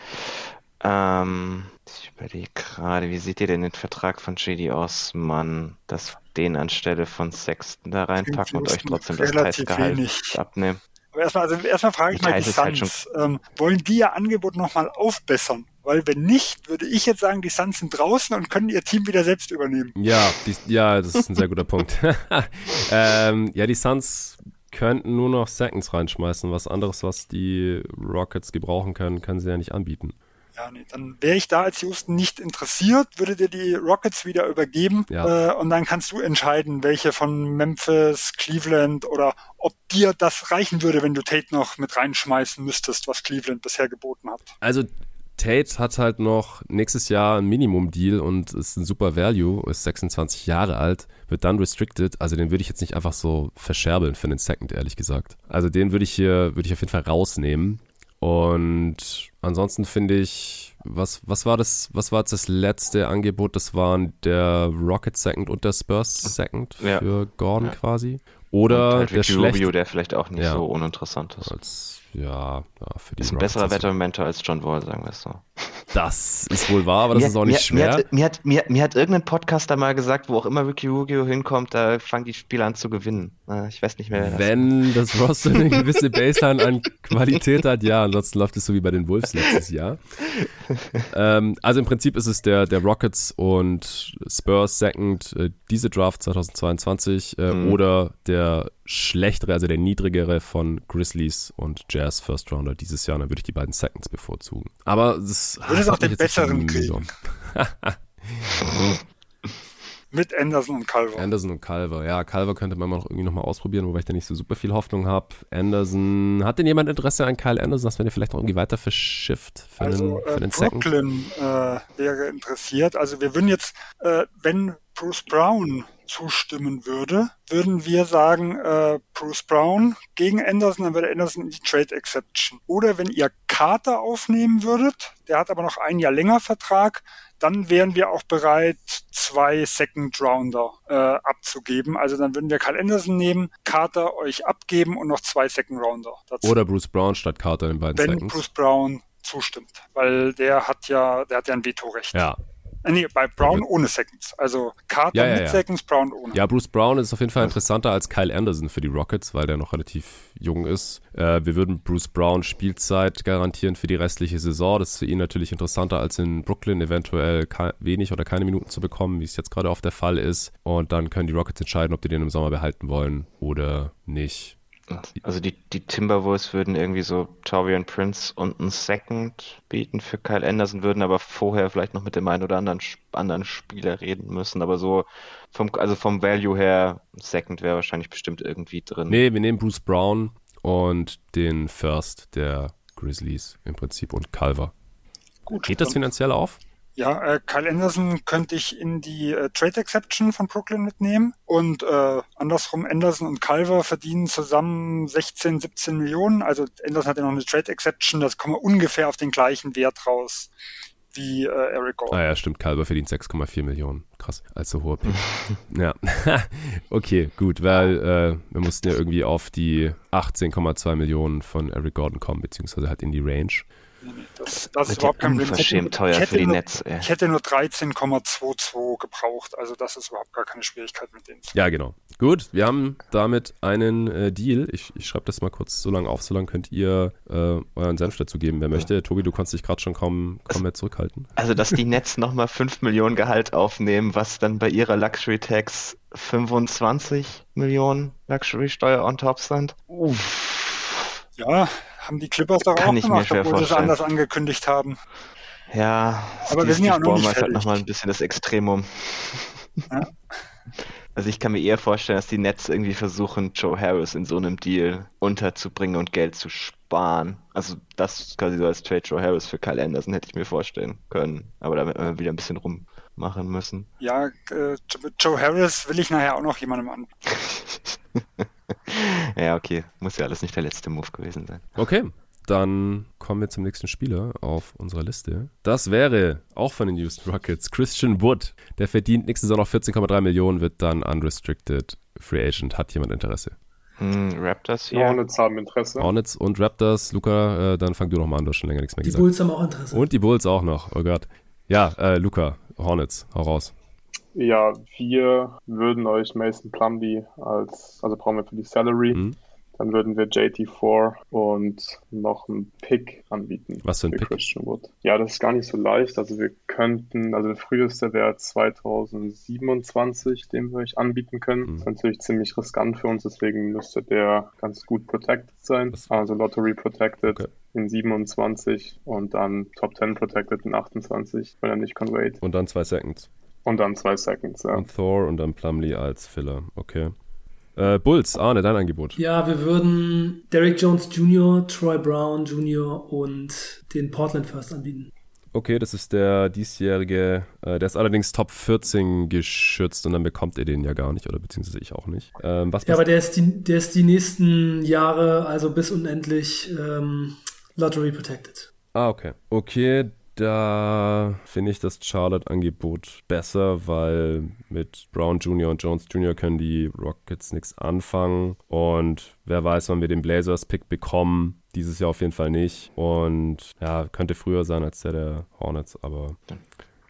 Ähm, ich überlege gerade, wie seht ihr denn den Vertrag von JD Osman, dass den anstelle von Sexton da reinpacken und euch trotzdem das Preisgehalt abnehmen? Aber erstmal, also erstmal frage ich mal die halt Suns, halt ähm, wollen die ihr Angebot nochmal aufbessern? Weil wenn nicht, würde ich jetzt sagen, die Suns sind draußen und können ihr Team wieder selbst übernehmen. Ja, die, ja, das ist ein sehr guter Punkt. *laughs* ähm, ja, die Suns könnten nur noch Seconds reinschmeißen. Was anderes, was die Rockets gebrauchen können, können sie ja nicht anbieten. Ja, nee, dann wäre ich da als Houston nicht interessiert, würde dir die Rockets wieder übergeben ja. äh, und dann kannst du entscheiden, welche von Memphis, Cleveland oder ob dir das reichen würde, wenn du Tate noch mit reinschmeißen müsstest, was Cleveland bisher geboten hat. Also Tate hat halt noch nächstes Jahr ein Minimum-Deal und ist ein super Value, ist 26 Jahre alt, wird dann restricted. Also den würde ich jetzt nicht einfach so verscherbeln für den Second, ehrlich gesagt. Also den würde ich hier, würde ich auf jeden Fall rausnehmen. Und ansonsten finde ich, was, was war das, was war jetzt das letzte Angebot? Das waren der Rocket Second und der Spurs Second Ja. für Gordon Ja. quasi. Oder Und der. Rubio, der vielleicht auch nicht Ja. so uninteressant ist. Als, ja, ja, für die Ist ein Rockets besserer Veteran-Mentor als John Wall, sagen wir es so. Das ist wohl wahr, aber das mir, ist auch nicht mir, schwer. Mir hat, mir, hat, mir, hat irgendein Podcaster mal gesagt, wo auch immer Ricky Rubio hinkommt, da fangen die Spieler an zu gewinnen. Äh, Ich weiß nicht mehr, das Wenn das Roster eine gewisse Baseline an Qualität hat, ja, ansonsten läuft es so wie bei den Wolves letztes Jahr. ähm, also im Prinzip ist es der, der Rockets und Spurs Second, äh, diese Draft 2022 äh, Mhm. oder der schlechtere, also der niedrigere von Grizzlies und Jazz First Rounder dieses Jahr. Dann würde ich die beiden Seconds bevorzugen. Aber das hat auch den besseren kriegen. Mit Anderson und Calvo. Anderson und Calver. Ja, Calver könnte man noch irgendwie nochmal ausprobieren, wobei ich da nicht so super viel Hoffnung habe. Anderson, hat denn jemand Interesse an Kyle Anderson, dass man den vielleicht noch irgendwie weiter verschifft für Also den, für äh, den Second? Brooklyn äh, wäre interessiert. Also wir würden jetzt, äh, wenn Bruce Brown zustimmen würde, würden wir sagen, äh, Bruce Brown gegen Anderson, dann würde Anderson in die Trade Exception. Oder wenn ihr Carter aufnehmen würdet, der hat aber noch ein Jahr länger Vertrag, dann wären wir auch bereit, zwei Second Rounder äh, abzugeben. Also dann würden wir Kyle Anderson nehmen, Carter euch abgeben und noch zwei Second Rounder dazu Oder Bruce Brown statt Carter in den beiden wenn Seconds. Bruce Brown zustimmt, weil der hat ja, der hat ja ein Vetorecht. ja. Äh, nee, bei Brown Ja. ohne Seconds. Also Carter Ja, ja, mit ja. Seconds, Brown ohne. ja, Bruce Brown ist auf jeden Fall interessanter als Kyle Anderson für die Rockets, weil der noch relativ jung ist. Äh, wir würden Bruce Brown Spielzeit garantieren für die restliche Saison. Das ist für ihn natürlich interessanter als in Brooklyn eventuell wenig oder keine Minuten zu bekommen, wie es jetzt gerade oft der Fall ist. Und dann können die Rockets entscheiden, ob die den im Sommer behalten wollen oder nicht. Also die, die Timberwolves würden irgendwie so Torian Prince und einen Second bieten für Kyle Anderson, würden aber vorher vielleicht noch mit dem einen oder anderen, anderen Spieler reden müssen. Aber so vom, also vom Value her, ein Second wäre wahrscheinlich bestimmt irgendwie drin. Nee, wir nehmen Bruce Brown und den First der Grizzlies im Prinzip und Culver. Gut. Geht das finanziell auf? Ja, äh, Kyle Anderson könnte ich in die äh, Trade Exception von Brooklyn mitnehmen und äh, andersrum Anderson und Culver verdienen zusammen 16, 17 Millionen. Also Anderson hat ja noch eine Trade Exception, das kommen wir ungefähr auf den gleichen Wert raus wie äh, Eric Gordon. Ah ja, stimmt, Culver verdient 6,4 Millionen. Krass, als so hoher Pick. *laughs* ja, *laughs* okay, gut, weil äh, wir mussten ja irgendwie auf die 18,2 Millionen von Eric Gordon kommen, beziehungsweise halt in die Range. Das, das ist ja überhaupt kein Problem. unverschämt Ich teuer hätte für die nur- Nets. Ey. Ich hätte nur 13,22 gebraucht, also das ist überhaupt gar keine Schwierigkeit mit denen. Ja, genau. Gut, wir haben damit einen äh, Deal. Ich, ich schreibe das mal kurz so lange auf, so lange könnt ihr äh, euren Senf dazu geben, wer möchte. Tobi, du kannst dich gerade schon kaum, kaum mehr zurückhalten. Also, dass die *laughs* Nets nochmal 5 Millionen Gehalt aufnehmen, was dann bei ihrer Luxury Tax 25 Millionen Luxury Steuer on top sind. Uff. Ja, haben die Clippers doch Kann auch gemacht, obwohl sie es anders angekündigt haben. Ja, Aber wir sind ja auch noch nicht halt fertig. nochmal ein bisschen das Extremum. Ja. *laughs* Also ich kann mir eher vorstellen, dass die Nets irgendwie versuchen, Joe Harris in so einem Deal unterzubringen und Geld zu sparen. Also das quasi so als Trade Joe Harris für Kyle Anderson hätte ich mir vorstellen können. Aber da wird man wieder ein bisschen rummachen müssen. Ja, äh, mit Joe Harris will ich nachher auch noch jemandem an. *laughs* *laughs* ja, okay. Muss ja alles nicht der letzte Move gewesen sein. Okay, dann kommen wir zum nächsten Spieler auf unserer Liste. Das wäre auch von den Houston Rockets Christian Wood. Der verdient nächste Saison noch 14,3 Millionen, wird dann unrestricted Free Agent. Hat jemand Interesse? Hm, Raptors Die hier. Hornets haben Interesse. Hornets und Raptors. Luca, äh, dann fang du noch mal an, du hast schon länger nichts mehr Die gesagt. Bulls haben auch Interesse. Und die Bulls auch noch. Oh Gott. Ja, äh, Luca, Hornets, hau raus. Ja, wir würden euch Mason Plumlee als, also brauchen wir für die Salary. Mhm. Dann würden wir JT4 und noch einen Pick anbieten. Was für ein für Pick? Christian Wood. Ja, das ist gar nicht so leicht. Also wir könnten, also der früheste wäre 2027, den wir euch anbieten können. Mhm. Das ist natürlich ziemlich riskant für uns, deswegen müsste der ganz gut protected sein. Was- Also Lottery protected Okay. in 27 und dann Top 10 protected in 28, wenn er nicht conveyed. Und dann zwei Seconds. Und dann zwei Seconds, ja. Und Thor und dann Plumlee als Filler. Okay. Äh, Bulls, Arne, dein Angebot. Ja, wir würden Derek Jones Jr., Troy Brown Jr. und den Portland First anbieten. Okay, das ist der diesjährige, äh, der ist allerdings Top 14 geschützt und dann bekommt ihr den ja gar nicht, oder beziehungsweise ich auch nicht. Ähm, was ja, aber der ist, die, der ist die nächsten Jahre, also bis unendlich ähm, Lottery protected. Ah, okay. Okay, da finde ich das Charlotte-Angebot besser, weil mit Brown Jr. und Jones Jr. können die Rockets nichts anfangen. Und wer weiß, wann wir den Blazers-Pick bekommen. Dieses Jahr auf jeden Fall nicht. Und ja, könnte früher sein als der der Hornets, aber.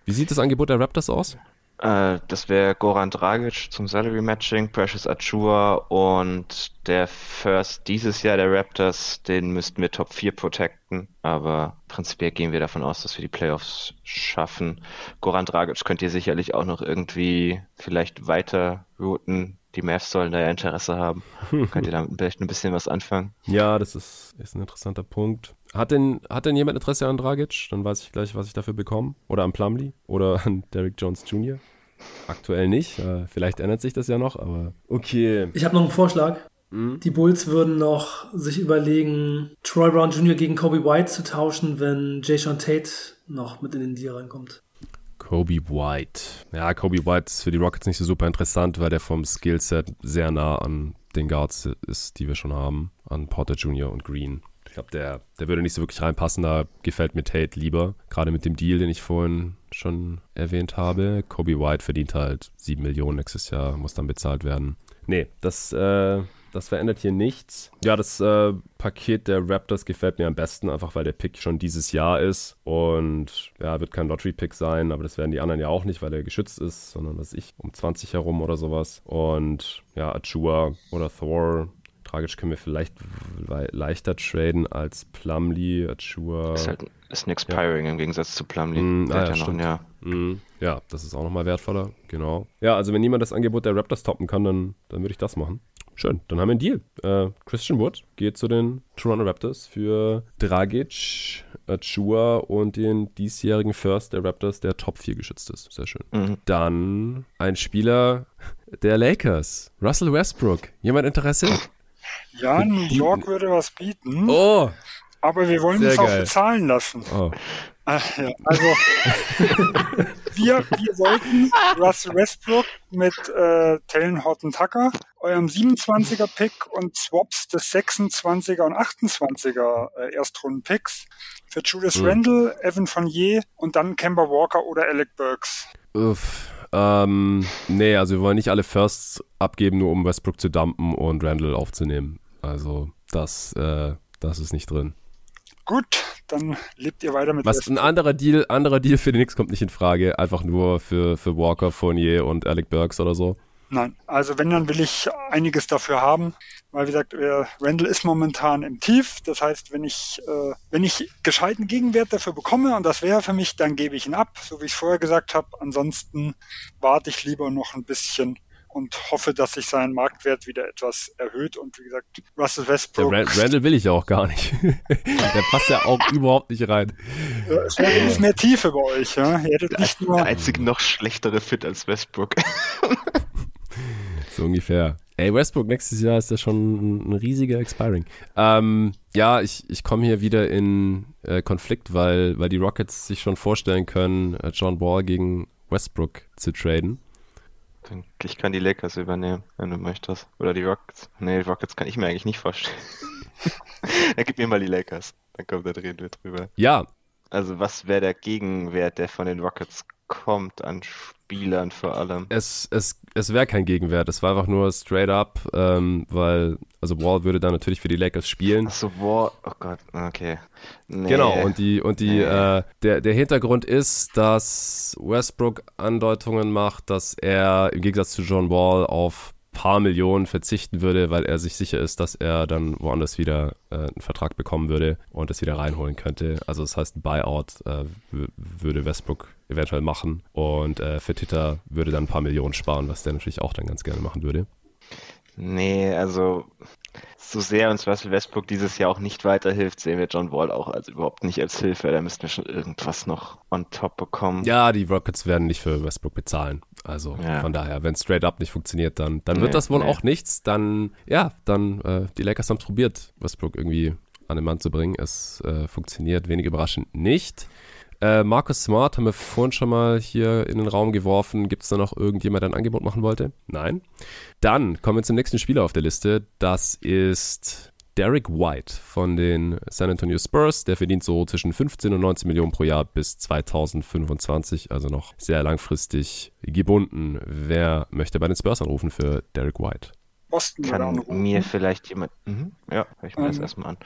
Wie sieht das Angebot der Raptors aus? Äh, das wäre Goran Dragic zum Salary Matching, Precious Achua und der First dieses Jahr der Raptors, den müssten wir Top 4 protecten, aber prinzipiell gehen wir davon aus, dass wir die Playoffs schaffen. Goran Dragic könnt ihr sicherlich auch noch irgendwie vielleicht weiter routen. Die Mavs sollen da ja Interesse haben. *laughs* könnt ihr damit vielleicht ein bisschen was anfangen? Ja, das ist, ist ein interessanter Punkt. Hat denn, hat denn jemand Interesse an Dragic? Dann weiß ich gleich, was ich dafür bekomme. Oder an Plumlee? Oder *laughs* an Derrick Jones Jr.? Aktuell nicht. Äh, vielleicht ändert sich das ja noch, aber okay. Ich habe noch einen Vorschlag. Mhm. Die Bulls würden noch sich überlegen, Troy Brown Jr. gegen Kobe White zu tauschen, wenn Jay Sean Tate noch mit in den Deal reinkommt. Kobe White. Ja, Kobe White ist für die Rockets nicht so super interessant, weil der vom Skillset sehr nah an den Guards ist, die wir schon haben, an Porter Jr. und Green. Ich glaube, der, der würde nicht so wirklich reinpassen. Da gefällt mir Tate lieber. Gerade mit dem Deal, den ich vorhin schon erwähnt habe. Kobe White verdient halt 7 Millionen nächstes Jahr, muss dann bezahlt werden. Nee, das, äh, das verändert hier nichts. Ja, das äh, Paket der Raptors gefällt mir am besten, einfach weil der Pick schon dieses Jahr ist. Und ja, wird kein Lottery-Pick sein, aber das werden die anderen ja auch nicht, weil er geschützt ist, sondern was ich, um 20 herum oder sowas. Und ja, Achua oder Thor Tragisch können wir vielleicht leichter traden als Plumlee, Achua. Ist halt ist ein Expiring ja. im Gegensatz zu Plumlee. Mm, ah, ja, ja, noch ja. Mm, ja, das ist auch nochmal wertvoller, genau. Ja, also wenn niemand das Angebot der Raptors toppen kann, dann, dann würde ich das machen. Schön, dann haben wir einen Deal. Äh, Christian Wood geht zu den Toronto Raptors für Dragic, Achua und den diesjährigen First der Raptors, der Top 4 geschützt ist. Sehr schön. Mhm. Dann ein Spieler der Lakers, Russell Westbrook. Jemand Interesse? Ja, New York würde was bieten. Oh! Aber wir wollen es auch bezahlen lassen. Oh. Ach, ja. Also, *laughs* wir, wir wollten Russell Westbrook mit äh, Talon Horton Tucker, eurem 27er Pick und Swaps des 26er und 28er äh, Erstrunden-Picks für Julius mhm. Randle, Evan Fournier und dann Kemba Walker oder Alec Burks. Uff. Ähm, nee, also wir wollen nicht alle Firsts abgeben, nur um Westbrook zu dumpen und Randall aufzunehmen. Also das, äh, das ist nicht drin. Gut, dann lebt ihr weiter mit Was ein anderer Deal, anderer Deal für den Knicks kommt nicht in Frage, einfach nur für, für Walker, Fournier und Alec Burks oder so. Nein, also wenn, dann will ich einiges dafür haben, weil wie gesagt, Randall ist momentan im Tief. Das heißt, wenn ich, äh, wenn ich gescheiten Gegenwert dafür bekomme, und das wäre für mich, dann gebe ich ihn ab, so wie ich es vorher gesagt habe. Ansonsten warte ich lieber noch ein bisschen und hoffe, dass sich sein Marktwert wieder etwas erhöht. Und wie gesagt, Russell Westbrook. Der Randall will ich ja auch gar nicht. *laughs* der passt ja auch überhaupt nicht rein. Es wäre mehr Tiefe bei euch. Ja? Ihr hättet nicht nur der einzige noch schlechtere Fit als Westbrook. *laughs* So ungefähr. Ey, Westbrook nächstes Jahr ist ja schon ein, riesiger Expiring. Ähm, ja, ich, ich komme hier wieder in äh, Konflikt, weil, weil die Rockets sich schon vorstellen können, äh, John Ball gegen Westbrook zu traden. Ich kann die Lakers übernehmen, wenn du möchtest. Oder die Rockets. Nee, die Rockets kann ich mir eigentlich nicht vorstellen. *laughs* Dann gib mir mal die Lakers. Dann kommt da reden wir drüber. Ja. Also was wäre der Gegenwert, der von den Rockets kommt an Spielern vor allem. Es, es, es wäre kein Gegenwert, es war einfach nur straight up, ähm, weil, also Wall würde dann natürlich für die Lakers spielen. Achso, Wall, oh Gott, okay. Nee. Genau, und die, und die, nee. äh, der, der Hintergrund ist, dass Westbrook Andeutungen macht, dass er im Gegensatz zu John Wall auf paar Millionen verzichten würde, weil er sich sicher ist, dass er dann woanders wieder äh, einen Vertrag bekommen würde und das wieder reinholen könnte. Also das heißt, ein Buyout äh, würde Westbrook eventuell machen und äh, Fertitta würde dann ein paar Millionen sparen, was der natürlich auch dann ganz gerne machen würde. Nee, also so sehr uns Russell Westbrook dieses Jahr auch nicht weiterhilft, sehen wir John Wall auch als überhaupt nicht als Hilfe. Da müssten wir schon irgendwas noch on top bekommen. Ja, die Rockets werden nicht für Westbrook bezahlen. Also ja. von daher, wenn straight up nicht funktioniert, dann, dann nee, wird das wohl nee. auch nichts. Dann, ja, dann, äh, die Lakers haben es probiert, Westbrook irgendwie an den Mann zu bringen. Es äh, funktioniert wenig überraschend nicht. Äh, Marcus Smart haben wir vorhin schon mal hier in den Raum geworfen. Gibt es da noch irgendjemand, der ein Angebot machen wollte? Nein. Dann kommen wir zum nächsten Spieler auf der Liste. Das ist Derek White von den San Antonio Spurs. Der verdient so zwischen 15 und 19 Millionen pro Jahr bis 2025, also noch sehr langfristig gebunden. Wer möchte bei den Spurs anrufen für Derek White? Boston Kann mir vielleicht jemand. Mhm, ja, hör ich mir ähm, das erstmal an.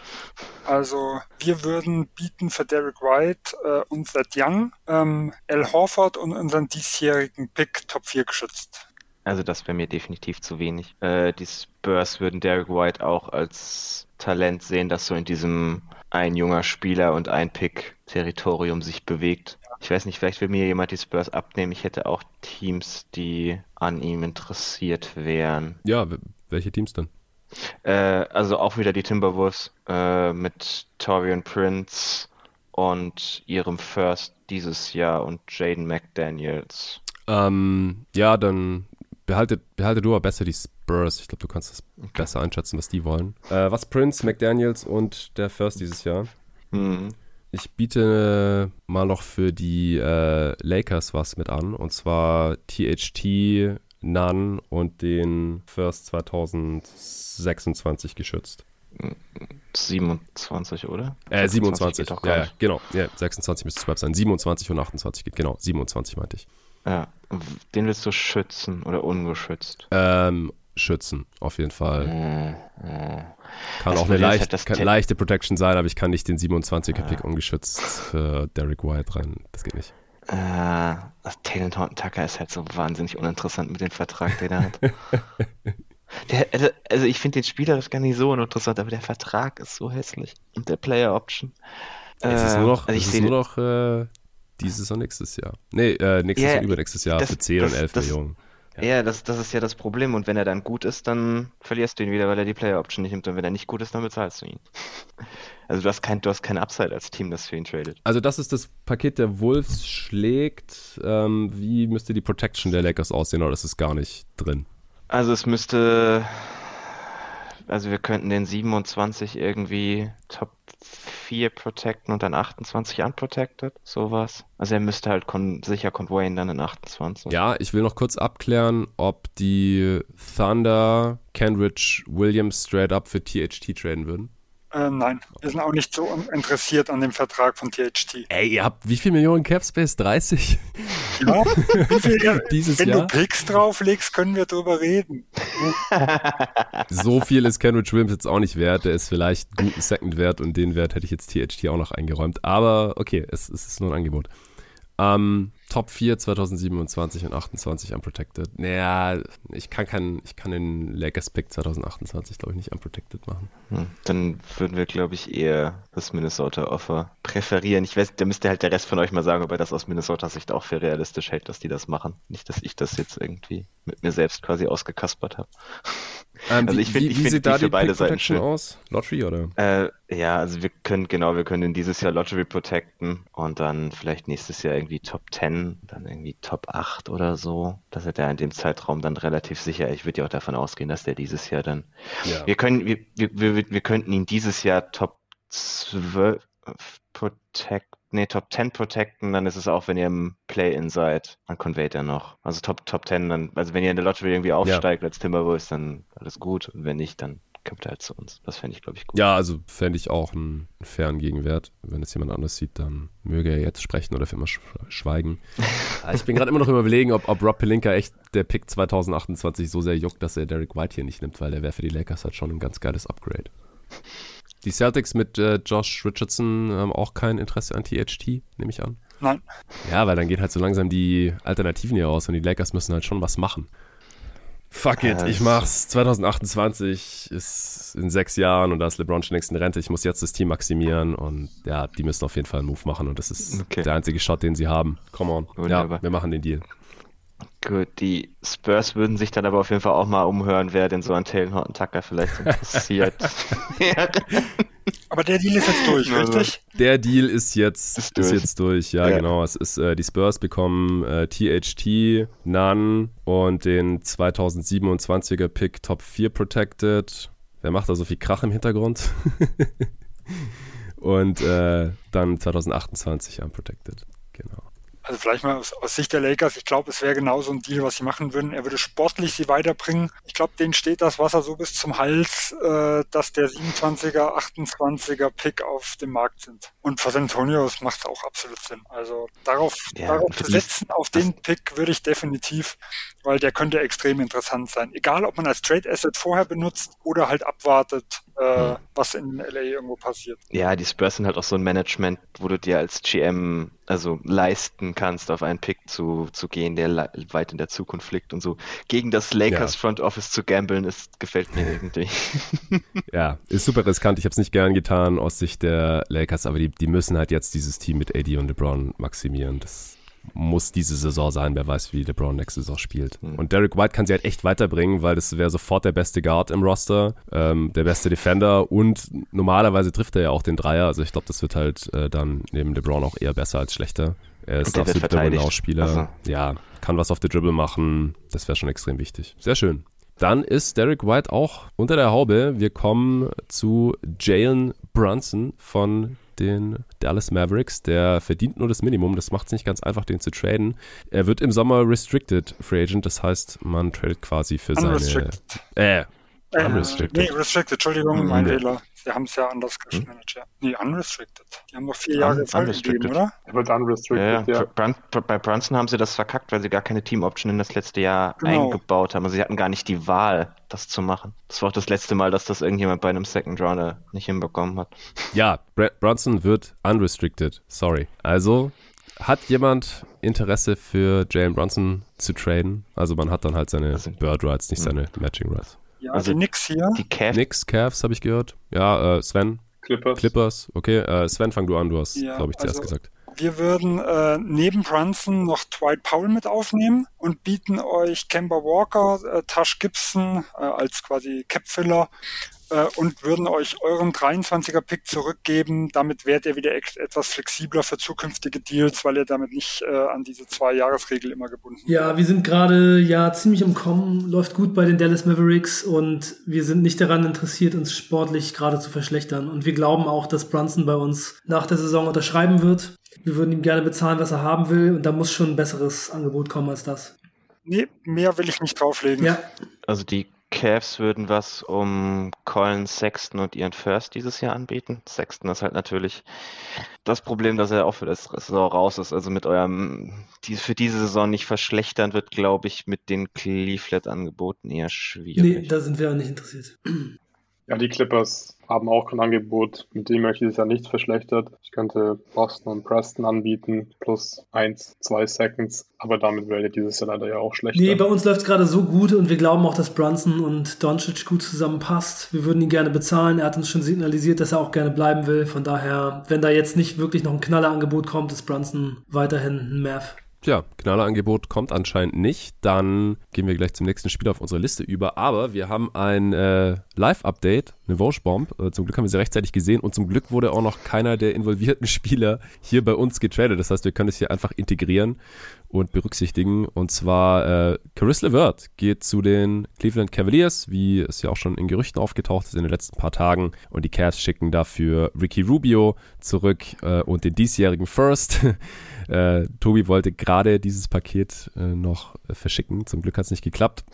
Also, wir würden bieten für Derek White äh, und Thad Young, ähm, Al Horford und unseren diesjährigen Pick Top 4 geschützt. Also, das wäre mir definitiv zu wenig. Äh, die Spurs würden Derek White auch als Talent sehen, das so in diesem ein junger Spieler und ein Pick Territorium sich bewegt. Ich weiß nicht, vielleicht will mir jemand die Spurs abnehmen. Ich hätte auch Teams, die an ihm interessiert wären. Ja, welche Teams denn? Äh, also auch wieder die Timberwolves äh, mit Torian Prince und ihrem First dieses Jahr und Jaden McDaniels. Ähm, ja, dann behalte, behalte du aber besser die Spurs. Ich glaube, du kannst das okay. besser einschätzen, was die wollen. Äh, was Prince, McDaniels und der First dieses Jahr? Mhm. Ich biete mal noch für die äh, Lakers was mit an. Und zwar THT Nunn und den First 2026 geschützt. 27, oder? Äh, 27. ja, ja, genau. Ja, 26 müsste es sein. 27 und 28 geht, genau. 27 meinte ich. Ja, den willst du schützen oder ungeschützt? Ähm, schützen, auf jeden Fall. Mm, mm. Kann das auch eine leicht, halt kann leichte Protection sein, aber ich kann nicht den 27er Pick ja. ungeschützt für Derek White rein. Das geht nicht. Äh, Taylor Horton Tucker ist halt so wahnsinnig uninteressant mit dem Vertrag, den er hat. *laughs* der, also, also, ich finde den spielerisch gar nicht so uninteressant, aber der Vertrag ist so hässlich. Und der Player Option. Es ist nur noch, also es ist nur noch äh, dieses und nächstes Jahr. Nee, äh, nächstes yeah, und übernächstes Jahr das, für 10 das, und 11 das, Millionen. Ja, ja das, das ist ja das Problem. Und wenn er dann gut ist, dann verlierst du ihn wieder, weil er die Player Option nicht nimmt. Und wenn er nicht gut ist, dann bezahlst du ihn. *laughs* Also du hast kein, du hast keine Upside als Team, das für ihn tradet. Also das ist das Paket der Wolves schlägt. Ähm, wie müsste die Protection der Lakers aussehen oder ist es gar nicht drin? Also es müsste, also wir könnten den 27 irgendwie Top 4 protecten und dann 28 unprotected, sowas. Also er müsste halt kon sicher Convoyen dann in 28. Ja, ich will noch kurz abklären, ob die Thunder Kenrich Williams straight up für THT traden würden. Äh, nein, wir sind auch nicht so interessiert an dem Vertrag von THT. Ey, ihr habt wie viel Millionen Capspace? 30? Ja, *laughs* viel, Dieses wenn Jahr? du Picks drauflegst, können wir drüber reden. so viel ist Kenrich Williams jetzt auch nicht wert. Der ist vielleicht einen guten Second wert und den Wert hätte ich jetzt THT auch noch eingeräumt. Aber okay, es, es ist nur ein Angebot. Ähm, Top 4 2027 und 28 unprotected. Naja, ich kann, kein, ich kann den Lakers Pick 2028, glaube ich, nicht unprotected machen. Hm, dann würden wir, glaube ich, eher das Minnesota Offer präferieren. Ich weiß, da müsste halt der Rest von euch mal sagen, ob er das aus Minnesota Sicht auch für realistisch hält, dass die das machen. Nicht, dass ich das jetzt irgendwie mit mir selbst quasi ausgekaspert habe. Ähm, also ich finde, ich find, da die beide Seiten schön. aus? Lottery oder? Äh, ja, also wir können, genau, wir können dieses Jahr Lottery protecten und dann vielleicht nächstes Jahr irgendwie Top 10, dann irgendwie Top 8 oder so. Das ist ja in dem Zeitraum dann relativ sicher. Ich würde ja auch davon ausgehen, dass der dieses Jahr dann. Ja. Wir können, wir, wir, wir, wir könnten ihn dieses Jahr Top 12 protect, nee, Top 10 protecten, dann ist es auch, wenn ihr im Play-In seid, dann conveyt er noch. Also Top, Top 10, dann, also wenn ihr in der Lottery irgendwie aufsteigt ja. als Timberwolves, dann alles gut. Und wenn nicht, dann kommt er halt zu uns. Das fände ich, glaube ich, gut. Ja, also fände ich auch einen, fairen Gegenwert. Wenn es jemand anders sieht, dann möge er jetzt sprechen oder für immer schweigen. *laughs* ich bin gerade immer noch überlegen, ob, ob Rob Pelinka echt der Pick 2028 so sehr juckt, dass er Derek White hier nicht nimmt, weil der wäre für die Lakers halt schon ein ganz geiles Upgrade. Die Celtics mit äh, Josh Richardson haben auch kein Interesse an THT, nehme ich an. Nein. Ja, weil dann geht halt so langsam die Alternativen hier aus und die Lakers müssen halt schon was machen. Fuck it, ich mach's. 2028 ist in sechs Jahren und da ist LeBron schon längst in Rente. Ich muss jetzt das Team maximieren und ja, die müssen auf jeden Fall einen Move machen und das ist okay. der einzige Shot, den sie haben. Come on. Wunderbar. Ja, wir machen den Deal. Gut, die Spurs würden sich dann aber auf jeden Fall auch mal umhören, wer denn so an Taylor Horton Tucker vielleicht interessiert. *laughs* aber der Deal ist jetzt durch, also, richtig? Der Deal ist jetzt, ist, ist jetzt durch, ja, ja, genau. Es ist, äh, die Spurs bekommen äh, THT, Nunn und den 2027er Pick Top 4 Protected. Wer macht da so viel Krach im Hintergrund? *laughs* und äh, dann 2028 unprotected. Genau. Also vielleicht mal aus, aus Sicht der Lakers, ich glaube, es wäre genau so ein Deal, was sie machen würden. Er würde sportlich sie weiterbringen. Ich glaube, denen steht das Wasser so bis zum Hals, äh, dass der 27er, 28er Pick auf dem Markt sind. Und für San Antonio macht es auch absolut Sinn. Also darauf, ja, darauf zu setzen, auf den Pick würde ich definitiv, weil der könnte extrem interessant sein. Egal, ob man als Trade Asset vorher benutzt oder halt abwartet, äh, hm. was in LA irgendwo passiert. Ja, die Spurs sind halt auch so ein Management, wo du dir als GM also leisten kannst, auf einen Pick zu, zu gehen, der weit in der Zukunft liegt und so. Gegen das Lakers ja. Front Office zu gambeln, ist, gefällt mir irgendwie. *laughs* ja, ist super riskant. Ich habe es nicht gern getan aus Sicht der Lakers, aber die, die müssen halt jetzt dieses Team mit AD und LeBron maximieren. Das muss diese Saison sein. Wer weiß, wie LeBron nächste Saison spielt. Mhm. Und Derek White kann sie halt echt weiterbringen, weil das wäre sofort der beste Guard im Roster, ähm, der beste Defender und normalerweise trifft er ja auch den Dreier. Also ich glaube, das wird halt äh, dann neben LeBron auch eher besser als schlechter. Er ist absolut Dribble-Spieler. Also. Ja, kann was auf der Dribble machen. Das wäre schon extrem wichtig. Sehr schön. Dann ist Derek White auch unter der Haube. Wir kommen zu Jalen Brunson von den Dallas Mavericks. Der verdient nur das Minimum. Das macht es nicht ganz einfach, den zu traden. Er wird im Sommer Restricted Free Agent. Das heißt, man tradet quasi für seine. Äh, äh, unrestricted. Nee, Restricted, Entschuldigung, mein Fehler. Sie haben es ja anders hm? gemanagt, ja. Nee, unrestricted. Die haben noch vier Jahre Un Zeit gegeben, oder? Er wird unrestricted, ja. ja. Brun bei Brunson haben sie das verkackt, weil sie gar keine Team-Option in das letzte Jahr genau. eingebaut haben. Also sie hatten gar nicht die Wahl, das zu machen. Das war auch das letzte Mal, dass das irgendjemand bei einem Second Rounder nicht hinbekommen hat. Ja, Br Brunson wird unrestricted. Sorry. Also hat jemand Interesse für Jalen Brunson zu traden? Also man hat dann halt seine also, Bird Rights, nicht hm. seine Matching Rights. Ja, also die Knicks hier. Die Cavs. Knicks, Cavs habe ich gehört. Ja, äh, Sven. Clippers. Clippers, okay. Äh, Sven, fang du an, du hast, ja, glaube ich, zuerst also, gesagt. Wir würden äh, neben Brunson noch Dwight Powell mit aufnehmen und bieten euch Kemba Walker, äh, Tash Gibson äh, als quasi Capfiller äh, und würden euch euren 23er Pick zurückgeben. Damit wärt ihr wieder etwas flexibler für zukünftige Deals, weil ihr damit nicht äh, an diese Zwei-Jahres-Regel immer gebunden seid. Ja, wir sind gerade ja ziemlich im Kommen, läuft gut bei den Dallas Mavericks und wir sind nicht daran interessiert, uns sportlich gerade zu verschlechtern. Und wir glauben auch, dass Brunson bei uns nach der Saison unterschreiben wird. Wir würden ihm gerne bezahlen, was er haben will und da muss schon ein besseres Angebot kommen als das. Nee, mehr will ich nicht drauflegen. Ja. Also die Cavs würden was um Colin Sexton und Ian First dieses Jahr anbieten. Sexton ist halt natürlich das Problem, dass er auch für das Saison raus ist. Also mit eurem, die, für diese Saison nicht verschlechtern wird, glaube ich, mit den Cleveland-Angeboten eher schwierig. Nee, da sind wir auch nicht interessiert. Ja, die Clippers haben auch kein Angebot, mit dem möchte ich ja nicht verschlechtert. Ich könnte Boston und Preston anbieten, plus eins, zwei Seconds, aber damit wäre dieses Jahr leider ja auch schlechter. Nee, bei uns läuft es gerade so gut und wir glauben auch, dass Brunson und Doncic gut zusammenpasst. Wir würden ihn gerne bezahlen. Er hat uns schon signalisiert, dass er auch gerne bleiben will. Von daher, wenn da jetzt nicht wirklich noch ein Knallerangebot kommt, ist Brunson weiterhin ein Mav. Tja, Knallerangebot kommt anscheinend nicht. Dann gehen wir gleich zum nächsten Spiel auf unsere Liste über. Aber wir haben ein äh, Live-Update, eine Vosch-Bomb. Äh, zum Glück haben wir sie rechtzeitig gesehen und zum Glück wurde auch noch keiner der involvierten *laughs* Spieler hier bei uns getradet. Das heißt, wir können es hier einfach integrieren und berücksichtigen. Und zwar äh, Caris LeVert geht zu den Cleveland Cavaliers, wie es ja auch schon in Gerüchten aufgetaucht ist in den letzten paar Tagen. Und die Cavs schicken dafür Ricky Rubio zurück äh, und den diesjährigen First. *laughs* Äh, Tobi wollte gerade dieses Paket äh, noch äh, verschicken. Zum Glück hat es nicht geklappt,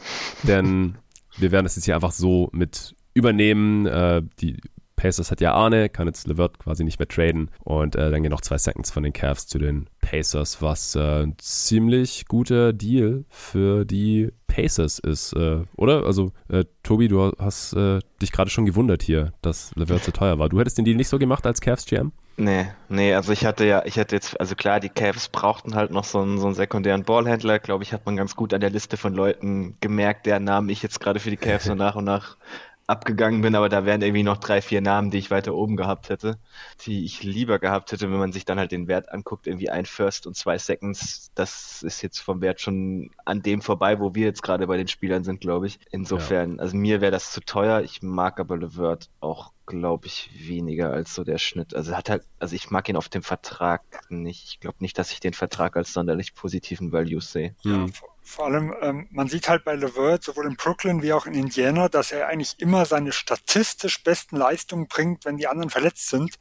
denn wir werden das jetzt hier einfach so mit übernehmen. Äh, die Pacers hat ja Arne, kann jetzt Levert quasi nicht mehr traden. Und äh, dann gehen noch zwei Seconds von den Cavs zu den Pacers, was äh, ein ziemlich guter Deal für die Pacers ist, äh, oder? Also, äh, Tobi, du hast äh, dich gerade schon gewundert hier, dass Levert so teuer war. Du hättest den Deal nicht so gemacht als Cavs GM? Nee, nee, also ich hatte ja, ich hatte jetzt, also klar, die Cavs brauchten halt noch so einen, so einen sekundären Ballhändler, glaube ich, hat man ganz gut an der Liste von Leuten gemerkt, deren Namen ich jetzt gerade für die Cavs so *laughs* nach und nach abgegangen bin, aber da wären irgendwie noch drei, vier Namen, die ich weiter oben gehabt hätte, die ich lieber gehabt hätte, wenn man sich dann halt den Wert anguckt, irgendwie ein First und zwei Seconds, das ist jetzt vom Wert schon an dem vorbei, wo wir jetzt gerade bei den Spielern sind, glaube ich. Insofern, ja. also mir wäre das zu teuer, ich mag aber LeVert auch glaube ich, weniger als so der Schnitt. Also hat halt, also ich mag ihn auf dem Vertrag nicht. Ich glaube nicht, dass ich den Vertrag als sonderlich positiven Value sehe. Ja, Vor allem, ähm, man sieht halt bei LeVert sowohl in Brooklyn wie auch in Indiana, dass er eigentlich immer seine statistisch besten Leistungen bringt, wenn die anderen verletzt sind.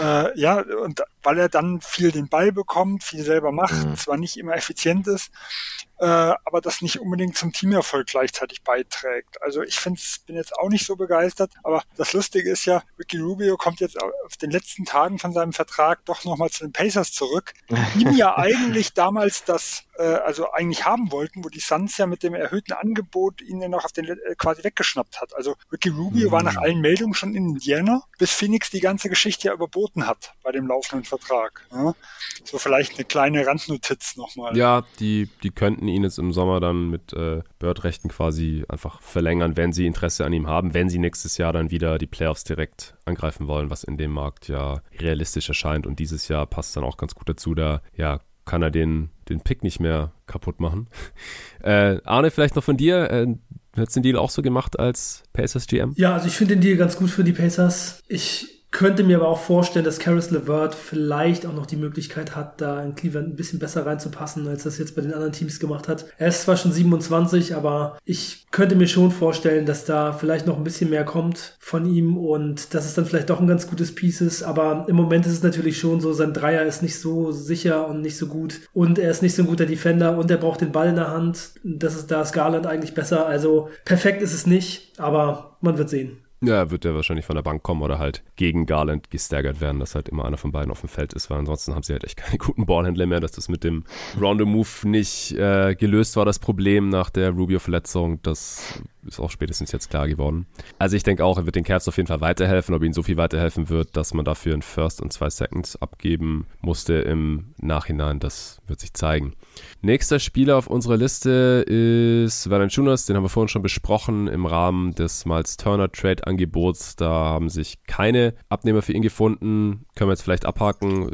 Äh, ja, und weil er dann viel den Ball bekommt, viel selber macht, mhm. zwar nicht immer effizient ist, äh, aber das nicht unbedingt zum Teamerfolg gleichzeitig beiträgt. Also ich find's, bin jetzt auch nicht so begeistert, aber das Lustige ist ja, Ricky Rubio kommt jetzt auf den letzten Tagen von seinem Vertrag doch nochmal zu den Pacers zurück, die *laughs* ihm ja eigentlich damals das also eigentlich haben wollten, wo die Suns ja mit dem erhöhten Angebot ihn ja noch auf den äh, quasi weggeschnappt hat. Also Ricky Rubio mhm. war nach allen Meldungen schon in Indiana, bis Phoenix die ganze Geschichte ja überboten hat bei dem laufenden Vertrag. Ja? So vielleicht eine kleine Randnotiz nochmal. Ja, die, die könnten ihn jetzt im Sommer dann mit äh, Bird-Rechten quasi einfach verlängern, wenn sie Interesse an ihm haben, wenn sie nächstes Jahr dann wieder die Playoffs direkt angreifen wollen, was in dem Markt ja realistisch erscheint. Und dieses Jahr passt dann auch ganz gut dazu, da ja kann er den, den Pick nicht mehr kaputt machen. *laughs* Äh, Arne, vielleicht noch von dir. Äh, Hättest du den Deal auch so gemacht als Pacers GM? Ja, also ich finde den Deal ganz gut für die Pacers. Ich könnte mir aber auch vorstellen, dass Karis LeVert vielleicht auch noch die Möglichkeit hat, da in Cleveland ein bisschen besser reinzupassen, als das jetzt bei den anderen Teams gemacht hat. Er ist zwar schon 27, aber ich könnte mir schon vorstellen, dass da vielleicht noch ein bisschen mehr kommt von ihm und dass es dann vielleicht doch ein ganz gutes Piece ist. Aber im Moment ist es natürlich schon so, sein Dreier ist nicht so sicher und nicht so gut und er ist nicht so ein guter Defender und er braucht den Ball in der Hand. Das ist da ist Garland eigentlich besser. Also perfekt ist es nicht, aber man wird sehen. Ja, wird der wahrscheinlich von der Bank kommen oder halt gegen Garland gestaggert werden, dass halt immer einer von beiden auf dem Feld ist, weil ansonsten haben sie halt echt keine *laughs* guten Ballhändler mehr, dass das mit dem Rondo-Move nicht äh, gelöst war, das Problem nach der Rubio-Verletzung. Das ist auch spätestens jetzt klar geworden. Also ich denke auch, er wird den Cavs auf jeden Fall weiterhelfen. Ob ihnen so viel weiterhelfen wird, dass man dafür ein First und zwei Seconds abgeben musste im Nachhinein, das wird sich zeigen. Nächster Spieler auf unserer Liste ist Valanciunas, den haben wir vorhin schon besprochen im Rahmen des Miles Turner Trade Angebots. Da haben sich keine Abnehmer für ihn gefunden. Können wir jetzt vielleicht abhaken.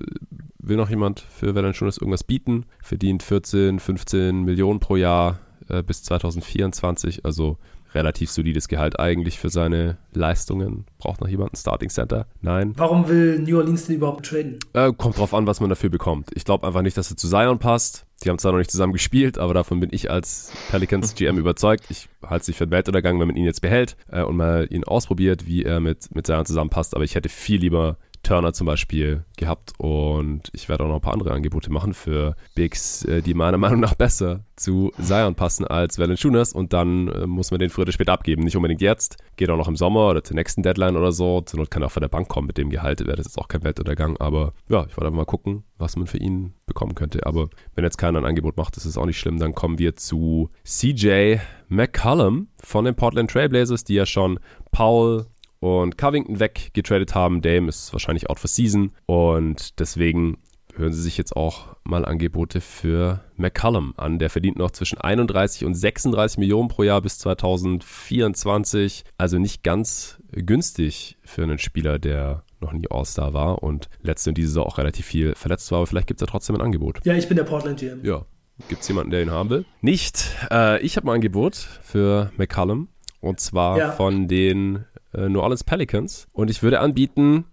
Will noch jemand für Valanciunas irgendwas bieten? Verdient 14, 15 Millionen pro Jahr äh, bis 2024. Also relativ solides Gehalt eigentlich für seine Leistungen. Braucht noch jemand ein Starting Center? Nein. Warum will New Orleans denn überhaupt traden? Äh, kommt drauf an, was man dafür bekommt. Ich glaube einfach nicht, dass er zu Zion passt. Die haben zwar noch nicht zusammen gespielt, aber davon bin ich als Pelicans GM überzeugt. Ich halte es nicht für einen Weltuntergang, wenn man ihn jetzt behält äh, und mal ihn ausprobiert, wie er mit, mit Zion zusammenpasst. Aber ich hätte viel lieber Turner zum Beispiel gehabt und ich werde auch noch ein paar andere Angebote machen für Bigs, äh, die meiner Meinung nach besser zu Zion passen als Valanciunas und dann äh, muss man den früher oder später abgeben. Nicht unbedingt jetzt, geht auch noch im Sommer oder zur nächsten Deadline oder so. Zur Not kann er auch von der Bank kommen mit dem Gehalt, wäre das jetzt auch kein Weltuntergang, aber ja, ich wollte einfach mal gucken, was man für ihn bekommen könnte. Aber wenn jetzt keiner ein Angebot macht, ist es auch nicht schlimm. Dann kommen wir zu CJ McCollum von den Portland Trailblazers, die ja schon Paul und Covington weggetradet haben. Dame ist wahrscheinlich out for season und deswegen hören Sie sich jetzt auch mal Angebote für McCallum an. Der verdient noch zwischen 31 und 36 Millionen pro Jahr bis 2024. Also nicht ganz günstig für einen Spieler, der noch nie All-Star war und letzte und diese Saison auch relativ viel verletzt war. Aber vielleicht gibt es ja trotzdem ein Angebot. Ja, ich bin der Portland GM. Ja. Gibt es jemanden, der ihn haben will? Nicht. Äh, ich habe ein Angebot für McCallum. Und zwar ja. von den äh, New Orleans Pelicans. Und ich würde anbieten,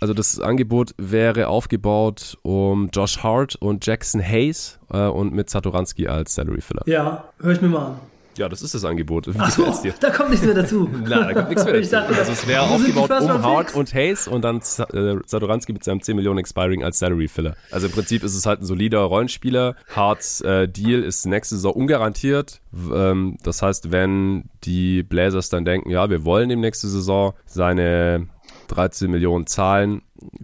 also das Angebot wäre aufgebaut um Josh Hart und Jackson Hayes äh, und mit Satoranski als Salary Filler. Ja, höre ich mir mal an. Ja, das ist das Angebot. Ach so, da kommt nichts mehr dazu. *laughs* Nein, da kommt nichts mehr dazu. Dachte, also es wäre aufgebaut um Hart und Hayes und dann äh, Satoranski mit seinem 10 Millionen Expiring als Salary Filler. Also im Prinzip ist es halt ein solider Rollenspieler. Harts äh, Deal ist nächste Saison ungarantiert. Ähm, das heißt, wenn die Blazers dann denken, ja, wir wollen ihm nächste Saison seine 13 Millionen zahlen,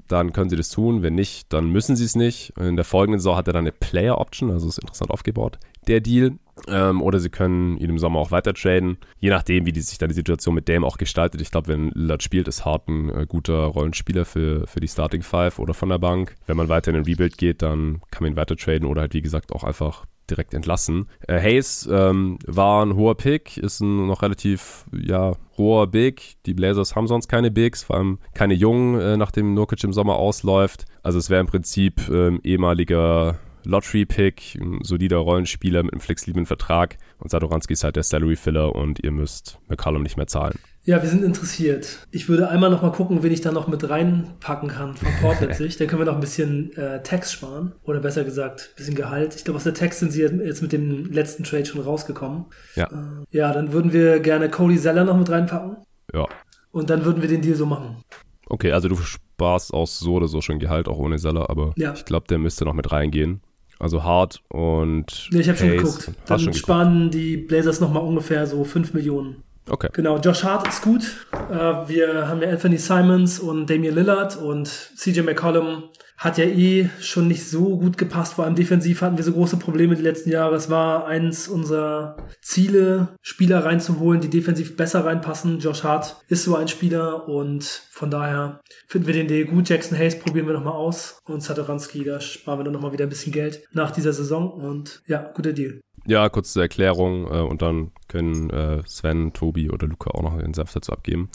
dann können sie das tun. Wenn nicht, dann müssen sie es nicht. In der folgenden Saison hat er dann eine Player Option, also ist interessant aufgebaut, der Deal. Ähm, oder sie können ihn im Sommer auch weiter traden, je nachdem, wie die sich dann die Situation mit Dame auch gestaltet. Ich glaube, wenn Lillard spielt, ist Hart ein äh, guter Rollenspieler für, für die Starting Five oder von der Bank. Wenn man weiter in den Rebuild geht, dann kann man ihn weiter traden oder halt, wie gesagt, auch einfach direkt entlassen. Äh, Hayes ähm, war ein hoher Pick, ist ein noch relativ ja, hoher Big. Die Blazers haben sonst keine Bigs, vor allem keine Jungen, äh, nachdem Nurkic im Sommer ausläuft. Also es wäre im Prinzip ähm, ehemaliger Lottery-Pick, ein solider Rollenspieler mit einem flexiblen Vertrag und Satoranski ist halt der Salary-Filler und ihr müsst McCollum nicht mehr zahlen. Ja, wir sind interessiert. Ich würde einmal noch mal gucken, wen ich da noch mit reinpacken kann von Portland-Sicht. *laughs* Dann können wir noch ein bisschen äh, Tax sparen. Oder besser gesagt, ein bisschen Gehalt. Ich glaube, aus der Tax sind sie jetzt mit dem letzten Trade schon rausgekommen. Ja. Äh, ja, dann würden wir gerne Cody Zeller noch mit reinpacken. Ja. Und dann würden wir den Deal so machen. Okay, also du sparst auch so oder so schon Gehalt, auch ohne Seller, aber Ja. ich glaube, der müsste noch mit reingehen. Also Hart und. Nee, ich habe schon geguckt. Dann schon geguckt. sparen die Blazers noch mal ungefähr so 5 Millionen. Okay. Genau, Josh Hart ist gut. Äh, wir haben ja Anthony Simons und Damian Lillard und CJ McCollum hat ja eh schon nicht so gut gepasst. Vor allem defensiv hatten wir so große Probleme die letzten Jahre. Es war eins unserer Ziele, Spieler reinzuholen, die defensiv besser reinpassen. Josh Hart ist so ein Spieler und von daher finden wir den Deal gut. Jackson Hayes probieren wir nochmal aus und Satoranski, da sparen wir dann nochmal wieder ein bisschen Geld nach dieser Saison und ja, guter Deal. Ja, kurz zur Erklärung äh, und dann können äh, Sven, Tobi oder Luca auch noch den Saft dazu abgeben.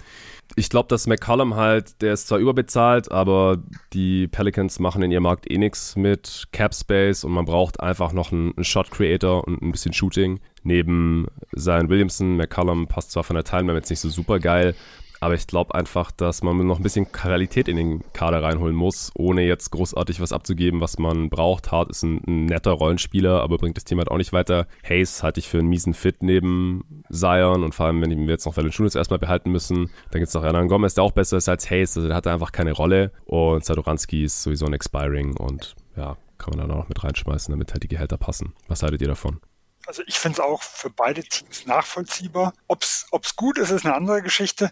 Ich glaube, dass McCollum halt, der ist zwar überbezahlt, aber die Pelicans machen in ihrem Markt eh nichts mit Cap Space und man braucht einfach noch einen, einen Shot Creator und ein bisschen Shooting. Neben Zion Williamson, McCollum passt zwar von der Timeline jetzt nicht so super geil, aber ich glaube einfach, dass man noch ein bisschen Qualität in den Kader reinholen muss, ohne jetzt großartig was abzugeben, was man braucht. Hart ist ein, ein netter Rollenspieler, aber bringt das Team halt auch nicht weiter. Hayes halte ich für einen miesen Fit neben Zion und vor allem, wenn wir jetzt noch Valanciunas erstmal behalten müssen, dann gibt es noch Hernan Gomez, der auch besser ist als Hayes, also der hat einfach keine Rolle und Sadoranski ist sowieso ein Expiring und ja, kann man dann auch noch mit reinschmeißen, damit halt die Gehälter passen. Was haltet ihr davon? Also ich finde es auch für beide Teams nachvollziehbar. Ob's ob's gut ist, ist eine andere Geschichte.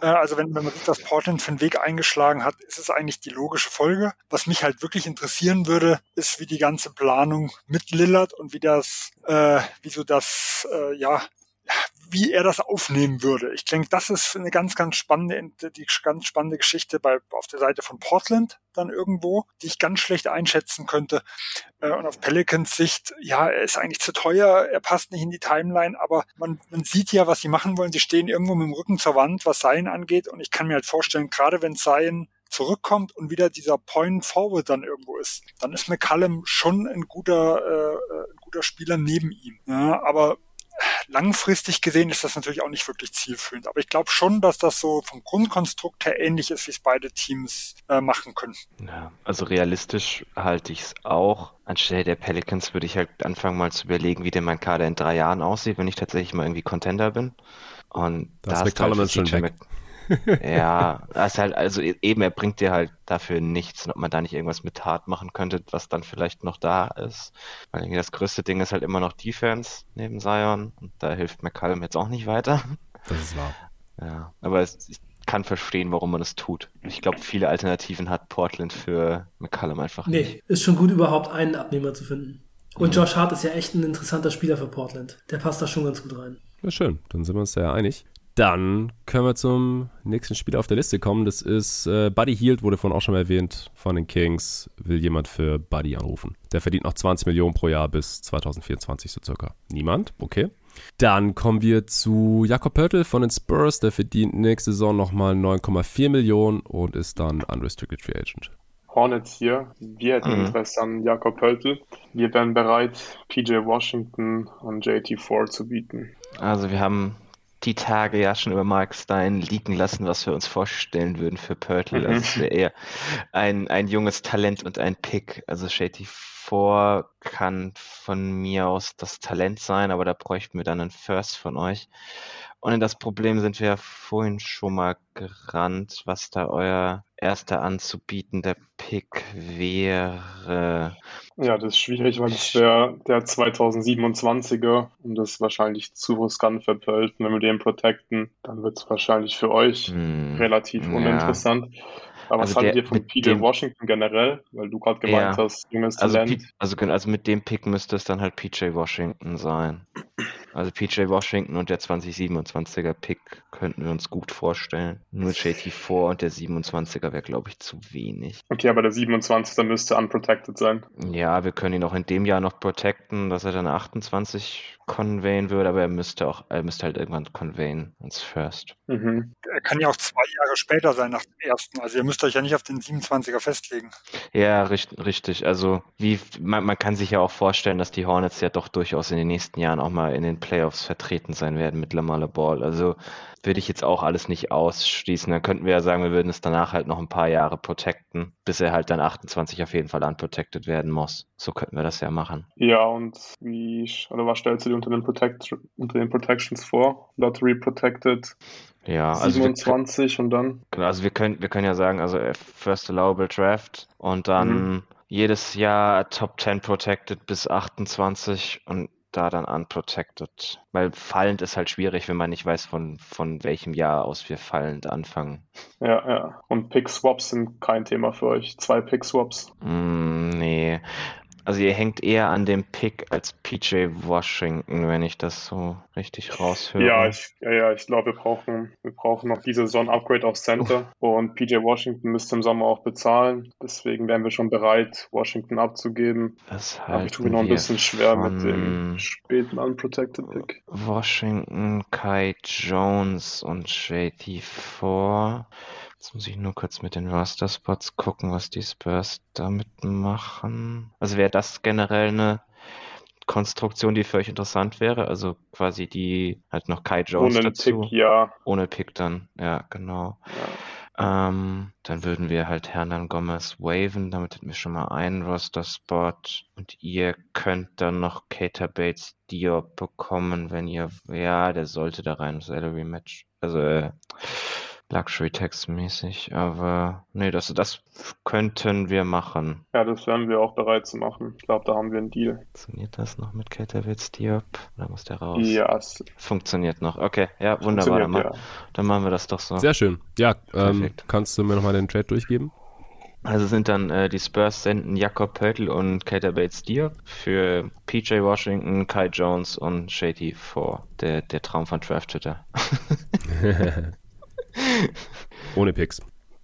Äh, also wenn, wenn man sich das Portland für einen Weg eingeschlagen hat, ist es eigentlich die logische Folge. Was mich halt wirklich interessieren würde, ist, wie die ganze Planung mit Lillard und wie das, äh, wie so das, äh, ja, wie er das aufnehmen würde. Ich denke, das ist eine ganz, ganz spannende, die ganz spannende Geschichte bei, auf der Seite von Portland dann irgendwo, die ich ganz schlecht einschätzen könnte. Äh, Und auf Pelicans Sicht, ja, er ist eigentlich zu teuer, er passt nicht in die Timeline, aber man, man sieht ja, was sie machen wollen. Sie stehen irgendwo mit dem Rücken zur Wand, was Zion angeht. Und ich kann mir halt vorstellen, gerade wenn Zion zurückkommt und wieder dieser Point Forward dann irgendwo ist, dann ist McCallum schon ein guter, äh, äh, ein guter Spieler neben ihm. Ja, aber langfristig gesehen ist das natürlich auch nicht wirklich zielführend. Aber ich glaube schon, dass das so vom Grundkonstrukt her ähnlich ist, wie es beide Teams äh, machen können. Ja, also realistisch halte ich es auch. Anstelle der Pelicans würde ich halt anfangen mal zu überlegen, wie denn mein Kader in drei Jahren aussieht, wenn ich tatsächlich mal irgendwie Contender bin. Und Da ist halt schon weg. Mc- ja, das ist halt, also eben, er bringt dir halt dafür nichts. Und ob man da nicht irgendwas mit Hart machen könnte, was dann vielleicht noch da ist. Weil irgendwie das größte Ding ist halt immer noch Defense neben Zion. Und da hilft McCallum jetzt auch nicht weiter. Das ist wahr. Ja, aber es, ich kann verstehen, warum man es tut. Ich glaube, viele Alternativen hat Portland für McCallum einfach nicht. Nee, ist schon gut, überhaupt einen Abnehmer zu finden. Und Josh Hart ist ja echt ein interessanter Spieler für Portland. Der passt da schon ganz gut rein. Ja, schön. Dann sind wir uns da ja einig. Dann können wir zum nächsten Spieler auf der Liste kommen. Das ist äh, Buddy Hield, wurde vorhin auch schon mal erwähnt, von den Kings. Will jemand für Buddy anrufen. Der verdient noch 20 Millionen pro Jahr bis 2024 so circa. Niemand? Okay. Dann kommen wir zu Jakob Pörtl von den Spurs. Der verdient nächste Saison nochmal 9,4 Millionen und ist dann Unrestricted Free Agent. Hornets hier. Wir hätten Mhm. Interesse an Jakob Pöltl. Wir wären bereit, PJ Washington und JT4 zu bieten. Also wir haben die Tage ja schon über Mark Stein liegen lassen, was wir uns vorstellen würden für Pörtl. Mhm. Also es wäre eher ein, ein junges Talent und ein Pick. Also Shady 4 kann von mir aus das Talent sein, aber da bräuchten wir dann einen First von euch. Und in das Problem sind wir ja vorhin schon mal gerannt, was da euer erster anzubietender Pick wäre. Ja, das ist schwierig, weil das wäre der 2027er und das ist wahrscheinlich zu riskant für Pöltl. Wenn wir den protecten, dann wird es wahrscheinlich für euch Hm, relativ ja. uninteressant. Aber Also was haltet ihr von PJ Washington generell? Weil du gerade gemeint Ja. hast, junges Also, Talent. Also, also mit dem Pick müsste es dann halt PJ Washington sein. Also PJ Washington und der 2027er Pick könnten wir uns gut vorstellen. Nur JT4 und der 27er wäre, glaube ich, zu wenig. Okay, aber der 27er müsste unprotected sein. Ja, wir können ihn auch in dem Jahr noch protecten, dass er dann 28 conveyen würde, aber er müsste auch, er müsste halt irgendwann conveyen ins First. Mhm. Er kann ja auch zwei Jahre später sein nach dem ersten. Also ihr müsst euch ja nicht auf den 27er festlegen. Ja, richtig, richtig. Also wie man, man kann sich ja auch vorstellen, dass die Hornets ja doch durchaus in den nächsten Jahren auch mal in den Playoffs vertreten sein werden mit Lamar Ball. Also würde ich jetzt auch alles nicht ausschließen. Dann könnten wir ja sagen, wir würden es danach halt noch ein paar Jahre protecten, bis er halt dann 28 auf jeden Fall unprotected werden muss. So könnten wir das ja machen. Ja, und wie, oder was stellst du dir unter den, Protect, unter den Protections vor? Lottery protected? Ja, also 27 wir, und dann? Genau, also wir können, wir können ja sagen, also äh, First Allowable Draft und dann mhm. jedes Jahr Top 10 protected bis 28 und da dann unprotected. Weil fallend ist halt schwierig, wenn man nicht weiß, von, von welchem Jahr aus wir fallend anfangen. Ja, ja. Und Pick-Swaps sind kein Thema für euch. Zwei Pick-Swaps? Mm, nee. Also ihr hängt eher an dem Pick als PJ Washington, wenn ich das so richtig raushöre. Ja, ich, ja, ja, ich glaube, wir brauchen, wir brauchen noch diese Saison Upgrade auf Center oh. und PJ Washington müsste im Sommer auch bezahlen. Deswegen wären wir schon bereit, Washington abzugeben. Das Aber ich tue mir noch ein bisschen schwer mit dem späten Unprotected Pick. Washington, Kai Jones und JT4. Jetzt muss ich nur kurz mit den Roster-Spots gucken, was die Spurs damit machen. Also wäre das generell eine Konstruktion, die für euch interessant wäre? Also quasi die halt noch Kai Jones Ohne dazu. Pick, ja. Ohne Pick dann, ja, genau. Ja. Ähm, dann würden wir halt Hernan Gomez waven, damit hätten wir schon mal einen Roster-Spot. Und ihr könnt dann noch Cater Bates Diop bekommen, wenn ihr, ja, der sollte da rein, Salary Match. Also, äh, Luxury-Text-mäßig, aber nee, das, das könnten wir machen. Ja, das wären wir auch bereit zu machen. Ich glaube, da haben wir einen Deal. Funktioniert das noch mit Caterwitz Diop? Oder muss der raus? Ja, es funktioniert noch. Okay, ja, wunderbar. Dann, ja. dann, machen wir das doch so. Sehr schön. Ja, ähm, kannst du mir nochmal den Trade durchgeben? Also sind dann äh, die Spurs senden Jakob Pöltl und Cater Bates Diop für PJ Washington, Kai Jones und Shady 4. Der, der Traum von Draft Twitter. *laughs* *laughs* Ohne Picks.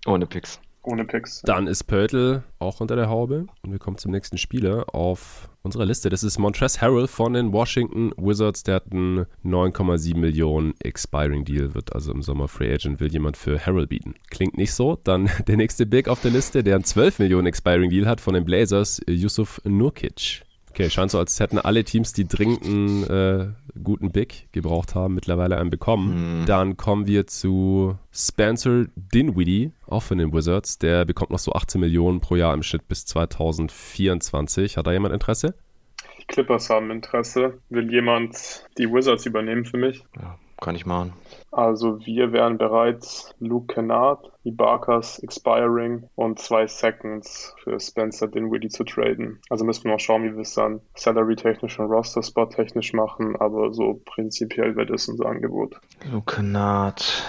Ohne Picks. Ohne Picks. Dann ist Pörtl auch unter der Haube und wir kommen zum nächsten Spieler auf unserer Liste. Das ist Montrezl Harrell von den Washington Wizards. Der hat einen 9,7 Millionen Expiring Deal, wird also im Sommer Free Agent, will jemand für Harrell bieten. Klingt nicht so. Dann *laughs* der nächste Big auf der Liste, der einen 12 Millionen Expiring Deal hat von den Blazers, Yusuf Nurkic. Okay, scheint so, als hätten alle Teams, die dringend einen äh, guten Big gebraucht haben, mittlerweile einen bekommen. Mhm. Dann kommen wir zu Spencer Dinwiddie, auch von den Wizards. Der bekommt noch so 18 Millionen pro Jahr im Schnitt bis 2024. Hat da jemand Interesse? Die Clippers haben Interesse. Will jemand die Wizards übernehmen für mich? Ja, kann ich machen. Also wir wären bereit, Luke Kennard, Ibakas Expiring und zwei Seconds für Spencer Dinwiddie zu traden. Also müssen wir noch schauen, wie wir es dann Salary-technisch und Roster-Spot-technisch machen, aber so prinzipiell wäre das unser Angebot. Luke Kennard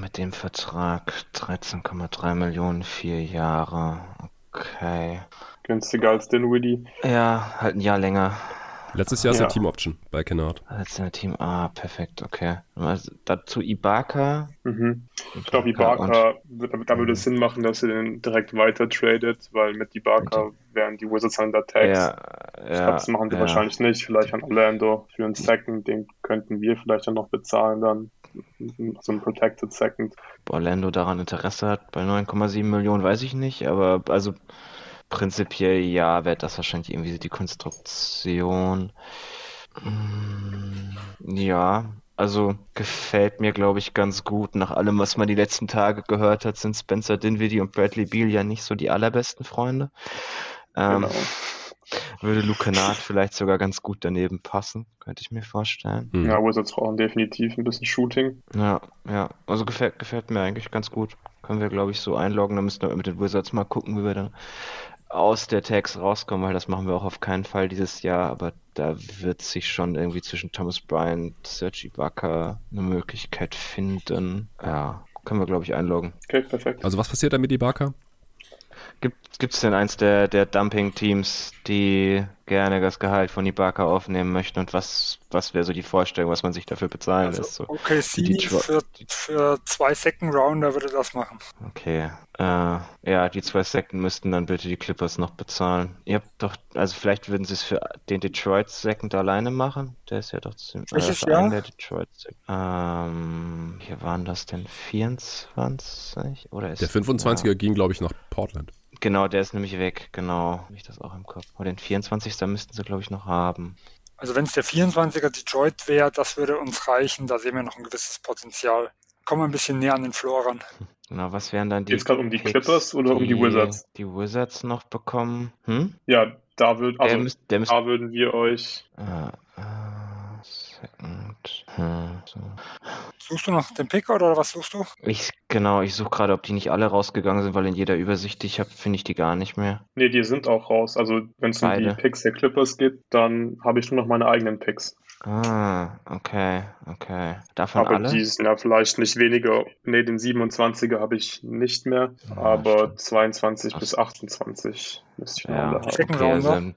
mit dem Vertrag 13,3 Millionen, vier Jahre. Okay. Günstiger als Dinwiddie. Ja, halt ein Jahr länger. Letztes Jahr ist ja. eine Team Option bei Kennard. Letztes Jahr Team, ah, perfekt, okay. Also, dazu Ibaka. Mhm. Ich glaube, Ibaka, und, da würde es Sinn machen, dass er den direkt weiter tradet, weil mit Ibaka wären die Wizards an der Tags. Ja, ich glaube, das machen die ja. wahrscheinlich nicht. Vielleicht an Orlando für einen Second, den könnten wir vielleicht dann noch bezahlen dann. So ein Protected Second. Orlando daran Interesse hat, bei 9,7 Millionen weiß ich nicht, aber also prinzipiell ja, wäre das wahrscheinlich irgendwie die Konstruktion. Mm, ja, also gefällt mir, glaube ich, ganz gut. Nach allem, was man die letzten Tage gehört hat, sind Spencer Dinwiddie und Bradley Beal ja nicht so die allerbesten Freunde. Ähm, genau. Würde Luke Kennard vielleicht sogar ganz gut daneben passen, könnte ich mir vorstellen. Hm. Ja, Wizards brauchen definitiv ein bisschen Shooting. Ja, ja. Also gefällt, gefällt mir eigentlich ganz gut. Können wir, glaube ich, so einloggen. Da müssen wir mit den Wizards mal gucken, wie wir dann aus der Tags rauskommen, weil das machen wir auch auf keinen Fall dieses Jahr, aber da wird sich schon irgendwie zwischen Thomas Bryant, Sergi Ibaka eine Möglichkeit finden. Ja, können wir, glaube ich, einloggen. Okay, perfekt. Also was passiert da mit Ibaka? Gibt es denn eins der, der Dumping-Teams, die gerne das Gehalt von Ibaka aufnehmen möchten und was, was wäre so die Vorstellung, was man sich dafür bezahlen also, lässt? So, okay, sie für, für zwei Second Rounder würde das machen. Okay. Äh, ja, die zwei Second müssten dann bitte die Clippers noch bezahlen. Ihr habt doch, also vielleicht würden sie es für den Detroit Second alleine machen. Der ist ja doch ziemlich. Welches äh, Jahr? Der Detroit Second. Ähm, hier waren das denn 24? Oder ist der 25er ja. ging, glaube ich, nach Portland. Genau, der ist nämlich weg, genau. Habe ich das auch im Kopf. Aber den 24. müssten sie, glaube ich, noch haben. Also wenn es der 24er Detroit wäre, das würde uns reichen. Da sehen wir noch ein gewisses Potenzial. kommen wir ein bisschen näher an den Floor ran. *laughs* Genau, was wären dann die. Geht es gerade um die Clippers oder um die Wizards? Die Wizards noch bekommen. Hm? Ja, da, würd, also, der müsst, der müsst, da würden wir euch. Uh, uh, second. Hm, so. Suchst du noch den Pick oder was suchst du? Ich, genau, ich suche gerade, ob die nicht alle rausgegangen sind, weil in jeder Übersicht, die ich habe, finde ich die gar nicht mehr. Nee, die sind auch raus. Also, wenn es um die Picks der Clippers geht, dann habe ich nur noch meine eigenen Picks. Ah, okay, okay. Davon aber alle? die sind ja vielleicht nicht weniger. Ne, den 27er habe ich nicht mehr, Ja, aber stimmt. 22 Ach. bis 28 müsste ich noch Ja, alle haben. Second okay, Rounder. also,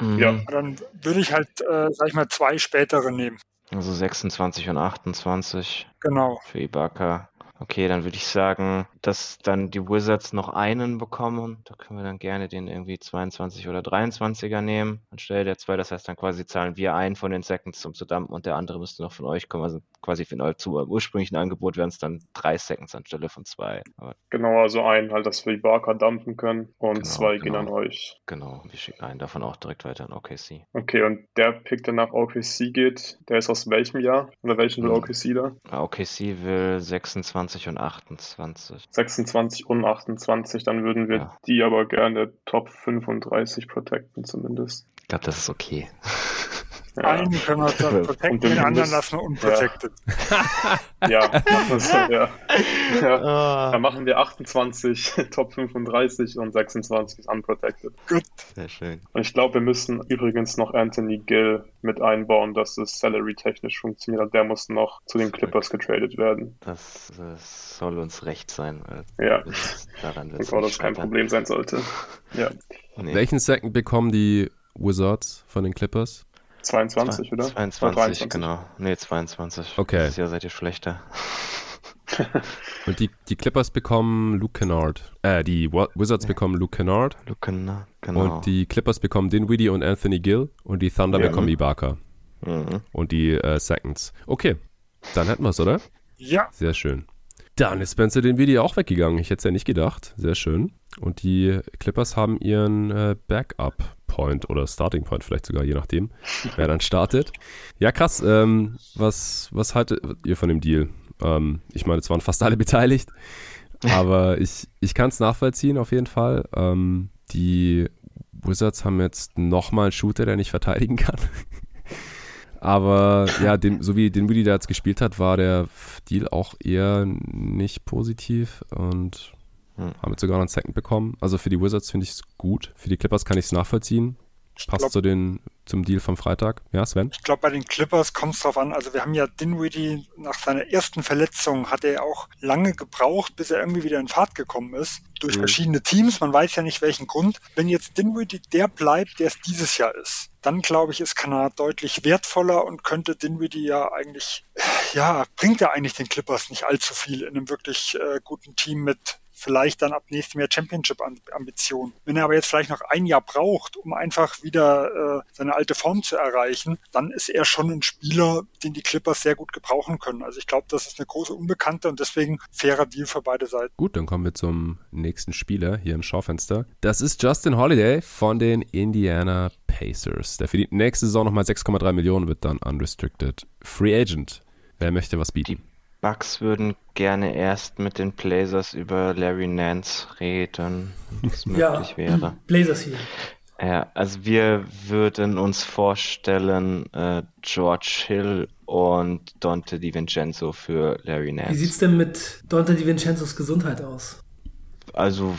mhm. Ja. Dann würde ich halt, äh, sag ich mal, zwei spätere nehmen. Also 26 und 28 Genau. für Ibaka. Okay, dann würde ich sagen, dass dann die Wizards noch einen bekommen. Da können wir dann gerne den irgendwie 22 oder 23er nehmen anstelle der zwei. Das heißt, dann quasi zahlen wir einen von den Seconds zum zu dumpen und der andere müsste noch von euch kommen. Also quasi für euch zu eurem ursprünglichen Angebot wären es dann drei Seconds anstelle von zwei. Aber Genau, also einen halt, dass wir Ibaka dumpen können und Genau, zwei gehen genau. an euch. genau, wir schicken einen davon auch direkt weiter an OKC. Okay, und der Pick, der nach OKC geht, der ist aus welchem Jahr? Oder welchen will Mhm. OKC da? OKC will 26 und 28. 26 und 28, dann würden wir Ja. die aber gerne Top 35 protecten zumindest. Ich glaube, das ist okay. Ja, Einen können wir da Und protecten, den den anderen lassen wir unprotected. ja, machen wir so, ja. ja. Ah, Dann machen wir 28 *laughs* Top 35 und 26 ist unprotected. Gut. sehr schön. Und ich glaube, wir müssen übrigens noch Anthony Gill mit einbauen, dass es salary-technisch funktioniert. Der muss noch zu den Clippers getradet werden. Das, das soll uns recht sein. weil Ja, das- Daran wird bevor das kein Problem sein sollte. Ja, Nee. Welchen Second bekommen die Wizards von den Clippers? 22, oder? 22, Oder 23. genau. Nee, 22. Okay. Dieses Jahr seid ihr schlechter. *laughs* Und die, die Clippers bekommen Luke Kennard. Äh, die Wizards Ja. bekommen Luke Kennard. Luken, ne? genau. Und die Clippers bekommen Dinwiddie und Anthony Gill. Und die Thunder Ja. bekommen Ibaka. Mhm. Und die äh, Seconds. Okay, dann hätten wir es, oder? Ja, Sehr schön. Dann ist Spencer Dinwiddie auch weggegangen. Ich hätte es ja nicht gedacht. Sehr schön. Und die Clippers haben ihren äh, Backup-Point oder Starting-Point vielleicht sogar, je nachdem, wer dann startet. Ja, krass. Ähm, was, was haltet ihr von dem Deal? Ähm, ich meine, es waren fast alle beteiligt. Aber ich, ich kann es nachvollziehen auf jeden Fall. Ähm, die Wizards haben jetzt nochmal einen Shooter, der nicht verteidigen kann. *laughs* Aber ja, den, so wie den Willi da jetzt gespielt hat, war der Deal auch eher nicht positiv und Hm. haben jetzt sogar noch einen Second bekommen. Also für die Wizards finde ich es gut. Für die Clippers kann ich es nachvollziehen. ich Passt glaube, zu den, zum Deal vom Freitag. Ja, Sven? ich glaub, bei den Clippers kommt es drauf an. Also wir haben ja Dinwiddie nach seiner ersten Verletzung hat er auch lange gebraucht, bis er irgendwie wieder in Fahrt gekommen ist. Durch Mhm. verschiedene Teams. Man weiß ja nicht welchen Grund. Wenn jetzt Dinwiddie der bleibt, der es dieses Jahr ist, dann glaube ich, ist Kanada deutlich wertvoller und könnte Dinwiddie ja eigentlich, ja, bringt er eigentlich den Clippers nicht allzu viel in einem wirklich äh, guten Team mit vielleicht dann ab nächstem Jahr Championship-Ambition. Wenn er aber jetzt vielleicht noch ein Jahr braucht, um einfach wieder äh, seine alte Form zu erreichen, dann ist er schon ein Spieler, den die Clippers sehr gut gebrauchen können. Also ich glaube, das ist eine große Unbekannte und deswegen fairer Deal für beide Seiten. Gut, dann kommen wir zum nächsten Spieler hier im Schaufenster. Das ist Justin Holiday von den Indiana Pacers. Der verdient nächste Saison nochmal 6,3 Millionen, wird dann unrestricted Free Agent. Wer möchte was bieten? Bucks würden gerne erst mit den Blazers über Larry Nance reden, wenn das *laughs* Ja, möglich wäre. Blazers hier. Ja, also wir würden uns vorstellen, äh, George Hill und Dante DiVincenzo für Larry Wie Nance. sieht's denn mit Dante DiVincenzos Gesundheit aus? Also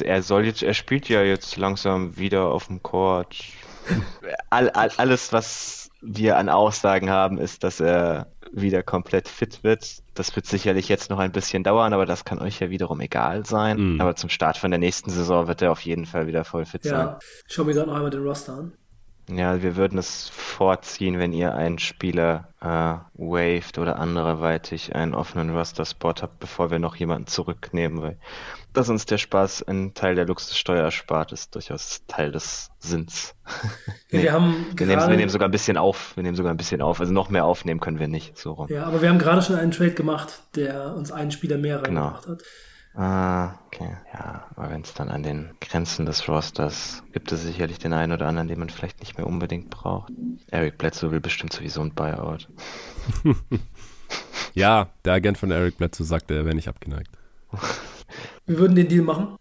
er soll jetzt, er spielt ja jetzt langsam wieder auf dem Court. *laughs* All, all, alles, was wir an Aussagen haben, ist, dass er wieder komplett fit wird. Das wird sicherlich jetzt noch ein bisschen dauern, aber das kann euch ja wiederum egal sein. Mhm. Aber zum Start von der nächsten Saison wird er auf jeden Fall wieder voll fit sein. Ja, ich schau mir gerade noch einmal den Roster an. Ja, wir würden es vorziehen, wenn ihr einen Spieler äh, waved oder anderweitig einen offenen Roster-Spot habt, bevor wir noch jemanden zurücknehmen, weil dass uns der Spaß ein Teil der Luxussteuer erspart, ist durchaus Teil des Sinns. *laughs* Ja, Nee, wir haben Wir nehmen, wir nehmen sogar ein bisschen auf. Wir nehmen sogar ein bisschen auf. Also noch mehr aufnehmen können wir nicht. So rum. ja, aber wir haben gerade schon einen Trade gemacht, der uns einen Spieler mehr Genau. reingebracht hat. Ah, okay. Ja, aber wenn es dann an den Grenzen des Rosters gibt es sicherlich den einen oder anderen, den man vielleicht nicht mehr unbedingt braucht. Eric Bledsoe will bestimmt sowieso ein Buyout. *laughs* Ja, der Agent von Eric Bledsoe sagte, er wäre nicht abgeneigt. *laughs* Wir würden den Deal machen.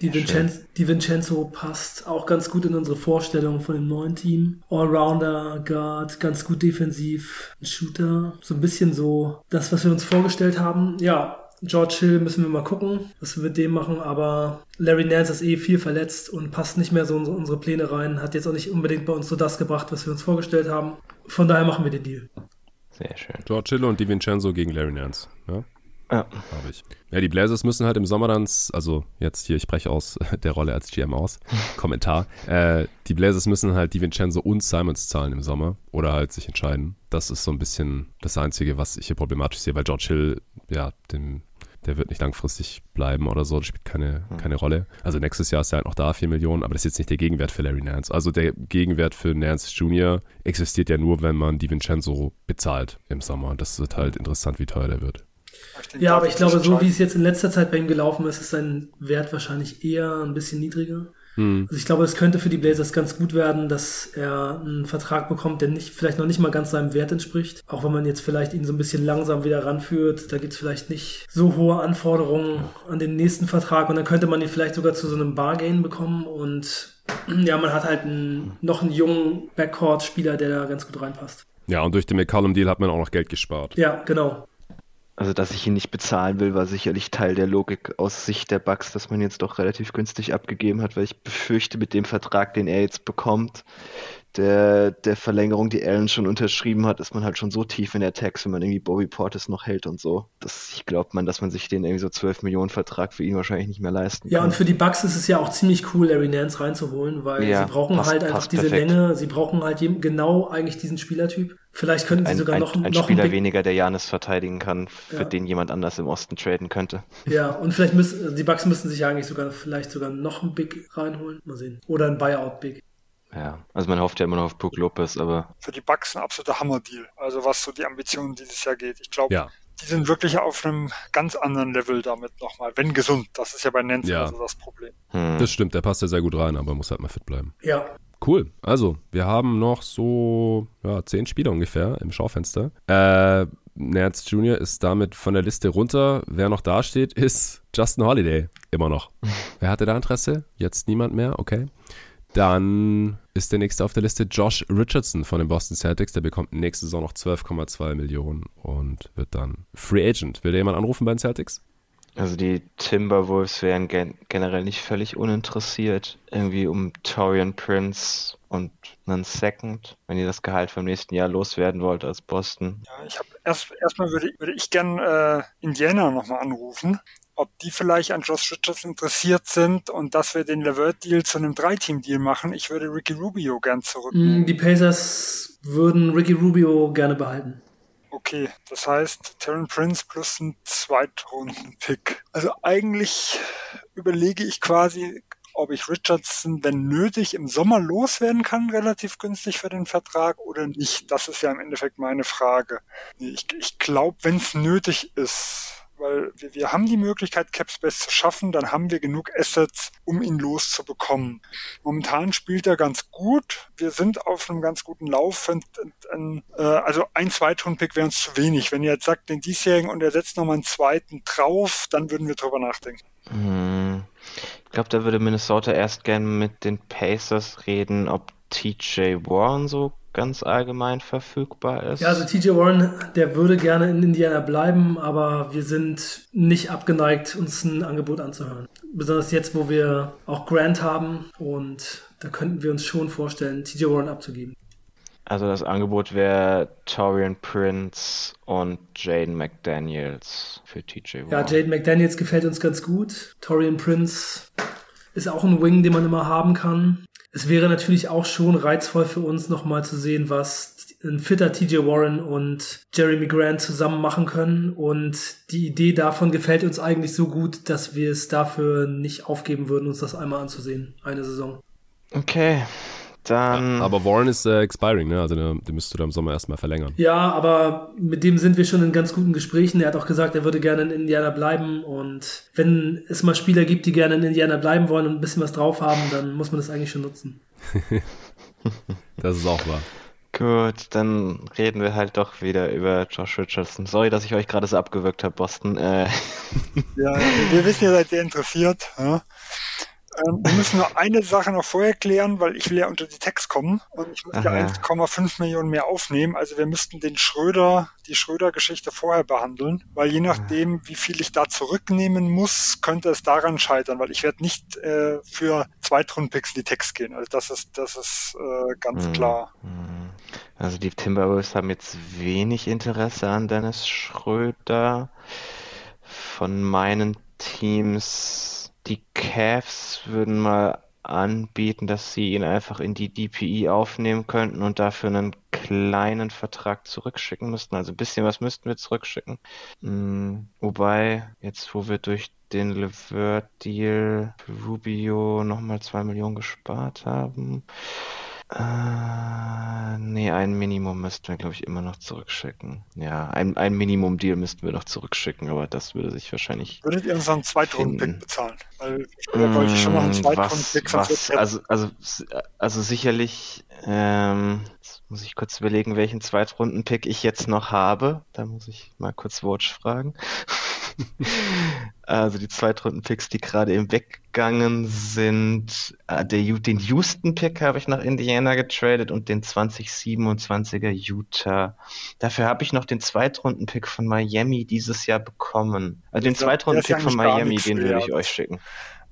Die Vincenzo, die Vincenzo, passt auch ganz gut in unsere Vorstellung von dem neuen Team. Allrounder, Guard, ganz gut defensiv, ein Shooter. So ein bisschen so das, was wir uns vorgestellt haben. Ja, George Hill müssen wir mal gucken, was wir mit dem machen, aber Larry Nance ist eh viel verletzt und passt nicht mehr so in unsere Pläne rein, hat jetzt auch nicht unbedingt bei uns so das gebracht, was wir uns vorgestellt haben. Von daher machen wir den Deal. Sehr schön. George Hill und DiVincenzo gegen Larry Nance. Ja? Ja. Habe ich. Ja, die Blazers müssen halt im Sommer dann, also jetzt hier, ich spreche aus *laughs* der Rolle als GM aus, *laughs* Kommentar. Äh, die Blazers müssen halt DiVincenzo und Simons zahlen im Sommer oder halt sich entscheiden. Das ist so ein bisschen das Einzige, was ich hier problematisch sehe, weil George Hill, ja, dem, der wird nicht langfristig bleiben oder so, das spielt keine, Hm. keine Rolle. Also nächstes Jahr ist er halt noch da, 4 Millionen, aber das ist jetzt nicht der Gegenwert für Larry Nance. Also der Gegenwert für Nance Jr. existiert ja nur, wenn man DiVincenzo bezahlt im Sommer. Und das wird halt interessant, wie teuer der wird. Denke, Ja, aber wird ich glaube, so wie es jetzt in letzter Zeit bei ihm gelaufen ist, ist sein Wert wahrscheinlich eher ein bisschen niedriger. Hm. Also ich glaube, es könnte für die Blazers ganz gut werden, dass er einen Vertrag bekommt, der nicht, vielleicht noch nicht mal ganz seinem Wert entspricht. Auch wenn man jetzt vielleicht ihn so ein bisschen langsam wieder ranführt. Da gibt es vielleicht nicht so hohe Anforderungen an den nächsten Vertrag und dann könnte man ihn vielleicht sogar zu so einem Bargain bekommen und *clears throat* ja, man hat halt einen, noch einen jungen Backcourt-Spieler, der da ganz gut reinpasst. Ja, und durch den McCollum-Deal hat man auch noch Geld gespart. Ja, genau. Also, dass ich ihn nicht bezahlen will, war sicherlich Teil der Logik aus Sicht der Bucks, dass man jetzt doch relativ günstig abgegeben hat, weil ich befürchte, mit dem Vertrag, den er jetzt bekommt, der, der Verlängerung, die Allen schon unterschrieben hat, ist man halt schon so tief in der Tax, wenn man irgendwie Bobby Portis noch hält und so. Das, ich glaube man, dass man sich den irgendwie so 12 Millionen Vertrag für ihn wahrscheinlich nicht mehr leisten Ja, kann. und für die Bucks ist es ja auch ziemlich cool, Larry Nance reinzuholen, weil Ja, sie brauchen passt- halt einfach diese perfekt. Länge, sie brauchen halt genau eigentlich diesen Spielertyp. Vielleicht könnten sie ein, sogar ein, noch, ein noch Spieler ein Big, weniger, der Janis verteidigen kann, für Ja. den jemand anders im Osten traden könnte. Ja, und vielleicht müssen die Bucks müssen sich ja eigentlich sogar vielleicht sogar noch ein Big reinholen. Mal sehen. Oder ein Buyout Big. Ja, also man hofft ja immer noch auf Brook Lopez, aber Für die Bucks ein absoluter Hammer-Deal. Also was so die Ambitionen dieses Jahr geht. Ich glaube, Ja. die sind wirklich auf einem ganz anderen Level damit nochmal. Wenn gesund. Das ist ja bei Nance Ja. also das Problem. hm. Das stimmt, der passt ja sehr gut rein, aber muss halt mal fit bleiben. Ja. Cool. Also, wir haben noch so ja, zehn Spieler ungefähr im Schaufenster. Äh, Nance Jr. ist damit von der Liste runter. Wer noch da steht, ist Justin Holiday. Immer noch. *laughs* Wer hatte da Interesse? Jetzt niemand mehr? Okay. Dann ist der nächste auf der Liste Josh Richardson von den Boston Celtics. Der bekommt nächste Saison noch 12,2 Millionen und wird dann Free Agent. Will da jemand anrufen bei den Celtics? Also die Timberwolves wären gen generell nicht völlig uninteressiert, irgendwie um Torian Prince und einen Second, wenn ihr das Gehalt vom nächsten Jahr loswerden wollt als Boston. Ja, ich habe erst erstmal würde, würde ich gern äh, Indiana nochmal anrufen, ob die vielleicht an Josh Richards interessiert sind und dass wir den Levert-Deal zu einem Dreiteam-Deal machen. Ich würde Ricky Rubio gern zurücknehmen. Mm, Die Pacers würden Ricky Rubio gerne behalten. Okay, das heißt Terran Prince plus ein Zweitrunden-Pick. Also eigentlich überlege ich quasi, ob ich Richardson, wenn nötig, im Sommer loswerden kann, relativ günstig für den Vertrag oder nicht. Das ist ja im Endeffekt meine Frage. Ich, ich glaube, wenn es nötig ist, weil wir, wir haben die Möglichkeit, Capspace zu schaffen, dann haben wir genug Assets, um ihn loszubekommen. Momentan spielt er ganz gut. Wir sind auf einem ganz guten Lauf. Und, und, äh, also ein Zweitrunden-Pick wäre uns zu wenig. Wenn ihr jetzt sagt, den diesjährigen und er setzt nochmal einen zweiten drauf, dann würden wir drüber nachdenken. Hm. Ich glaube, da würde Minnesota erst gern mit den Pacers reden, ob TJ Warren so ganz allgemein verfügbar ist. Ja, also TJ Warren, der würde gerne in Indiana bleiben, aber wir sind nicht abgeneigt, uns ein Angebot anzuhören. Besonders jetzt, wo wir auch Grant haben und da könnten wir uns schon vorstellen, TJ Warren abzugeben. Also das Angebot wäre Torian Prince und Jaden McDaniels für TJ Warren. Ja, Jaden McDaniels gefällt uns ganz gut. Torian Prince ist auch ein Wing, den man immer haben kann. Es wäre natürlich auch schon reizvoll für uns, nochmal zu sehen, was ein fitter TJ Warren und Jeremy Grant zusammen machen können. Und die Idee davon gefällt uns eigentlich so gut, dass wir es dafür nicht aufgeben würden, uns das einmal anzusehen. Eine Saison. Okay, dann... Aber Warren ist äh, expiring, ne? Also den, den müsstest du da im Sommer erstmal verlängern. Ja, aber mit dem sind wir schon in ganz guten Gesprächen. Er hat auch gesagt, er würde gerne in Indiana bleiben. Und wenn es mal Spieler gibt, die gerne in Indiana bleiben wollen und ein bisschen was drauf haben, dann muss man das eigentlich schon nutzen. *laughs* Das ist auch wahr. Gut, dann reden wir halt doch wieder über Josh Richardson. Sorry, dass ich euch gerade so abgewürgt habe, Boston. Äh. Ja, wir wissen, ihr seid sehr interessiert. Ja. Ähm, wir müssen nur eine Sache noch vorher klären, weil ich will ja unter die Text kommen und ich muss ja 1,5 Millionen mehr aufnehmen. Also wir müssten den Schröder, die Schröder-Geschichte vorher behandeln, weil je nachdem, wie viel ich da zurücknehmen muss, könnte es daran scheitern, weil ich werde nicht äh, für Zweitrundpicks in die Text gehen. Also das ist, das ist äh, ganz mhm. klar. Mhm. Also die Timberwolves haben jetzt wenig Interesse an Dennis Schröder. Von meinen Teams die Cavs würden mal anbieten, dass sie ihn einfach in die DPI aufnehmen könnten und dafür einen kleinen Vertrag zurückschicken müssten. Also ein bisschen was müssten wir zurückschicken. Mhm. Wobei, jetzt wo wir durch den Levert-Deal Rubio nochmal zwei Millionen gespart haben, äh, nee, ein Minimum müssten wir, glaube ich, immer noch zurückschicken. Ja, ein, ein Minimum-Deal müssten wir noch zurückschicken, aber das würde sich wahrscheinlich. Würdet ihr uns einen Zweitrunden-Pick bezahlen? Weil da wollte ich schon noch einen mm, Zweitrunden-Pick was, also, also, also sicherlich, ähm, jetzt muss ich kurz überlegen, welchen Zweitrunden-Pick ich jetzt noch habe. Da muss ich mal kurz Watch fragen. *laughs* also die Zweitrunden-Picks, die gerade eben weggegangen sind. Äh, den Houston-Pick habe ich nach Indiana getradet und den 2027er Utah. Dafür habe ich noch den Zweitrunden-Pick von Miami dieses Jahr bekommen. Also den Zweitrunden-Pick von Miami, den würde ich euch schicken.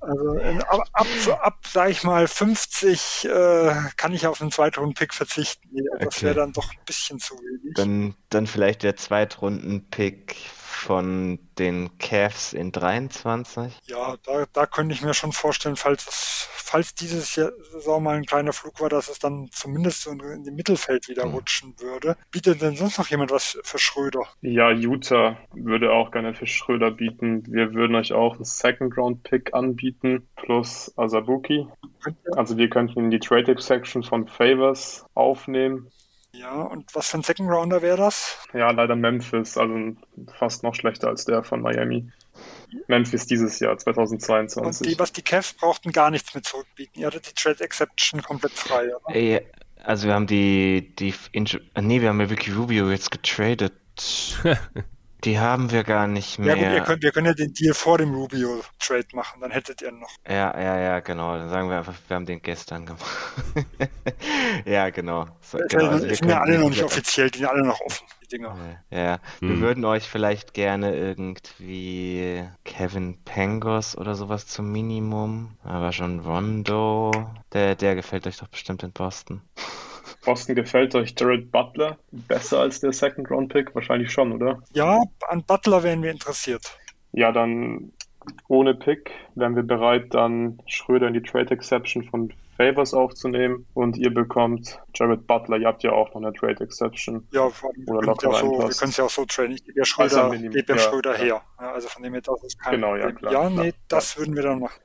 Also ab, ab, ab sag ich mal, 50 äh, kann ich auf einen Zweitrunden-Pick verzichten. Das okay. wäre dann doch ein bisschen zu wenig. Dann, dann vielleicht der Zweitrunden-Pick von den Cavs in 23? Ja, da, da könnte ich mir schon vorstellen, falls, falls dieses Saison mal ein kleiner Flug war, dass es dann zumindest so in dem Mittelfeld wieder mhm. rutschen würde. Bietet denn sonst noch jemand was für Schröder? Ja, Utah würde auch gerne für Schröder bieten. Wir würden euch auch einen Second-Round-Pick anbieten, plus Asabuki. Also wir könnten in die Trade-Section von Favors aufnehmen. Ja, und was für ein Second Rounder wäre das? Ja, leider Memphis, also fast noch schlechter als der von Miami. Memphis dieses Jahr, 2022. Und die, was die Cavs brauchten, gar nichts mit zurückbieten. Ihr hattet die Trade Exception komplett frei, oder? Ey, also wir haben die, die, nee, wir haben ja Vicky Rubio jetzt getradet. *laughs* Die haben wir gar nicht mehr. Ja gut, ihr könnt, wir können ja den Deal vor dem Rubio-Trade machen, dann hättet ihr noch. Ja, ja, ja, genau. Dann sagen wir einfach, wir haben den gestern gemacht. *laughs* ja, genau. So, genau. Also sind ja alle noch nicht offiziell, die sind alle noch offen, die Dinger. Ja, ja. Hm. wir würden euch vielleicht gerne irgendwie Kevin Pangos oder sowas zum Minimum, aber schon Rondo, der, der gefällt euch doch bestimmt in Boston. Boston gefällt euch Jared Butler besser als der Second Round Pick? Wahrscheinlich schon, oder? Ja, an Butler wären wir interessiert. Ja, dann ohne Pick wären wir bereit, dann Schröder in die Trade Exception von Favors aufzunehmen und ihr bekommt Jared Butler. Ihr habt ja auch noch eine Trade Exception. Ja, oder locker ja so, wir können es ja auch so traden. Ich gebe ja Schröder, also gebe ja, Schröder ja. her. Ja, also von dem her, das ist kein Genau, ja, klar. Ja, nee, das würden wir dann machen.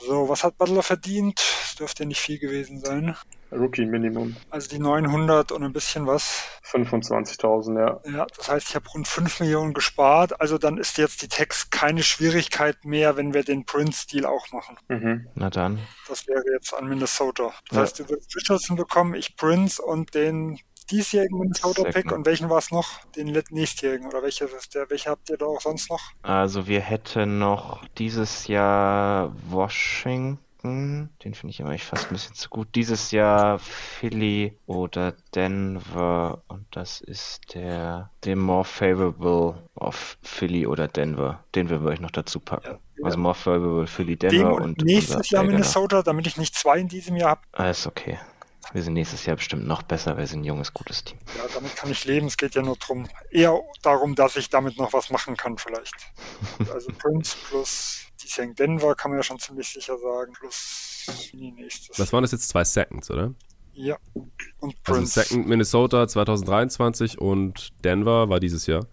So, was hat Butler verdient? Das dürfte nicht viel gewesen sein. Rookie Minimum. Also die 900 und ein bisschen was. 25.000, ja. Ja, das heißt, ich habe rund 5 Millionen gespart. Also dann ist jetzt die Text keine Schwierigkeit mehr, wenn wir den Prince-Deal auch machen. Mhm. Na dann. Das wäre jetzt an Minnesota. Das ja. heißt, du wirst Richardson bekommen, ich Prince und den diesjährigen Minnesota-Pick und welchen war es noch? Den nächstjährigen oder welcher ist der? Welche habt ihr da auch sonst noch? Also wir hätten noch dieses Jahr Washington. Den finde ich immer fast ein bisschen zu gut. Dieses Jahr Philly oder Denver und das ist der, der more favorable of Philly oder Denver. Den wir euch noch dazu packen. Ja, Also more favorable Philly, Denver und, und nächstes Jahr Minnesota, damit ich nicht zwei in diesem Jahr habe. Alles okay. Wir sind nächstes Jahr bestimmt noch besser, wir sind ein junges, gutes Team. Ja, damit kann ich leben. Es geht ja nur darum, eher darum, dass ich damit noch was machen kann, vielleicht. *laughs* also Prince plus die Denver kann man ja schon ziemlich sicher sagen, plus die nächstes. Was waren das jetzt? Zwei Seconds, oder? Ja. Und also Prince. Also Second Minnesota 2023 und Denver war dieses Jahr.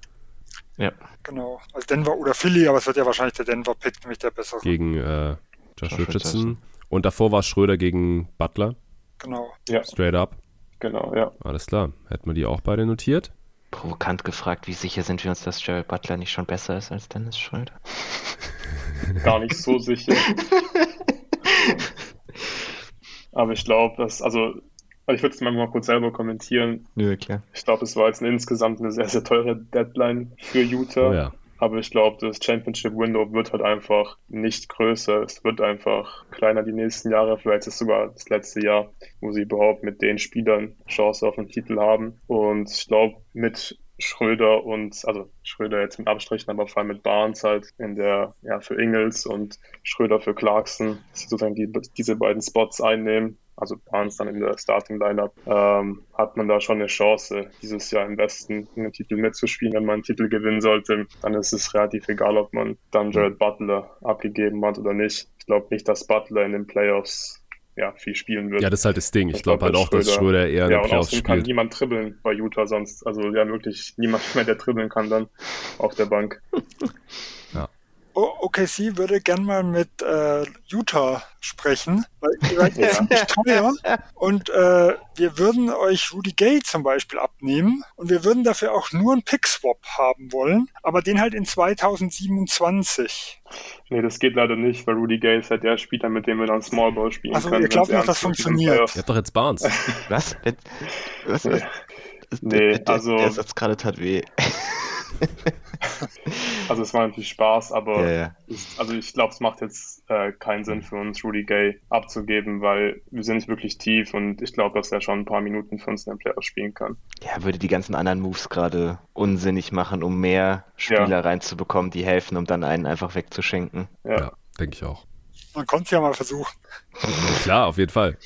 Ja. Genau. Also Denver oder Philly, aber es wird ja wahrscheinlich der Denver-Pick, nämlich der bessere. Gegen äh, Josh, Josh Richardson. Richardson. Und davor war Schröder gegen Butler. Genau. Ja. Straight up. Genau, ja. Alles klar. Hätten wir die auch beide notiert? Provokant gefragt, wie sicher sind wir uns, dass Jared Butler nicht schon besser ist als Dennis Schröder? *laughs* Gar nicht so sicher. Aber ich glaube, dass, also ich würde es mal kurz selber kommentieren. Ja, klar. Ich glaube, es war jetzt insgesamt eine sehr, sehr teure Deadline für Utah. Oh ja. Aber ich glaube, das Championship Window wird halt einfach nicht größer. Es wird einfach kleiner die nächsten Jahre. Vielleicht ist es sogar das letzte Jahr, wo sie überhaupt mit den Spielern Chance auf einen Titel haben. Und ich glaube, mit Schröder und, also Schröder jetzt mit Abstrichen, aber vor allem mit Barnes halt in der, ja, für Ingels und Schröder für Clarkson, dass sie sozusagen die, diese beiden Spots einnehmen, also Barnes dann in der Starting Lineup, ähm, hat man da schon eine Chance, dieses Jahr im Westen einen Titel mitzuspielen. Wenn man einen Titel gewinnen sollte, dann ist es relativ egal, ob man dann Jared Butler abgegeben hat oder nicht. Ich glaube nicht, dass Butler in den Playoffs ja, viel spielen wird. Ja, das ist halt das Ding. Ich, ich glaube glaub, halt auch, dass Schröder eher ja, in den Playoffs spielt. kann niemand dribbeln bei Utah sonst. Also ja, wirklich niemand *laughs* mehr, der dribbeln kann dann auf der Bank. *laughs* ja. OKC würde gern mal mit äh, Utah sprechen, weil ihr seid jetzt nicht teuer und äh, wir würden euch Rudy Gay zum Beispiel abnehmen und wir würden dafür auch nur einen Pick-Swap haben wollen, aber den halt in 2027. Nee, das geht leider nicht, weil Rudy Gay ist halt der Spieler, mit dem wir dann Small Ball spielen also, können. Also ihr glaubt noch, das funktioniert? Ihr habt doch jetzt Barnes. Was? Was? Nee, nee also... Der Satz gerade tat weh. *laughs* also es war natürlich Spaß, aber ja, ja. Ich, also ich glaube, es macht jetzt äh, keinen Sinn für uns, Rudy Gay abzugeben, weil wir sind nicht wirklich tief und ich glaube, dass er schon ein paar Minuten für uns in den Playoffs spielen kann. Ja, würde die ganzen anderen Moves gerade unsinnig machen, um mehr Spieler ja. reinzubekommen, die helfen, um dann einen einfach wegzuschenken. Ja, denke ich auch. Man konnte es ja mal versuchen. Klar, auf jeden Fall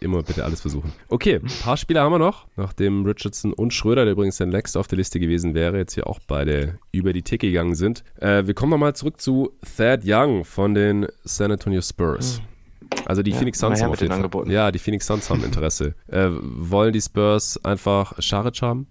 immer bitte alles versuchen. Okay, ein paar Spieler haben wir noch, nachdem Richardson und Schröder, der übrigens der Next auf der Liste gewesen wäre, jetzt hier auch beide über die Tick gegangen sind. Äh, wir kommen nochmal zurück zu Thad Young von den San Antonio Spurs. Also die ja, Phoenix Suns haben auf jeden Fall, Ja, die Phoenix Suns haben Interesse. *laughs* äh, wollen die Spurs einfach Scharic haben?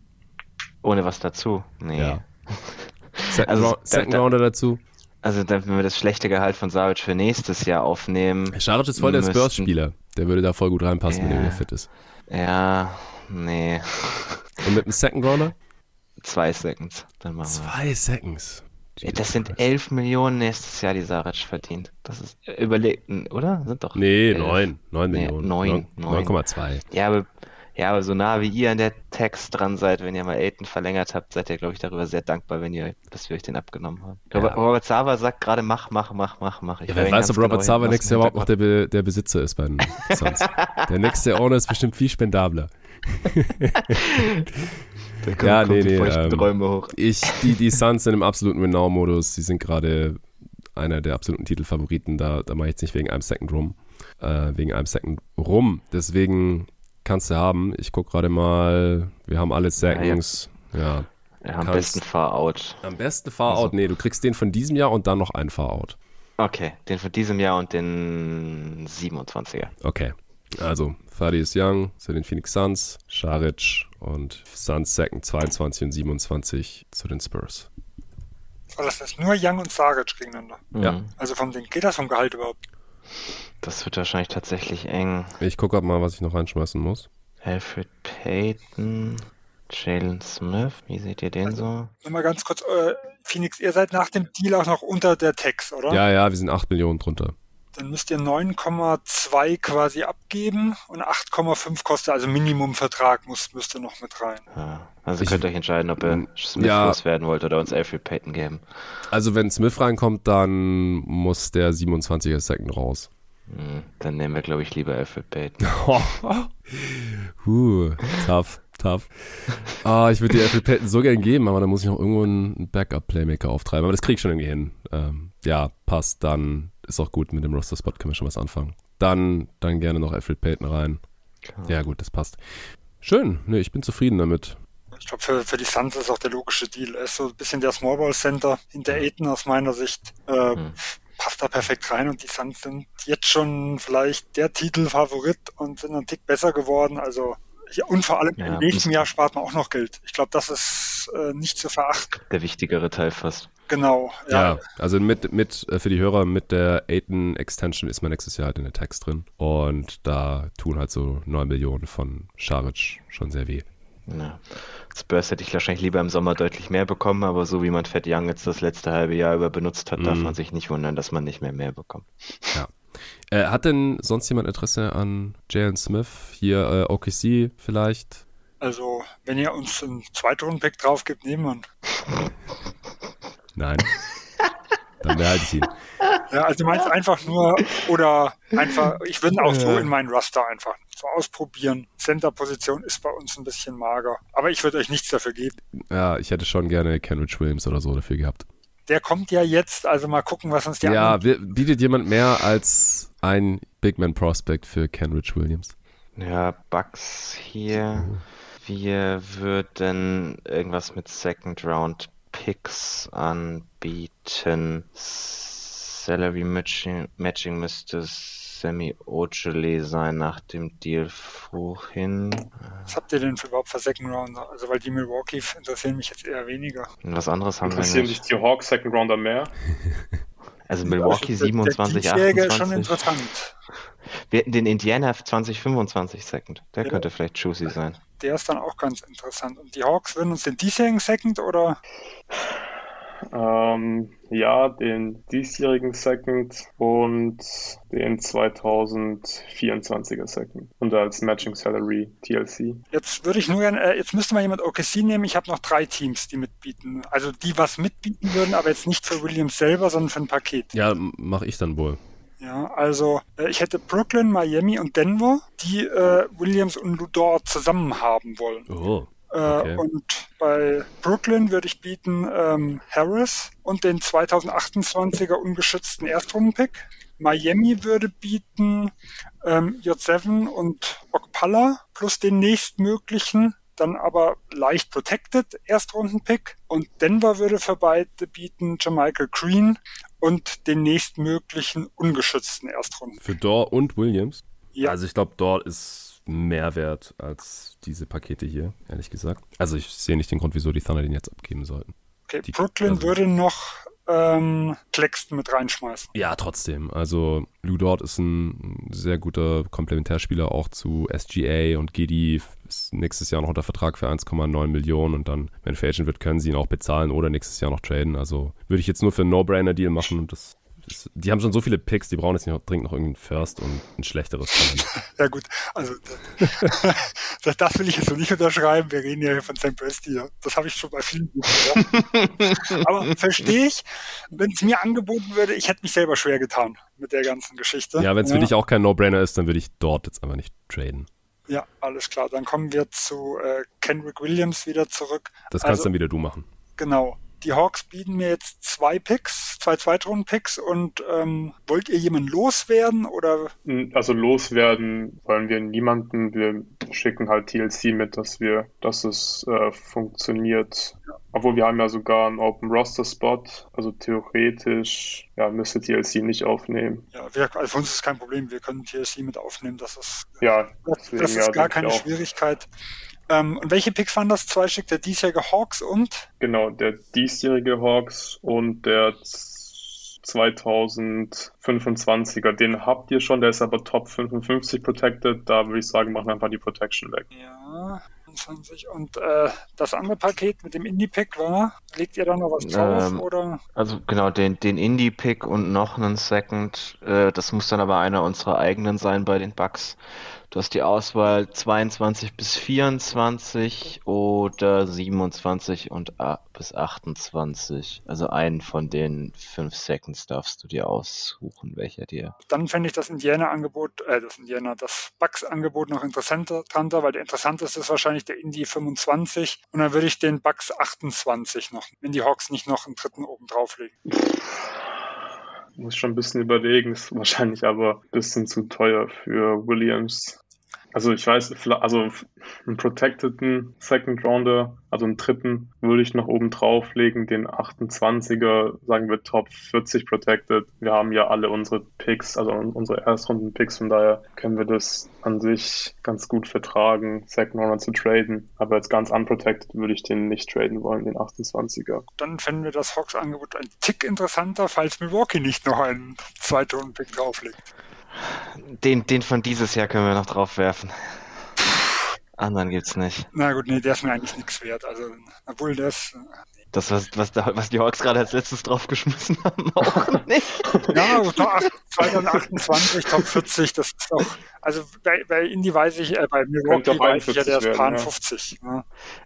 Ohne was dazu? Nee. Ja. *laughs* Second, also, Second da, Rounder dazu? Also wenn wir das schlechte Gehalt von Saric für nächstes Jahr aufnehmen. Scharic ist voll der Spurs-Spieler. Der würde da voll gut reinpassen, ja. wenn er wieder fit ist. Ja, nee. Und mit einem Second Rounder? Zwei Seconds. Dann machen Zwei wir. Seconds. Jesus das sind 11 Millionen nächstes Jahr, die Saric verdient. Das ist überlegt, oder? Sind doch. Nee, 9. 9 Millionen. 9. 9,2. Ja, aber ja, aber so nah wie ihr an der Text dran seid, wenn ihr mal Aiden verlängert habt, seid ihr, glaube ich, darüber sehr dankbar, wenn ihr, dass wir euch den abgenommen haben. Ja. Robert Sava sagt gerade, mach, mach, mach, mach, mach. Ich ja, wer weiß, ob Robert genau Sava nächstes Jahr überhaupt noch der, Be der Besitzer ist bei den *laughs* Suns. der nächste Owner ist bestimmt viel spendabler. *laughs* kommt, ja, nee, nee. Ähm, hoch. Ich, die, die Suns sind im absoluten Winnow-Modus. Die sind gerade einer der absoluten Titelfavoriten. Da, da mache ich jetzt nicht wegen einem Second rum. Äh, wegen einem Second rum. Deswegen kannst du haben. Ich gucke gerade mal, wir haben alle Seconds. Ja, ja. ja am besten Far-Out. Am besten Far-Out, also. nee, du kriegst den von diesem Jahr und dann noch einen Far-Out. Okay, den von diesem Jahr und den 27er. Okay, also Thaddeus Young zu den Phoenix Suns, Scharic und Suns Second 22 und 27 zu den Spurs. Oh, das ist nur Young und Saric gegeneinander. Ja. Also vom Ding geht das vom Gehalt überhaupt? Das wird wahrscheinlich tatsächlich eng. Ich gucke mal, was ich noch reinschmeißen muss. Alfred Payton, Jalen Smith, wie seht ihr den so? Nochmal ganz kurz, äh, Phoenix, ihr seid nach dem Deal auch noch unter der Tax, oder? Ja, ja, wir sind 8 Millionen drunter. Dann müsst ihr 9,2 quasi abgeben und 8,5 kostet, also Minimumvertrag muss, müsst ihr noch mit rein. Ja, also ich, könnt ihr euch entscheiden, ob ihr Smith ja, loswerden wollt oder uns Alfred Payton geben. Also wenn Smith reinkommt, dann muss der 27er Second raus. Hm, dann nehmen wir, glaube ich, lieber Alfred Payton. *laughs* huh, tough, tough. Ah, ich würde dir Alfred Payton so gern geben, aber da muss ich noch irgendwo einen Backup-Playmaker auftreiben. Aber das krieg ich schon irgendwie hin. Ähm, ja, passt. Dann ist auch gut. Mit dem Roster-Spot können wir schon was anfangen. Dann, dann gerne noch Alfred Payton rein. Klar. Ja, gut, das passt. Schön. Ne, ich bin zufrieden damit. Ich glaube, für, für die Suns ist auch der logische Deal. Er ist so ein bisschen der Small Ball Center hinter Aiden aus meiner Sicht. Äh, hm passt da perfekt rein und die Suns sind jetzt schon vielleicht der Titelfavorit und sind einen Tick besser geworden. Also und vor allem ja, im nächsten Jahr spart man auch noch Geld. Ich glaube, das ist äh, nicht zu verachten. Der wichtigere Teil fast. Genau. Ja, ja also mit, mit äh, für die Hörer mit der Aiden Extension ist man nächstes Jahr halt in der Text drin. Und da tun halt so 9 Millionen von Scharic schon sehr weh. Ja. Spurs hätte ich wahrscheinlich lieber im Sommer deutlich mehr bekommen, aber so wie man Fett Young jetzt das letzte halbe Jahr über benutzt hat, mm. darf mhm. man sich nicht wundern, dass man nicht mehr mehr bekommt. Ja. Äh, hat denn sonst jemand Interesse an Jalen Smith? Hier äh, OKC vielleicht? Also, wenn ihr uns einen Zweitrunden-Pick drauf gibt, nehmen wir ihn. Nein. Dann behalte ich ihn. Ja, also meinst einfach nur, oder einfach, ich würde ihn auch so in meinen Raster einfach so ausprobieren. Center-Position ist bei uns ein bisschen mager, aber ich würde euch nichts dafür geben. Ja, ich hätte schon gerne Kenrich Williams oder so dafür gehabt. Der kommt ja jetzt, also mal gucken, was uns die Ja, wir, bietet jemand mehr als ein Big Man Prospect für Kenrich Williams? Ja, Bugs hier. Wir würden irgendwas mit Second Round Picks anbieten. Salary Matching, Matching müsste Sammy Ojale sein nach dem Deal vorhin. Was habt ihr denn für überhaupt für Second Rounder? Also, weil die Milwaukee interessieren mich jetzt eher weniger. Und was anderes haben wir Interessieren sich nicht. die Hawks Second Rounder mehr? *laughs* Also Milwaukee Also, der- 27, Der Diesjäger ist schon 28. interessant. Wir hätten den Indiana 2025 Second. Der Ja. könnte vielleicht juicy sein. Der ist dann auch ganz interessant. Und die Hawks würden uns den diesjährigen Second oder Ähm, ja, den diesjährigen Second und den 2024er Second. Und als Matching Salary TLC. Jetzt würde ich nur gerne, äh, jetzt müsste mal jemand OKC nehmen. Ich habe noch drei Teams, die mitbieten. Also die was mitbieten würden, aber jetzt nicht für Williams selber, sondern für ein Paket. Ja, mache ich dann wohl. Ja, also äh, ich hätte Brooklyn, Miami und Denver, die äh, Williams und Ludor zusammen haben wollen. Oh. Äh, Okay. Und bei Brooklyn würde ich bieten ähm, Harris und den 2028er ungeschützten Erstrundenpick. Miami würde bieten ähm, J7 und Okpala plus den nächstmöglichen, dann aber leicht protected Erstrundenpick. Und Denver würde für beide bieten Jermichael Green und den nächstmöglichen ungeschützten Erstrunden. Für Dor und Williams? Ja. Also ich glaube, Dor ist mehr wert als diese Pakete hier, ehrlich gesagt. Also ich sehe nicht den Grund, wieso die Thunder den jetzt abgeben sollten. Okay, die- Brooklyn also- würde noch ähm, Claxton mit reinschmeißen. Ja, trotzdem. Also Lou Dort ist ein sehr guter Komplementärspieler auch zu SGA und GD ist nächstes Jahr noch unter Vertrag für 1,9 Millionen und dann, wenn Free Agent wird, können sie ihn auch bezahlen oder nächstes Jahr noch traden. Also würde ich jetzt nur für einen No-Brainer-Deal machen und das die haben schon so viele Picks, die brauchen jetzt nicht noch dringend noch irgendeinen First und ein schlechteres. *laughs* Ja gut, also *laughs* das, das will ich jetzt so nicht unterschreiben. Wir reden ja hier von Sam Presti. Ja. Das habe ich schon bei vielen gehört. Aber verstehe ich, wenn es mir angeboten würde, ich hätte mich selber schwer getan mit der ganzen Geschichte. Ja, wenn es für dich auch kein No-Brainer ist, dann würde ich dort jetzt einfach nicht traden. Ja, alles klar. Dann kommen wir zu äh, Kendrick Williams wieder zurück. Das kannst Also- dann wieder du machen. Genau. Die Hawks bieten mir jetzt zwei Picks, zwei Zweitrunden-Picks und ähm, wollt ihr jemanden loswerden oder Also loswerden wollen wir niemanden. Wir schicken halt TLC mit, dass wir, dass es äh, funktioniert. Obwohl wir haben ja sogar einen Open Roster Spot. Also theoretisch ja, müsste TLC nicht aufnehmen. ja, wir, also für uns ist es kein Problem, wir können TSC mit aufnehmen, das ist Ja, Das, das ja, ist gar keine auch. Ähm, und welche Picks waren das? Zwei Stück der diesjährige Hawks und Genau, der diesjährige Hawks und der 2025er, den habt ihr schon, der ist aber Top 55 protected. Da würde ich sagen, machen wir einfach die Protection weg. ja, 25. Und äh, das andere Paket mit dem Indie-Pick war, legt ihr da noch was drauf Ähm, oder? Also genau, den, den Indie-Pick und noch einen Second. Äh, das muss dann aber einer unserer eigenen sein bei den Bucks. Du hast die Auswahl 22 bis 24 oder 27 und a- bis 28. Also einen von den fünf Seconds darfst du dir aussuchen, welcher dir. Dann fände ich das Indiana-Angebot, äh, das Indiana, das Bucks-Angebot noch interessanter, weil der interessanteste ist wahrscheinlich der Indie 25 und dann würde ich den Bucks 28 noch, wenn die Hawks nicht noch einen dritten oben drauflegen. Muss schon ein bisschen überlegen, ist wahrscheinlich aber ein bisschen zu teuer für Williams. Also ich weiß, also einen protecteden Second Rounder, also einen dritten, würde ich noch oben drauflegen, den 28er, sagen wir Top 40 protected. Wir haben ja alle unsere Picks, also unsere Erstrunden-Picks, von daher können wir das an sich ganz gut vertragen, Second Rounder zu traden. Aber jetzt ganz unprotected würde ich den nicht traden wollen, den 28er. Dann fänden wir das Hawks-Angebot ein Tick interessanter, falls Milwaukee nicht noch einen Zweitrunden-Pick drauflegt. Den, den von dieses Jahr können wir noch drauf werfen. Anderen gibt's nicht. Na gut, nee, der ist mir eigentlich nichts wert. Also, obwohl das. Das, was, was, da, was die Hawks gerade als letztes draufgeschmissen haben, auch *laughs* nicht. Ja, 2028, Top 40, das ist auch, also bei, bei Indy weiß ich, äh, bei Milwaukee weiß ich ja, der ist Pan ja. 50. Ja.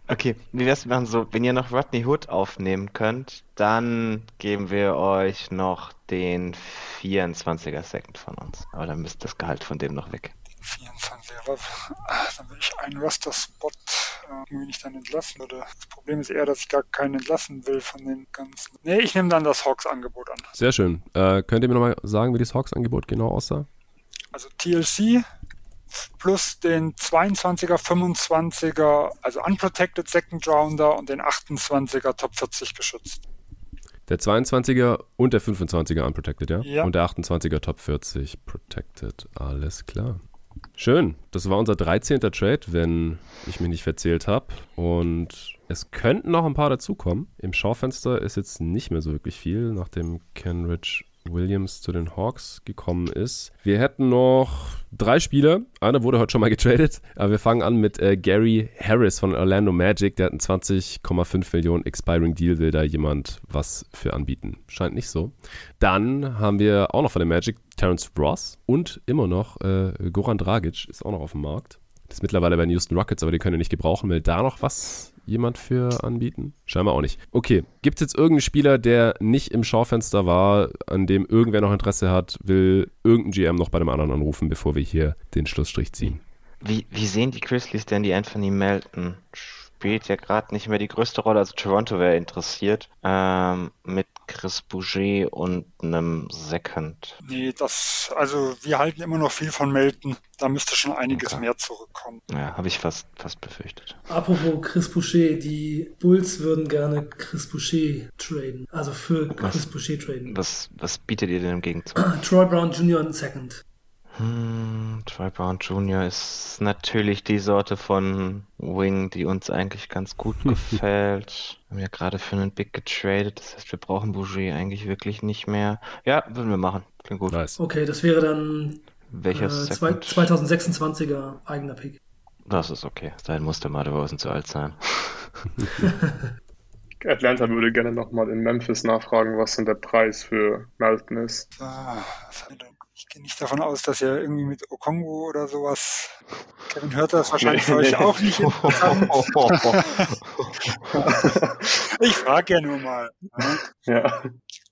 Okay, wie wär's machen so, wenn ihr noch Rodney Hood aufnehmen könnt, dann geben wir euch noch den 24er Second von uns. Aber dann müsste das Gehalt von dem noch weg. 24, aber dann würde ich einen Roster-Spot äh, irgendwie nicht dann entlassen würde. Das Problem ist eher, dass ich gar keinen entlassen will von den ganzen. Nee, ich nehme dann das Hawks-Angebot an. Sehr schön. Äh, könnt ihr mir nochmal sagen, wie das Hawks-Angebot genau aussah? Also TLC plus den 22er, 25er, also Unprotected Second Rounder und den 28er Top 40 geschützt. Der 22er und der 25er Unprotected, ja? ja. Und der 28er Top 40 Protected. Alles klar. Schön. Das war unser 13. Trade, wenn ich mich nicht verzählt habe. Und es könnten noch ein paar dazukommen. Im Schaufenster ist jetzt nicht mehr so wirklich viel, nachdem Kenrich Williams zu den Hawks gekommen ist. Wir hätten noch drei Spieler. Einer wurde heute schon mal getradet, aber wir fangen an mit äh, Gary Harris von Orlando Magic. Der hat einen 20,5 Millionen Expiring Deal. Will da jemand was für anbieten? Scheint nicht so. Dann haben wir auch noch von der Magic Terence Ross und immer noch äh, Goran Dragic ist auch noch auf dem Markt. Das ist mittlerweile bei den Houston Rockets, aber die können wir nicht gebrauchen. Will da noch was jemand für anbieten? Scheinbar auch nicht. Okay, gibt es jetzt irgendeinen Spieler, der nicht im Schaufenster war, an dem irgendwer noch Interesse hat, will irgendein GM noch bei dem anderen anrufen, bevor wir hier den Schlussstrich ziehen? Wie, wie sehen die Grizzlies denn die Anthony Melton spielt ja gerade nicht mehr die größte Rolle. Also Toronto wäre interessiert ähm, mit Chris Bouget und einem Second. Nee, das, also wir halten immer noch viel von Melton. Da müsste schon einiges okay. mehr zurückkommen. Ja, habe ich fast, fast befürchtet. Apropos Chris Boucher, die Bulls würden gerne Chris Boucher traden. Also für Chris was, Boucher traden. Was, was bietet ihr denn im Gegenzug? Troy Brown Jr. und Second. Hm, Troy Brown Jr. ist natürlich die Sorte von Wing, die uns eigentlich ganz gut *laughs* gefällt. Wir haben ja gerade für einen Big getradet, das heißt, wir brauchen Bouger eigentlich wirklich nicht mehr. Ja, würden wir machen. Klingt gut. Nice. Okay, das wäre dann Welcher äh, 2026er eigener Pick. Das ist okay. Dahin muss der Maderosen zu alt sein. *laughs* Atlanta würde gerne nochmal in Memphis nachfragen, was denn der Preis für Melton ist. Ah, er denn? Ich gehe nicht davon aus, dass er irgendwie mit Okongo oder sowas. *laughs* Kevin hört das wahrscheinlich für euch auch nicht *laughs* ich frage ja nur mal. Ne? Ja.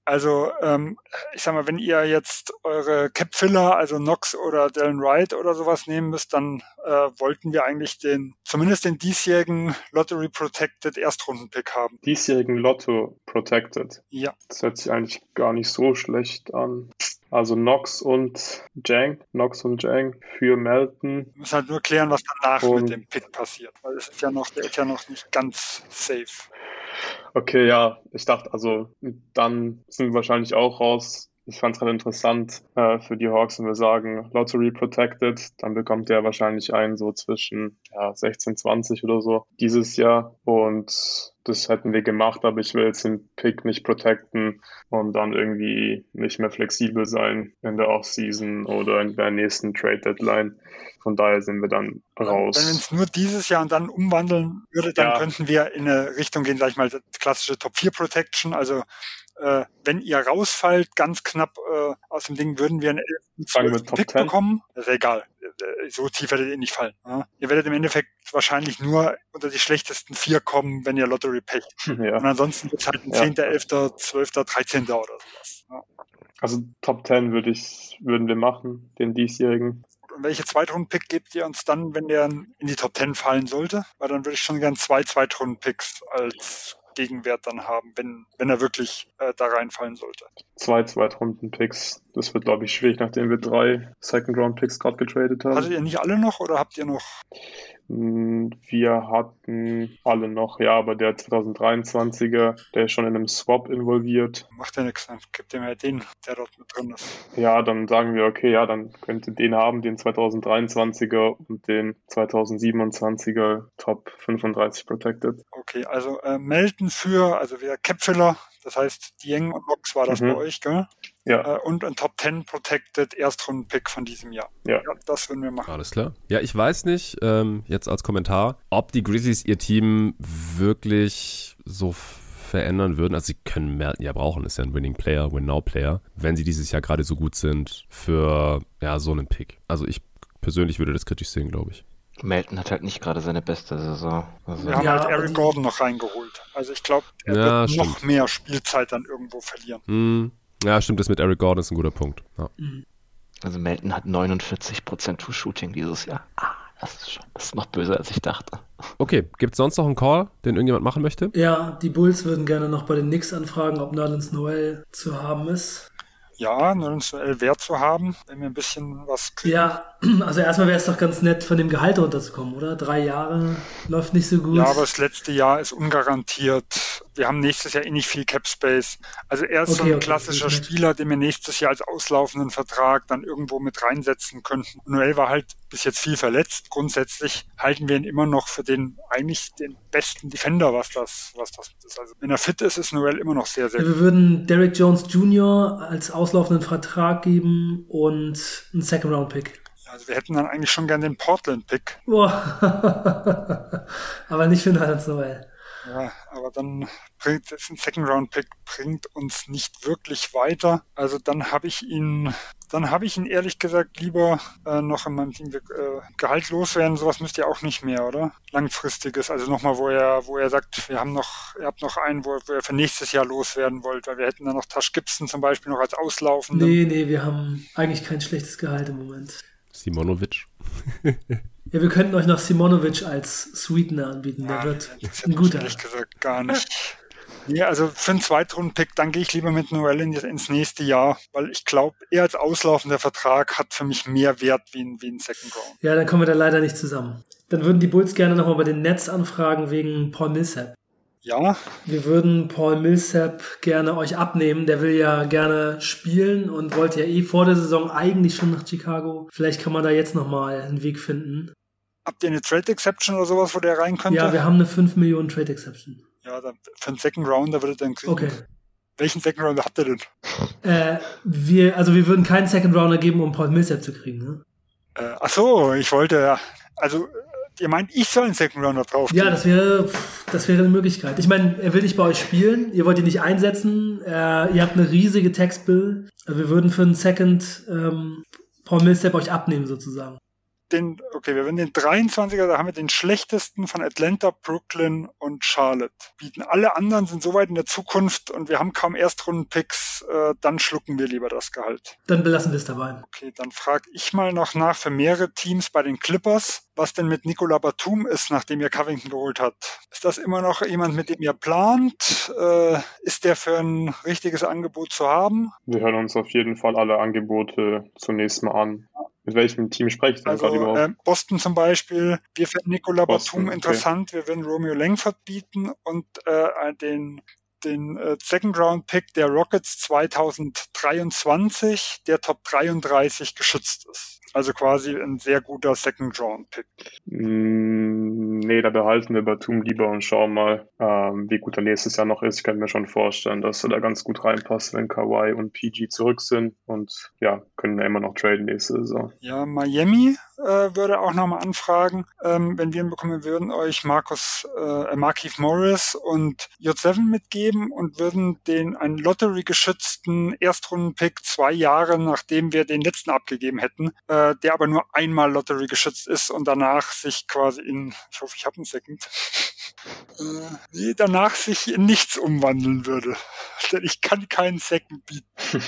Also, ähm, ich sag mal, wenn ihr jetzt eure Cap-Filler, also Knox oder Dylan Wright oder sowas nehmen müsst, dann äh, wollten wir eigentlich den, zumindest den diesjährigen Lottery Protected Erstrunden-Pick haben. Diesjährigen Lotto Protected? Ja. Das hört sich eigentlich gar nicht so schlecht an. Also Knox und Jang, Knox und Jang für Melton. Wir müssen halt nur klären, was danach und mit dem Pick passiert, weil es ist ja noch, der ist ja noch nicht ganz safe. Okay, ja, ich dachte, also dann sind wir wahrscheinlich auch raus. Ich fand es gerade interessant äh, für die Hawks, wenn wir sagen Lottery Protected, dann bekommt er wahrscheinlich einen so zwischen ja, 16, 20 oder so dieses Jahr. Und das hätten wir gemacht, aber ich will jetzt den Pick nicht protecten und dann irgendwie nicht mehr flexibel sein in der Offseason oder in der nächsten Trade Deadline. Von daher sind wir dann raus. Wenn es nur dieses Jahr und dann umwandeln würde, dann ja. könnten wir in eine Richtung gehen, sag ich mal, klassische Top 4 Protection, also äh, wenn ihr rausfallt, ganz knapp äh, aus dem Ding, würden wir einen 11. Pick 10. bekommen. Das ist egal. Äh, so tief werdet ihr nicht fallen. Ja? Ihr werdet im Endeffekt wahrscheinlich nur unter die schlechtesten vier kommen, wenn ihr Lottery pecht. *laughs* Ja. Und ansonsten wird es halt ein ja. 10., 11., 12., 13. oder sowas. Ja. Also Top 10 würde ich, würden wir machen, den diesjährigen. Und welche Zweitrunden-Pick gebt ihr uns dann, wenn der in die Top 10 fallen sollte? Weil dann würde ich schon gern zwei Zweitrunden-Picks als Gegenwert dann haben, wenn, wenn er wirklich äh, da reinfallen sollte. Zwei Zweitrunden-Picks. Das wird, glaube ich, schwierig, nachdem wir drei Second-Round-Picks gerade getradet haben. Hattet ihr nicht alle noch oder habt ihr noch? Wir hatten alle noch, ja, aber der 2023er, der ist schon in einem Swap involviert. Macht ja nichts, dann gibt ihr mir den, der dort mit drin ist. Ja, dann sagen wir, okay, ja, dann könnt ihr den haben, den 2023er und den 2027er Top 35 Protected. Okay, also äh, melden für, also wir Capfiller, das heißt Dieng und Nox war das mhm. bei euch, gell? Ja. Äh, und ein Top 10 Protected Erstrunden-Pick von diesem Jahr. Ja. ja. Das würden wir machen. Alles klar. Ja, ich weiß nicht, ähm, jetzt als Kommentar, ob die Grizzlies ihr Team wirklich so verändern würden. Also sie können Melton ja brauchen, ist ja ein Winning Player, Win-Now-Player, wenn sie dieses Jahr gerade so gut sind für ja so einen Pick. Also ich persönlich würde das kritisch sehen, glaube ich. Melton hat halt nicht gerade seine beste Saison. Also Wir haben ja, halt Eric Gordon noch reingeholt. Also ich glaube, er ja, wird stimmt. noch mehr Spielzeit dann irgendwo verlieren. Hm. Ja, stimmt, das mit Eric Gordon ist ein guter Punkt. Ja. Mhm. Also Melton hat 49% True-Shooting dieses Jahr. Ah, das ist schon, das ist noch böser, als ich dachte. Okay, gibt es sonst noch einen Call, den irgendjemand machen möchte? Ja, die Bulls würden gerne noch bei den Knicks anfragen, ob Nerlens Noel zu haben ist ja, Null Wert zu haben, wenn wir ein bisschen was kriegen. Ja, *clears throat* also erstmal wäre es doch ganz nett, von dem Gehalt runterzukommen, oder? Drei Jahre läuft nicht so gut. Ja, aber das letzte Jahr ist ungarantiert. Wir haben nächstes Jahr eh nicht viel Cap Space. Also er ist okay, so ein okay, klassischer Spieler, den wir nächstes Jahr als auslaufenden Vertrag dann irgendwo mit reinsetzen könnten. Noel war halt bis jetzt viel verletzt. Grundsätzlich halten wir ihn immer noch für den eigentlich den besten Defender, was das, was das ist. Also wenn er fit ist, ist Noel immer noch sehr, sehr ja, Wir würden Derek Jones Jr. als auslaufenden Vertrag geben und einen Second Round Pick. Also wir hätten dann eigentlich schon gern den Portland-Pick. *laughs* Aber nicht für Nerlens Noel. Ja, aber dann bringt es ein Second Round Pick bringt uns nicht wirklich weiter. Also dann habe ich ihn, dann habe ich ihn ehrlich gesagt lieber äh, noch in meinem Team äh, Gehalt loswerden. Sowas müsst ihr auch nicht mehr, oder? Langfristiges, also nochmal, wo er, wo er sagt, wir haben noch, ihr habt noch einen, wo, wo er für nächstes Jahr loswerden wollt, weil wir hätten dann noch Tash Gibson zum Beispiel noch als auslaufenden. Nee, nee, wir haben eigentlich kein schlechtes Gehalt im Moment. Simonovic. *laughs* ja, wir könnten euch noch Simonovic als Sweetener anbieten. Der ja, wird ein guter. Ehrlich gesagt gar nicht. Ja, also für einen Zweitrunden-Pick, dann gehe ich lieber mit Noel ins nächste Jahr, weil ich glaube, er als auslaufender Vertrag hat für mich mehr Wert wie ein, wie ein Second Round. Ja, dann kommen wir da leider nicht zusammen. Dann würden die Bulls gerne nochmal bei den Nets anfragen wegen Paul Millsap. Ja. Wir würden Paul Millsap gerne euch abnehmen. Der will ja gerne spielen und wollte ja eh vor der Saison eigentlich schon nach Chicago. Vielleicht kann man da jetzt nochmal einen Weg finden. Habt ihr eine Trade Exception oder sowas, wo der rein könnte? Ja, wir haben eine 5 Millionen Trade Exception. Ja, dann für einen Second Rounder würde dann kriegen. Okay. Welchen Second Rounder habt ihr denn? Äh, wir, also wir würden keinen Second Rounder geben, um Paul Millsap zu kriegen, ne? Äh, ach so, ich wollte, also Ihr meint, ich soll einen Second Rounder drauf? Ja, das wäre, das wäre eine Möglichkeit. Ich meine, er will nicht bei euch spielen, ihr wollt ihn nicht einsetzen, äh, ihr habt eine riesige Textbill. Also wir würden für einen Second ähm, Paul Millsap euch abnehmen sozusagen den, okay, wir werden den 23er, da haben wir den schlechtesten von Atlanta, Brooklyn und Charlotte. Bieten alle anderen sind so weit in der Zukunft und wir haben kaum Erstrunden-Picks, äh, dann schlucken wir lieber das Gehalt. Dann belassen wir es dabei. Okay, dann frage ich mal noch nach für mehrere Teams bei den Clippers, was denn mit Nicola Batum ist, nachdem ihr Covington geholt habt. Ist das immer noch jemand, mit dem ihr plant? Äh, ist der für ein richtiges Angebot zu haben? Wir hören uns auf jeden Fall alle Angebote zunächst mal an. Mit welchem Team spreche ich denn also, gerade überhaupt? Äh, Boston zum Beispiel. Wir finden Nicola Batum interessant. Okay. Wir würden Romeo Langford bieten und äh, den den äh, Second Round Pick der Rockets 2023, der Top 33 geschützt ist. Also quasi ein sehr guter Second Round Pick. Mm, nee, da behalten wir Batum lieber und schauen mal, ähm, wie gut er nächstes Jahr noch ist. Ich kann mir schon vorstellen, dass er da ganz gut reinpasst, wenn Kawhi und PG zurück sind. Und ja, können wir immer noch traden nächste Saison. Ja, Miami äh, würde auch nochmal anfragen, ähm, wenn wir ihn bekommen, würden euch Markus, äh, Markif Morris und J7 mitgeben und würden den einen Lottery-geschützten Erstrunden-Pick zwei Jahre, nachdem wir den letzten abgegeben hätten, äh, der aber nur einmal Lottery geschützt ist und danach sich quasi in, ich hoffe, ich habe einen Second, *laughs* äh, danach sich in nichts umwandeln würde. *laughs* Denn ich kann keinen Second bieten. *laughs*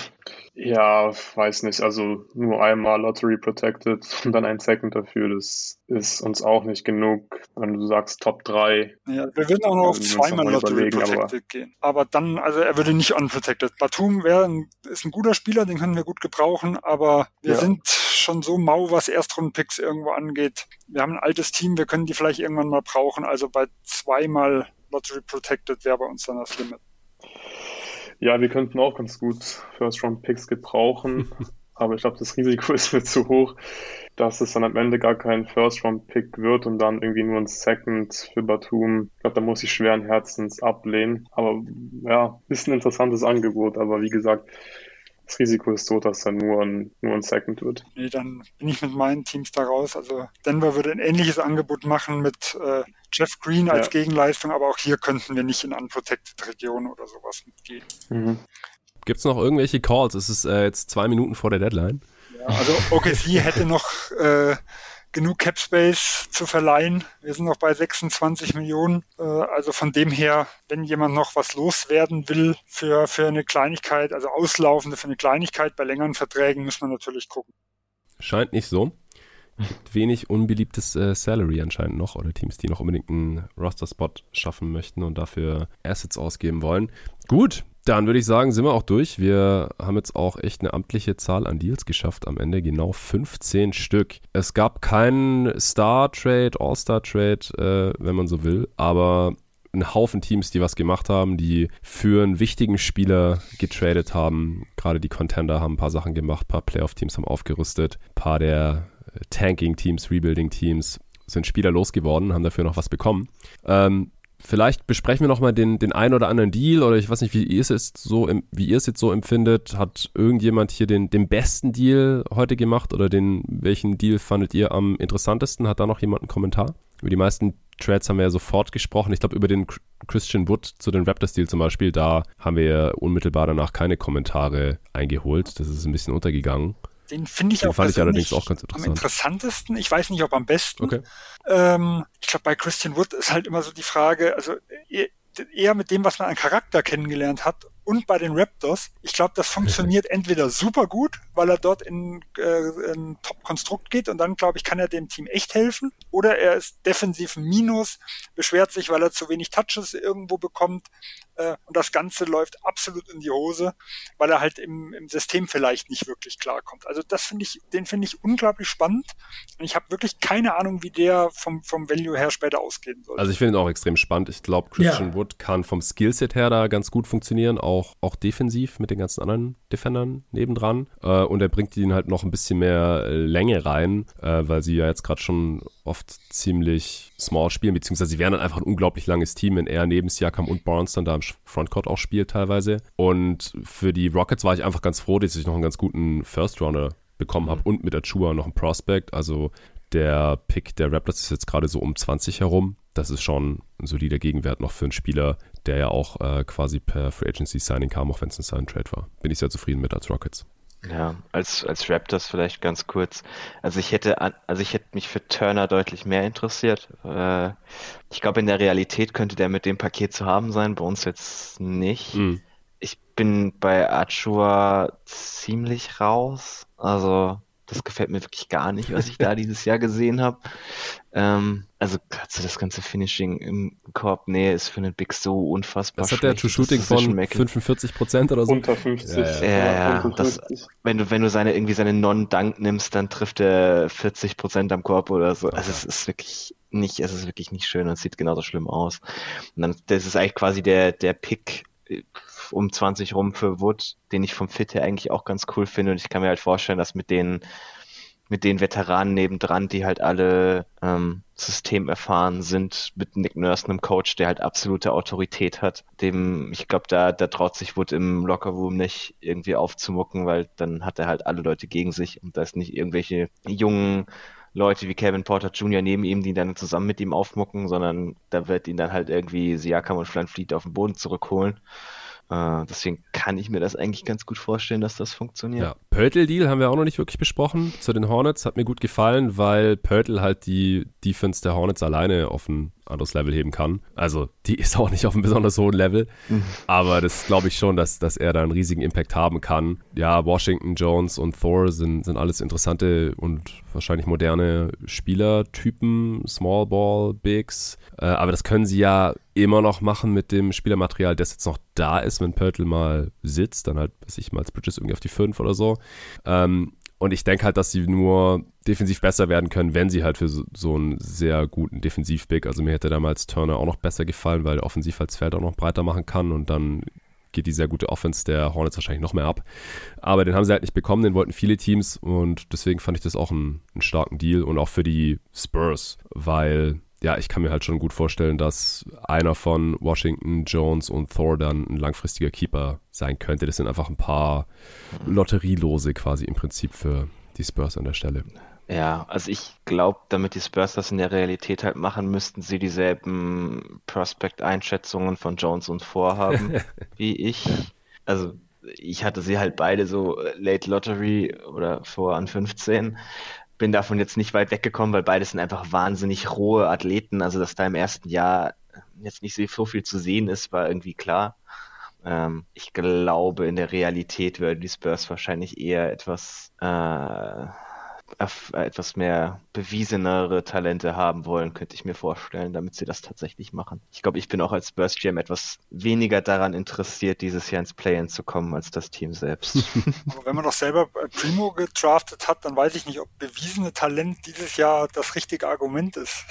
Ja, weiß nicht. Also nur einmal Lottery Protected *laughs* und dann ein Second dafür, das ist uns auch nicht genug, wenn du sagst Top 3. Ja, wir würden auch noch auf zweimal Lottery Protected aber gehen. Aber dann, also er würde nicht unprotected. Batum wäre ein, ist ein guter Spieler, den können wir gut gebrauchen, aber wir ja. sind schon so mau, was Erstrunden-Picks irgendwo angeht. Wir haben ein altes Team, wir können die vielleicht irgendwann mal brauchen. Also bei zweimal Lottery Protected wäre bei uns dann das Limit. Ja, wir könnten auch ganz gut First-Round-Picks gebrauchen. *laughs* aber ich glaube, das Risiko *laughs* ist mir zu hoch, dass es dann am Ende gar kein First-Round-Pick wird und dann irgendwie nur ein Second für Batum. Ich glaube, da muss ich schweren Herzens ablehnen. Aber ja, ist ein interessantes Angebot. Aber wie gesagt, das Risiko ist so, dass dann nur ein, nur ein Second wird. Nee, dann bin ich mit meinen Teams da raus. Also Denver würde ein ähnliches Angebot machen mit äh, Jeff Green als ja. Gegenleistung, aber auch hier könnten wir nicht in unprotected Regionen oder sowas mitgehen. Mhm. Gibt es noch irgendwelche Calls? Es ist äh, jetzt zwei Minuten vor der Deadline. Ja, also OKC hätte noch äh, genug Cap Space zu verleihen. Wir sind noch bei 26 Millionen. Äh, also von dem her, wenn jemand noch was loswerden will für, für eine Kleinigkeit, also auslaufende für eine Kleinigkeit bei längeren Verträgen, muss man natürlich gucken. Scheint nicht so. Gibt wenig unbeliebtes äh, Salary anscheinend noch oder Teams, die noch unbedingt einen Roster-Spot schaffen möchten und dafür Assets ausgeben wollen. Gut, dann würde ich sagen, sind wir auch durch. Wir haben jetzt auch echt eine amtliche Zahl an Deals geschafft am Ende, genau 15 Stück. Es gab keinen Star-Trade, All-Star-Trade, äh, wenn man so will, aber ein Haufen Teams, die was gemacht haben, die für einen wichtigen Spieler getradet haben. Gerade die Contender haben ein paar Sachen gemacht, ein paar Playoff-Teams haben aufgerüstet, ein paar der Tanking-Teams, Rebuilding-Teams sind Spieler losgeworden, haben dafür noch was bekommen. Ähm, Vielleicht besprechen wir nochmal den, den einen oder anderen Deal oder ich weiß nicht, wie ihr es jetzt so, wie ihr es jetzt so empfindet. Hat irgendjemand hier den, den besten Deal heute gemacht oder den, welchen Deal fandet ihr am interessantesten? Hat da noch jemand einen Kommentar? Über die meisten Trades haben wir ja sofort gesprochen. Ich glaube, über den Christian Wood zu den Raptors-Deal zum Beispiel, da haben wir unmittelbar danach keine Kommentare eingeholt. Das ist ein bisschen untergegangen. Den finde ich Den auch fand ich allerdings auch ganz interessant. am interessantesten. Ich weiß nicht, ob am besten. Okay. Ähm, ich glaube, bei Christian Wood ist halt immer so die Frage, also eher mit dem, was man an Charakter kennengelernt hat und bei den Raptors. Ich glaube, das funktioniert *laughs* entweder super gut, weil er dort in, äh, in Top-Konstrukt geht und dann, glaube ich, kann er dem Team echt helfen. Oder er ist defensiv ein Minus, beschwert sich, weil er zu wenig Touches irgendwo bekommt äh, und das Ganze läuft absolut in die Hose, weil er halt im, im System vielleicht nicht wirklich klarkommt. Also das finde ich, den finde ich unglaublich spannend und ich habe wirklich keine Ahnung, wie der vom, vom Value her später ausgehen soll. Also ich finde ihn auch extrem spannend. Ich glaube, Christian ja. Wood kann vom Skillset her da ganz gut funktionieren, auch auch, auch defensiv mit den ganzen anderen Defendern nebendran. Äh, und er bringt ihnen halt noch ein bisschen mehr äh, Länge rein, äh, weil sie ja jetzt gerade schon oft ziemlich small spielen, beziehungsweise sie wären dann einfach ein unglaublich langes Team, wenn er neben Siakam und Barnes dann da im Frontcourt auch spielt teilweise. Und für die Rockets war ich einfach ganz froh, dass ich noch einen ganz guten First Rounder bekommen habe mhm. und mit Achua noch einen Prospect. Also der Pick der Raptors ist jetzt gerade so um 20 herum. Das ist schon ein solider Gegenwert noch für einen Spieler, der ja auch äh, quasi per Free Agency Signing kam, auch wenn es ein Sign Trade war. Bin ich sehr zufrieden mit als Rockets. Ja, als, als Raptors vielleicht ganz kurz. Also ich hätte, also ich hätte mich für Turner deutlich mehr interessiert. Äh, ich glaube, in der Realität könnte der mit dem Paket zu haben sein, bei uns jetzt nicht. Mhm. Ich bin bei Achua ziemlich raus. Also das gefällt mir wirklich gar nicht, was ich da *laughs* dieses Jahr gesehen habe. Ähm, also also das ganze Finishing im Korb, nee, ist für einen Big so unfassbar Was hat der True Shooting von 45 Prozent oder so? Unter 50. Ja, ja, ja, ja das, wenn du, wenn du seine, irgendwie seine Non-Dunk nimmst, dann trifft er 40 Prozent am Korb oder so. Also es ist wirklich nicht, es ist wirklich nicht schön und sieht genauso schlimm aus. Und dann, das ist eigentlich quasi der, der Pick um 20 rum für Wood, den ich vom Fit her eigentlich auch ganz cool finde. Und ich kann mir halt vorstellen, dass mit den, mit den Veteranen nebendran, die halt alle ähm, systemerfahren sind, mit Nick Nurse, einem Coach, der halt absolute Autorität hat, dem, ich glaube, da, da traut sich Wood im Lockerroom nicht irgendwie aufzumucken, weil dann hat er halt alle Leute gegen sich und da ist nicht irgendwelche jungen Leute wie Kevin Porter Jr. neben ihm, die dann zusammen mit ihm aufmucken, sondern da wird ihn dann halt irgendwie Siakam und Flanfleet auf den Boden zurückholen. Äh, deswegen kann ich mir das eigentlich ganz gut vorstellen, dass das funktioniert. Ja, Pörtl-Deal haben wir auch noch nicht wirklich besprochen. Zu den Hornets hat mir gut gefallen, weil Pörtl halt die Defense der Hornets alleine auf ein anderes Level heben kann. Also, die ist auch nicht auf einem besonders hohen Level. Aber das glaube ich schon, dass, dass er da einen riesigen Impact haben kann. Ja, Washington, Jones und Thor sind, sind alles interessante und wahrscheinlich moderne Spielertypen, Small Ball, Bigs. Äh, aber das können sie ja immer noch machen mit dem Spielermaterial, das jetzt noch da ist, wenn Pörtl mal sitzt, dann halt, weiß ich mal, als Bridges irgendwie auf die 5 oder so. Ähm, und ich denke halt, dass sie nur defensiv besser werden können, wenn sie halt für so, so einen sehr guten Defensiv-Big, also mir hätte damals Turner auch noch besser gefallen, weil er offensiv als Feld auch noch breiter machen kann und dann geht die sehr gute Offense der Hornets wahrscheinlich noch mehr ab. Aber den haben sie halt nicht bekommen, den wollten viele Teams und deswegen fand ich das auch einen, einen starken Deal und auch für die Spurs, weil ja, ich kann mir halt schon gut vorstellen, dass einer von Washington, Jones und Thor dann ein langfristiger Keeper sein könnte. Das sind einfach ein paar Lotterielose quasi im Prinzip für die Spurs an der Stelle. Ja, also ich glaube, damit die Spurs das in der Realität halt machen, müssten sie dieselben Prospect-Einschätzungen von Jones und Vorhaben *laughs* wie ich. Also ich hatte sie halt beide so Late Lottery oder vor an 15. Bin davon jetzt nicht weit weggekommen, weil beides sind einfach wahnsinnig rohe Athleten. Also dass da im ersten Jahr jetzt nicht so viel zu sehen ist, war irgendwie klar. Ähm, ich glaube, in der Realität würden die Spurs wahrscheinlich eher etwas äh, etwas mehr bewiesenere Talente haben wollen, könnte ich mir vorstellen, damit sie das tatsächlich machen. Ich glaube, ich bin auch als Burst GM etwas weniger daran interessiert, dieses Jahr ins Play-In zu kommen, als das Team selbst. *laughs* Aber wenn man doch selber Primo gedraftet hat, dann weiß ich nicht, ob bewiesene Talent dieses Jahr das richtige Argument ist.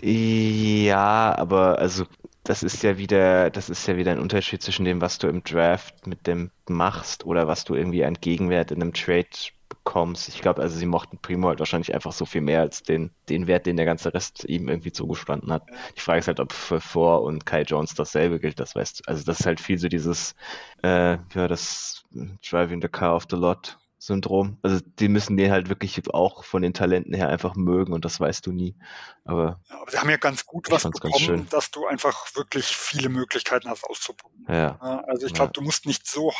ja, aber also das ist ja wieder, das ist ja wieder ein Unterschied zwischen dem, was du im Draft mit dem machst oder was du irgendwie an Gegenwert in einem Trade bekommst. Ich glaube, also sie mochten Primo halt wahrscheinlich einfach so viel mehr als den, den Wert, den der ganze Rest ihm irgendwie zugestanden hat. Die Frage ist halt, ob für Vor und Kai Jones dasselbe gilt, das weißt du. Also das ist halt viel so dieses, äh, ja, das Driving the Car off the Lot Syndrom. Also die müssen den halt wirklich auch von den Talenten her einfach mögen und das weißt du nie. Aber, aber sie haben ja ganz gut was bekommen, dass du einfach wirklich viele Möglichkeiten hast auszuprobieren. Ja. Also ich glaube, ja. du musst nicht so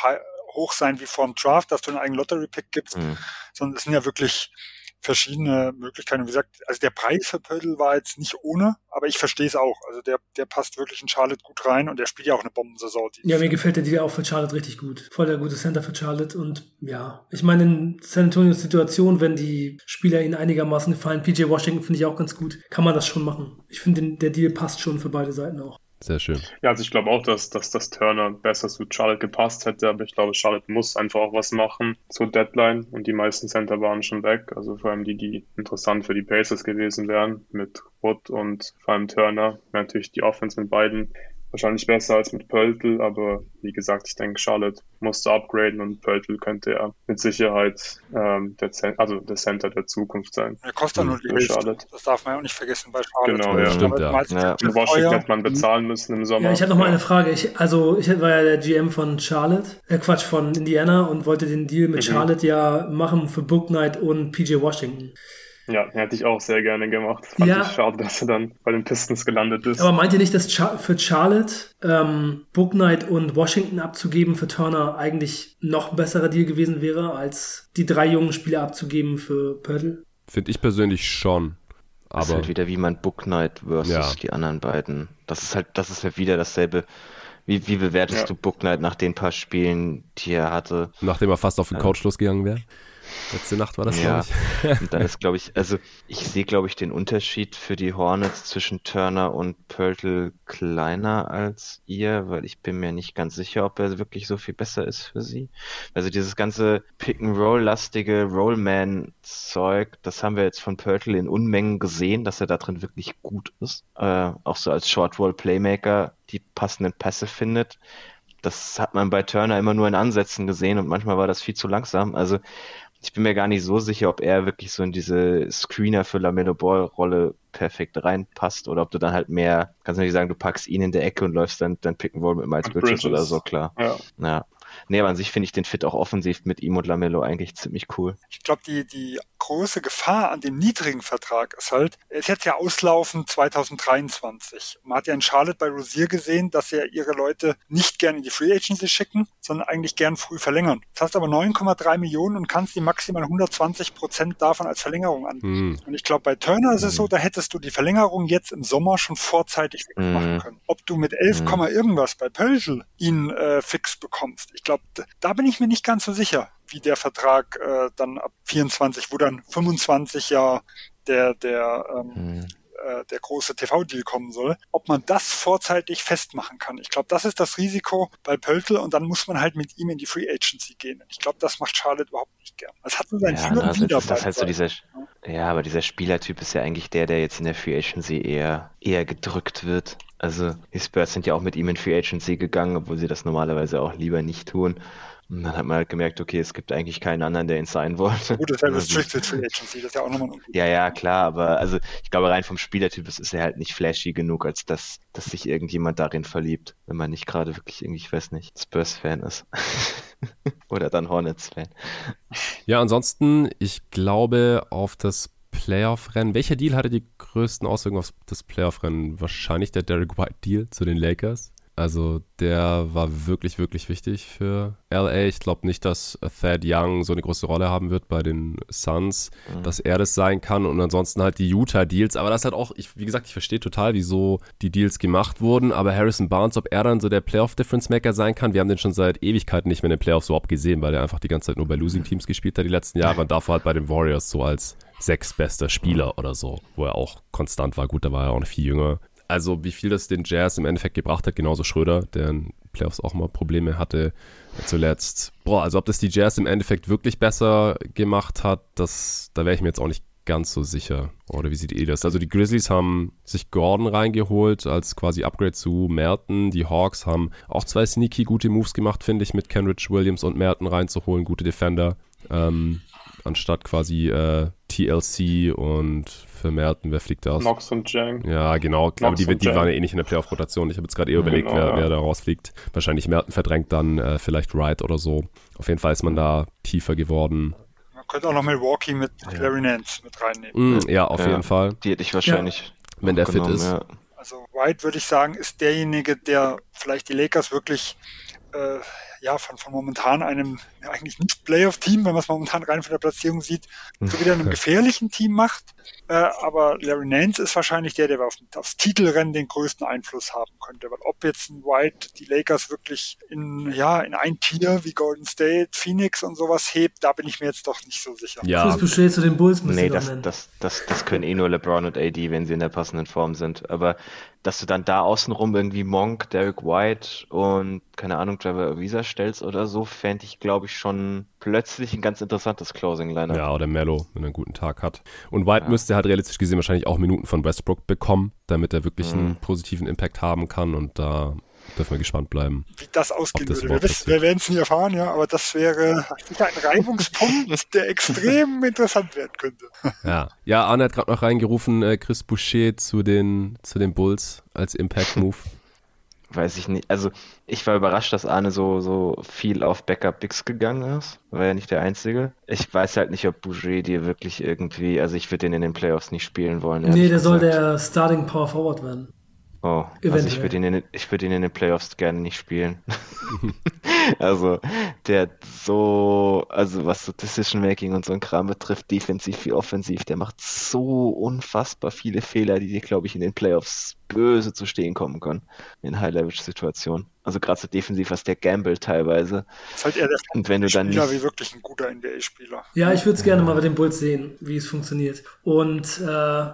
hoch sein wie vor dem Draft, dass du einen eigenen Lottery-Pick gibst, mhm. sondern es sind ja wirklich verschiedene Möglichkeiten. Wie gesagt, also der Preis für Pöttl war jetzt nicht ohne, aber ich verstehe es auch. Also der, der passt wirklich in Charlotte gut rein und der spielt ja auch eine Bombensaison. Ja, mir gefällt der Deal auch für Charlotte richtig gut. Voll der gute Center für Charlotte und ja, ich meine in San Antonios Situation, wenn die Spieler ihnen einigermaßen gefallen, PJ Washington finde ich auch ganz gut, kann man das schon machen. Ich finde, der Deal passt schon für beide Seiten auch. Sehr schön. Ja, also ich glaube auch, dass, dass das Turner besser zu Charlotte gepasst hätte, aber ich glaube, Charlotte muss einfach auch was machen zur Deadline und die meisten Center waren schon weg, also vor allem die, die interessant für die Pacers gewesen wären, mit Wood und vor allem Turner. Natürlich die Offense mit beiden wahrscheinlich besser als mit Pöltl, aber wie gesagt, ich denke, Charlotte musste upgraden und Pöltl könnte ja mit Sicherheit ähm, der, also der Center der Zukunft sein. Er kostet nur die Hälfte. Das darf man ja auch nicht vergessen bei Charlotte. Genau, ja. Stimmt, ja. ja. In Washington hätte man bezahlen müssen im Sommer. Ja, ich habe noch mal eine Frage. Ich, also ich war ja der GM von Charlotte, äh Quatsch, von Indiana und wollte den Deal mit mhm. Charlotte ja machen für Book Knight und PJ Washington. Ja, hätte ich auch sehr gerne gemacht. Fand ja. ich schade, dass er dann bei den Pistons gelandet ist. Aber meint ihr nicht, dass für Charlotte ähm, Book Knight und Washington abzugeben für Turner eigentlich noch ein besserer Deal gewesen wäre, als die drei jungen Spieler abzugeben für Pörtl? Finde ich persönlich schon. Aber das ist halt wieder wie man Book Knight versus ja. die anderen beiden. Das ist halt, das ist halt wieder dasselbe. Wie, wie bewertest ja. du Book Knight nach den paar Spielen, die er hatte? Nachdem er fast auf den Coach losgegangen wäre? Letzte Nacht war das, ja. glaube ich. und dann ist, glaube ich, also ich sehe, glaube ich, den Unterschied für die Hornets zwischen Turner und Pörtl kleiner als ihr, weil ich bin mir nicht ganz sicher, ob er wirklich so viel besser ist für sie. Also dieses ganze Pick-and-Roll-lastige Rollman-Zeug, das haben wir jetzt von Pörtl in Unmengen gesehen, dass er da drin wirklich gut ist. Äh, auch so als Short-Roll-Playmaker die passenden Pässe findet das hat man bei Turner immer nur in Ansätzen gesehen und manchmal war das viel zu langsam. Also ich bin mir gar nicht so sicher, ob er wirklich so in diese Screener für Lamello Ball Rolle perfekt reinpasst oder ob du dann halt mehr, kannst du nicht sagen, du packst ihn in der Ecke und läufst dann, dann Pick and Roll mit Miles Bridges, Bridges oder so, klar. Ja. ja. Nee, aber an sich finde ich den Fit auch offensiv mit ihm und Lamello eigentlich ziemlich cool. Ich glaube, die, die große Gefahr an dem niedrigen Vertrag ist halt, er ist jetzt ja auslaufen 2023. Man hat ja in Charlotte bei Rosier gesehen, dass ja ihre Leute nicht gerne in die Free Agency schicken, sondern eigentlich gern früh verlängern. Jetzt hast du aber 9,3 Millionen und kannst die maximal 120 Prozent davon als Verlängerung anbieten. Mhm. Und ich glaube, bei Turner ist es so, da hättest du die Verlängerung jetzt im Sommer schon vorzeitig fix mhm. machen können. Ob du mit 11, mhm. irgendwas bei Pölschel ihn äh, fix bekommst. Ich glaube, da bin ich mir nicht ganz so sicher wie der Vertrag äh, dann ab 24, wo dann 25 ja der, der, ähm, hm. Äh, der große TV-Deal kommen soll, ob man das vorzeitig festmachen kann. Ich glaube, das ist das Risiko bei Pöltl und dann muss man halt mit ihm in die Free Agency gehen. Ich glaube, das macht Charlotte überhaupt nicht gern. Das hatten sie ja, immer wieder. Das, das halt so dieser, ja, aber dieser Spielertyp ist ja eigentlich der, der jetzt in der Free Agency eher, eher gedrückt wird. Also die Spurs sind ja auch mit ihm in Free Agency gegangen, obwohl sie das normalerweise auch lieber nicht tun. Und dann hat man halt gemerkt, okay, es gibt eigentlich keinen anderen, der ihn sein wollte. Gut, das ist ja Restricted Free Agency, das ist ja auch nochmal ein Ja, ja, klar, aber also ich glaube, rein vom Spielertyp ist er halt nicht flashy genug, als dass, dass sich irgendjemand darin verliebt, wenn man nicht gerade wirklich irgendwie, ich weiß nicht, Spurs-Fan ist. *laughs* Oder dann Hornets-Fan. Ja, ansonsten, ich glaube auf das Playoff-Rennen. Welcher Deal hatte die größten Auswirkungen auf das Playoff-Rennen? Wahrscheinlich der Derek White-Deal zu den Lakers. Also der war wirklich, wirklich wichtig für LA. Ich glaube nicht, dass Thad Young so eine große Rolle haben wird bei den Suns, mhm. dass er das sein kann und ansonsten halt die Utah-Deals. Aber das hat auch, ich, wie gesagt, ich verstehe total, wieso die Deals gemacht wurden. Aber Harrison Barnes, ob er dann so der Playoff-Difference-Maker sein kann, wir haben den schon seit Ewigkeiten nicht mehr in den Playoffs überhaupt gesehen, weil er einfach die ganze Zeit nur bei Losing-Teams gespielt hat die letzten Jahre und davor halt bei den Warriors so als sechs-bester Spieler oder so, wo er auch konstant war. Gut, da war er auch noch viel jünger. Also wie viel das den Jazz im Endeffekt gebracht hat, genauso Schröder, der in Playoffs auch mal Probleme hatte zuletzt. Boah, also ob das die Jazz im Endeffekt wirklich besser gemacht hat, das, da wäre ich mir jetzt auch nicht ganz so sicher. Oder wie sieht ihr das? Also die Grizzlies haben sich Gordon reingeholt als quasi Upgrade zu Merton. Die Hawks haben auch zwei sneaky gute Moves gemacht, finde ich, mit Kenrich Williams und Merton reinzuholen, gute Defender. Ähm, anstatt quasi äh, TLC und für Merton, wer fliegt da aus? Knox und Jang. Ja, genau. Ich glaube, die, die waren ja eh nicht in der Playoff-Rotation. Ich habe jetzt gerade eher überlegt, genau, wer, ja. wer, da rausfliegt. Wahrscheinlich Merton verdrängt dann äh, vielleicht Wright oder so. Auf jeden Fall ist man da tiefer geworden. Man könnte auch noch Milwaukee mit ja. Larry Nance mit reinnehmen. Mm, ja, auf ja. jeden Fall. Die hätte ich wahrscheinlich. Wenn der fit ist. Also Wright, würde ich sagen, ist derjenige, der vielleicht die Lakers wirklich äh, ja, von, von momentan einem ja, eigentlich nicht Playoff-Team, wenn man es momentan rein von der Platzierung sieht, so wieder einem gefährlichen Team macht. Äh, aber Larry Nance ist wahrscheinlich der, der auf, aufs Titelrennen den größten Einfluss haben könnte. Weil ob jetzt ein White die Lakers wirklich in, ja, in ein Tier wie Golden State, Phoenix und sowas hebt, da bin ich mir jetzt doch nicht so sicher. Ja. Das besteht zu den Bulls. Nee, das, das, das, das können eh nur LeBron und AD, wenn sie in der passenden Form sind. Aber dass du dann da außenrum irgendwie Monk, Derek White und keine Ahnung, Trevor Visa stellst oder so, fände ich, glaube ich, schon plötzlich ein ganz interessantes Closing-Liner. Ja, oder Mello, wenn er einen guten Tag hat. Und White ja. müsste halt realistisch gesehen wahrscheinlich auch Minuten von Westbrook bekommen, damit er wirklich mhm. einen positiven Impact haben kann und da dürfen wir gespannt bleiben. Wie das ausgehen das würde. Wir, wir werden es nie erfahren, ja, aber das wäre sicher ein Reibungspunkt, *laughs* der extrem interessant werden könnte. Ja, ja Arne hat gerade noch reingerufen, äh, Chris Boucher zu den, zu den Bulls als Impact-Move. Weiß ich nicht. Also ich war überrascht, dass Arne so, so viel auf Backup Bigs gegangen ist. War ja nicht der Einzige. Ich weiß halt nicht, ob Bouger dir wirklich irgendwie, also ich würde den in den Playoffs nicht spielen wollen. Nee, der gesagt. soll der Starting Power Forward werden. Oh, Eventuell. also ich würde ihn, in, ich würd ihn in den Playoffs gerne nicht spielen. *laughs* also, der hat so, also was so Decision Making und so ein Kram betrifft, defensiv wie offensiv, der macht so unfassbar viele Fehler, die dir, glaube ich, in den Playoffs böse zu stehen kommen können. In High-Leverage-Situationen. Also gerade so defensiv, was der Gamble teilweise. Das ist halt eher der und wenn du dann Spieler wie wirklich ein guter NBA-Spieler. Ja, ich würde es gerne mal bei den Bulls sehen, wie es funktioniert. Und äh,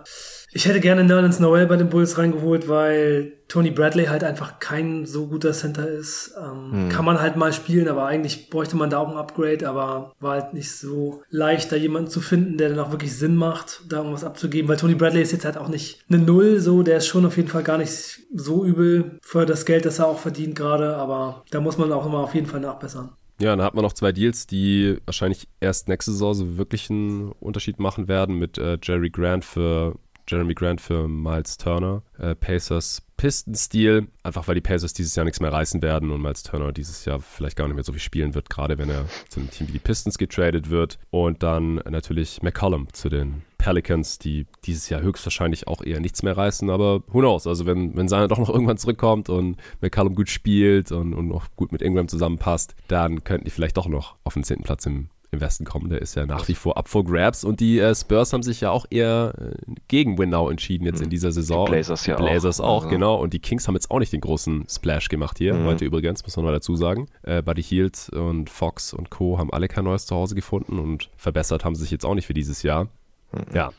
ich hätte gerne Nerlens Noel bei den Bulls reingeholt, weil Tony Bradley halt einfach kein so guter Center ist. Ähm, hm. Kann man halt mal spielen, aber eigentlich bräuchte man da auch ein Upgrade, aber war halt nicht so leicht, da jemanden zu finden, der dann auch wirklich Sinn macht, da irgendwas abzugeben, weil Tony Bradley ist jetzt halt auch nicht eine Null, so, der ist schon auf jeden Fall gar nicht so übel für das Geld, das er auch verdient gerade, aber da muss man auch immer auf jeden Fall nachbessern. Ja, dann hat man noch zwei Deals, die wahrscheinlich erst nächste Saison so wirklich einen Unterschied machen werden mit äh, Jerry Grant für Jeremy Grant für Miles Turner. Äh, Pacers Pistons-Stil, einfach weil die Pacers dieses Jahr nichts mehr reißen werden und Miles Turner dieses Jahr vielleicht gar nicht mehr so viel spielen wird, gerade wenn er zu einem Team wie die Pistons getradet wird. Und dann natürlich McCollum zu den Pelicans, die dieses Jahr höchstwahrscheinlich auch eher nichts mehr reißen, aber who knows, also wenn, wenn seiner doch noch irgendwann zurückkommt und McCollum gut spielt und, und noch gut mit Ingram zusammenpasst, dann könnten die vielleicht doch noch auf den zehnten Platz im im Westen kommen. Der ist ja nach wie vor up for grabs. Und die äh, Spurs haben sich ja auch eher äh, gegen Winnow entschieden jetzt mhm. in dieser Saison. Die Blazers ja die Blazers auch. auch also. genau. Und die Kings haben jetzt auch nicht den großen Splash gemacht hier. Mhm. Heute übrigens, muss man mal dazu sagen. Äh, Buddy Hield und Fox und Co. haben alle kein neues Zuhause gefunden und verbessert haben sie sich jetzt auch nicht für dieses Jahr. Mhm. Ja.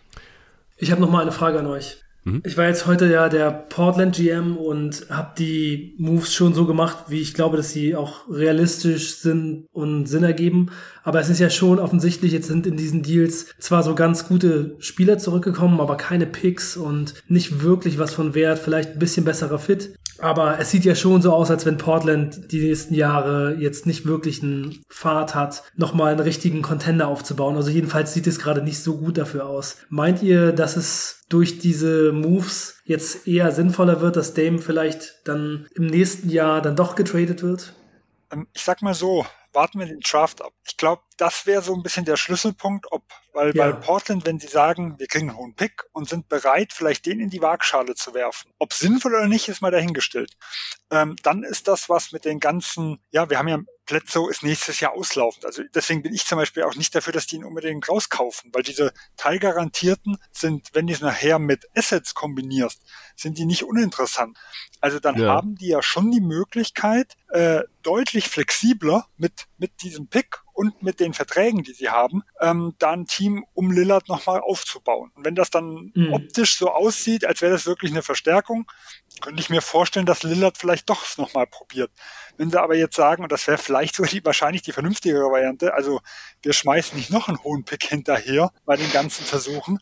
Ich habe noch mal eine Frage an euch. Mhm. Ich war jetzt heute ja der Portland GM und habe die Moves schon so gemacht, wie ich glaube, dass sie auch realistisch sind und Sinn ergeben. Aber es ist ja schon offensichtlich, jetzt sind in diesen Deals zwar so ganz gute Spieler zurückgekommen, aber keine Picks und nicht wirklich was von Wert, vielleicht ein bisschen besserer Fit. Aber es sieht ja schon so aus, als wenn Portland die nächsten Jahre jetzt nicht wirklich einen Pfad hat, nochmal einen richtigen Contender aufzubauen. Also jedenfalls sieht es gerade nicht so gut dafür aus. Meint ihr, dass es durch diese Moves jetzt eher sinnvoller wird, dass Dame vielleicht dann im nächsten Jahr dann doch getradet wird? Ähm, ich sag mal so, warten wir den Draft ab. Ich glaube, das wäre so ein bisschen der Schlüsselpunkt, ob, weil, ja. weil Portland, wenn sie sagen, wir kriegen einen hohen Pick und sind bereit, vielleicht den in die Waagschale zu werfen. Ob sinnvoll oder nicht, ist mal dahingestellt. Ähm, dann ist das was mit den ganzen, ja, wir haben ja Bledsoe ist nächstes Jahr auslaufend. Also deswegen bin ich zum Beispiel auch nicht dafür, dass die ihn unbedingt rauskaufen, weil diese Teilgarantierten sind, wenn du es nachher mit Assets kombinierst, sind die nicht uninteressant. Also dann ja. haben die ja schon die Möglichkeit, äh, deutlich flexibler mit, mit diesem Pick und mit den Verträgen, die sie haben, ähm, da ein Team um Lillard nochmal aufzubauen. Und wenn das dann mhm. optisch so aussieht, als wäre das wirklich eine Verstärkung, könnte ich mir vorstellen, dass Lillard vielleicht doch es nochmal probiert. Wenn sie aber jetzt sagen, und das wäre vielleicht so die, wahrscheinlich die vernünftigere Variante, also wir schmeißen nicht noch einen hohen Pick hinterher bei den ganzen Versuchen,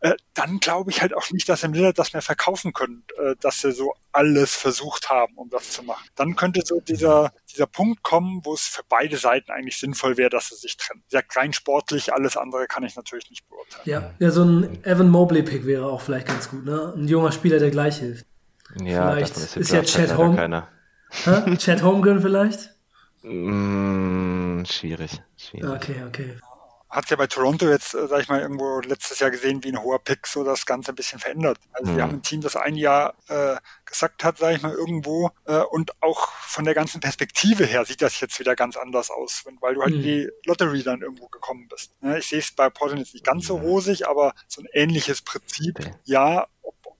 äh, dann glaube ich halt auch nicht, dass im Lillard das mehr verkaufen können, äh, dass sie so alles versucht haben, um das zu machen. Dann könnte so dieser, dieser Punkt kommen, wo es für beide Seiten eigentlich sinnvoll wäre, dass sie sich trennen. Ja, rein sportlich, alles andere kann ich natürlich nicht beurteilen. Ja, ja so ein Evan Mobley-Pick wäre auch vielleicht ganz gut, ne? Ein junger Spieler, der gleich hilft. Ja, vielleicht ist, ist ja Chad Home. Keiner. Chad Holmgren vielleicht? *laughs* Mm, schwierig, schwierig. Okay, okay. Hat ja bei Toronto jetzt, äh, sag ich mal, irgendwo letztes Jahr gesehen, wie ein hoher Pick so das Ganze ein bisschen verändert. Also mhm. wir haben ein Team, das ein Jahr äh, gesagt hat, sage ich mal, irgendwo äh, und auch von der ganzen Perspektive her sieht das jetzt wieder ganz anders aus, weil du halt mhm. in die Lottery dann irgendwo gekommen bist. Ne? Ich sehe es bei Portland jetzt nicht ganz so rosig, aber so ein ähnliches Prinzip. Okay. Ja,